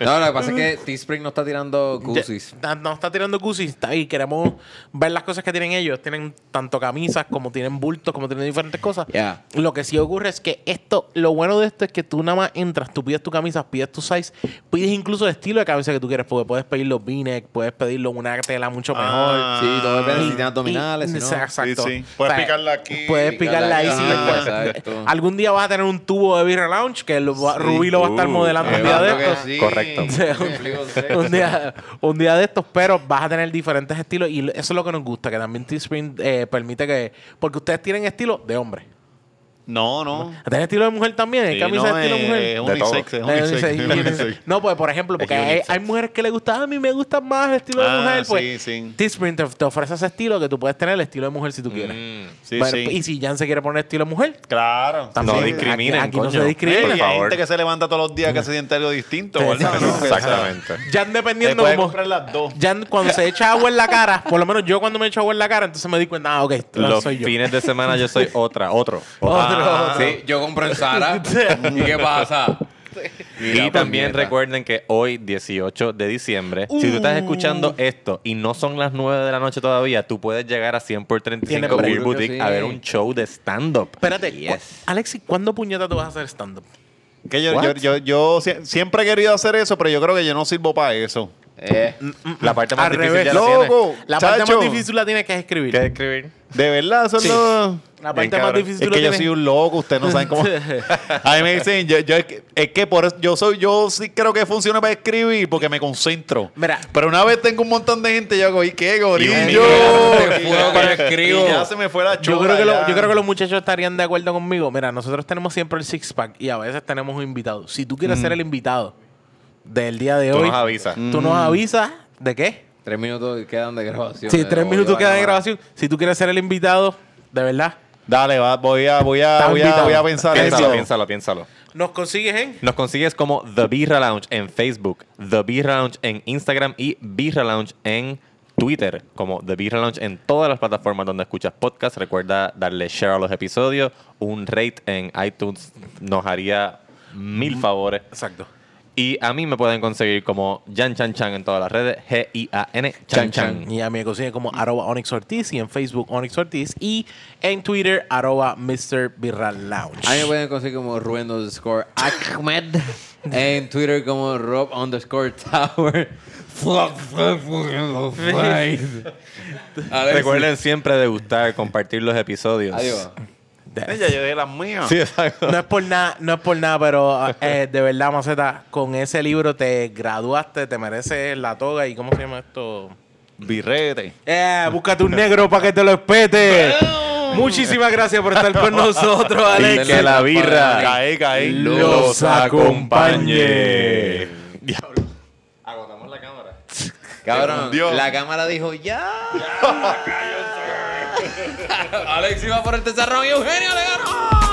No, lo que pasa es que Teespring no está tirando cusis. No está tirando ahí. Queremos ver las cosas que tienen ellos. Tienen tanto camisas como tienen bultos, como tienen diferentes cosas. Lo que sí ocurre es que esto, lo bueno de esto es que tú nada más entras, tú pides tu camisa, pides tu size, pides incluso el estilo de camisa que tú quieres, porque puedes pedirlo v-neck, puedes pedirlo una tela mucho mejor. Ah, Sí, todo depende si Y- tienes abdominales, y- si no. Exacto. Sí, sí. Puedes picarla aquí, Puedes picarla ahí. picarla sí, exacto. Algún día vas a tener un tubo de Birra Lounge que va- Rubí lo va a estar Uh, modelando un día de estos. sí. Correcto. un, día, un día de estos, pero vas a tener diferentes estilos y eso es lo que nos gusta, que también Teespring eh, permite que... Porque ustedes tienen estilo de hombre. No, no. ¿Tienen estilo de mujer también? ¿Hay Sí, camisa no, de estilo de mujer? es unisex, es unisex, es. No, pues por ejemplo, porque Es hay, unisex. hay mujeres que les gusta, a mí me gusta más el estilo de Ah, mujer, pues sí, sí. Teespring te, te ofrece ese estilo que tú puedes tener el estilo de mujer si tú quieres. Mm. Sí, sí. Y si Jan se quiere poner estilo de mujer, Claro. también. No discriminen, Aquí, aquí no coño. se discrimina. Por y hay favor. gente que se levanta todos los días que se siente algo distinto, Sí, ¿verdad? exacto. ¿No? Que, o sea, Exactamente. Jan Te dependiendo puedes como... comprar las dos. Jan cuando se echa agua en la cara, por lo menos yo cuando me echo agua en la cara, entonces me di cuenta, ah, ok, Los soy yo. fines de semana yo soy otra, otro. Otro, Ah, otro. Sí, yo compro en Sara. ¿Y qué pasa? Y también puñeta. recuerden que hoy, 18 de diciembre, si tú estás escuchando esto y no son las 9 de la noche todavía, tú puedes llegar a 100 por 35 Tiene Beer. Boutique Sí. a ver un show de stand-up. Espérate, Yes. cu- Alexi, ¿cuándo puñeta tú vas a hacer stand-up? Que yo, yo, yo, yo sie- siempre he querido hacer eso, pero yo creo que yo no sirvo para eso. Eh, La parte más Al difícil revés. ya la tienes. ¡Loco! La parte más difícil la tienes que escribir. ¿Qué escribir? De verdad, eso Sí. es La Bien, parte más cabrón. difícil Es lo que yo tienes- soy un loco, ustedes no saben cómo. A mí me dicen, yo, yo- es, que, por eso yo soy, yo sí creo que funciona para escribir porque me concentro. Mira. Pero una vez tengo un montón de gente, yo hago, ¿y qué gorillo? Y Y que yo escribo. ya se me fue la Yo chula. creo, que lo- ya. yo creo que los muchachos estarían de acuerdo conmigo. Mira, nosotros tenemos siempre el six-pack y a veces tenemos un invitado. Si tú quieres ser el invitado del día de Tú hoy, nos avisas. tú nos avisas de qué. tres minutos quedan de grabación. Si tres minutos quedan de grabación, si tú quieres ser el invitado, de verdad, Dale, va, voy a, voy a, voy a, voy a pensar Piénsalo, eso. piénsalo, piénsalo. nos consigues en. Nos consigues como The Birra Lounge en Facebook, The Birra Lounge en Instagram y Birra Lounge en Twitter como The Birra Lounge en todas las plataformas donde escuchas podcast. Recuerda darle share a los episodios. Un rate en iTunes nos haría mil favores. Exacto. Y a mí me pueden conseguir como Jan Chan Chan en todas las redes. G-I-A-N Chan Chan. Y a mí me consiguen como arroba Onyx Ortiz y en Facebook Onyx Ortiz y en Twitter arroba Mr. Birra Lounge. A mí me pueden conseguir como Rubén underscore Ahmed. en Twitter como Rob underscore Tower. Fuck, fuck, fuck, fuck. Alex, Recuerden siempre degustar, compartir los episodios. Adiós. Ya yo de las mías. Sí, exacto. No es por nada, no es por nada, pero eh, de verdad, Maceta, con ese libro te graduaste, te mereces la toga y ¿cómo se llama esto? Birrete. Eh, búscate un negro para que te lo espete. Muchísimas gracias por estar con nosotros, Y Alex. que la birra Caí, caí. los acompañe. Diablo. Agotamos la cámara. Cabrón, la cámara dijo ya. Alex iba por el tercer round y Eugenio le ganó.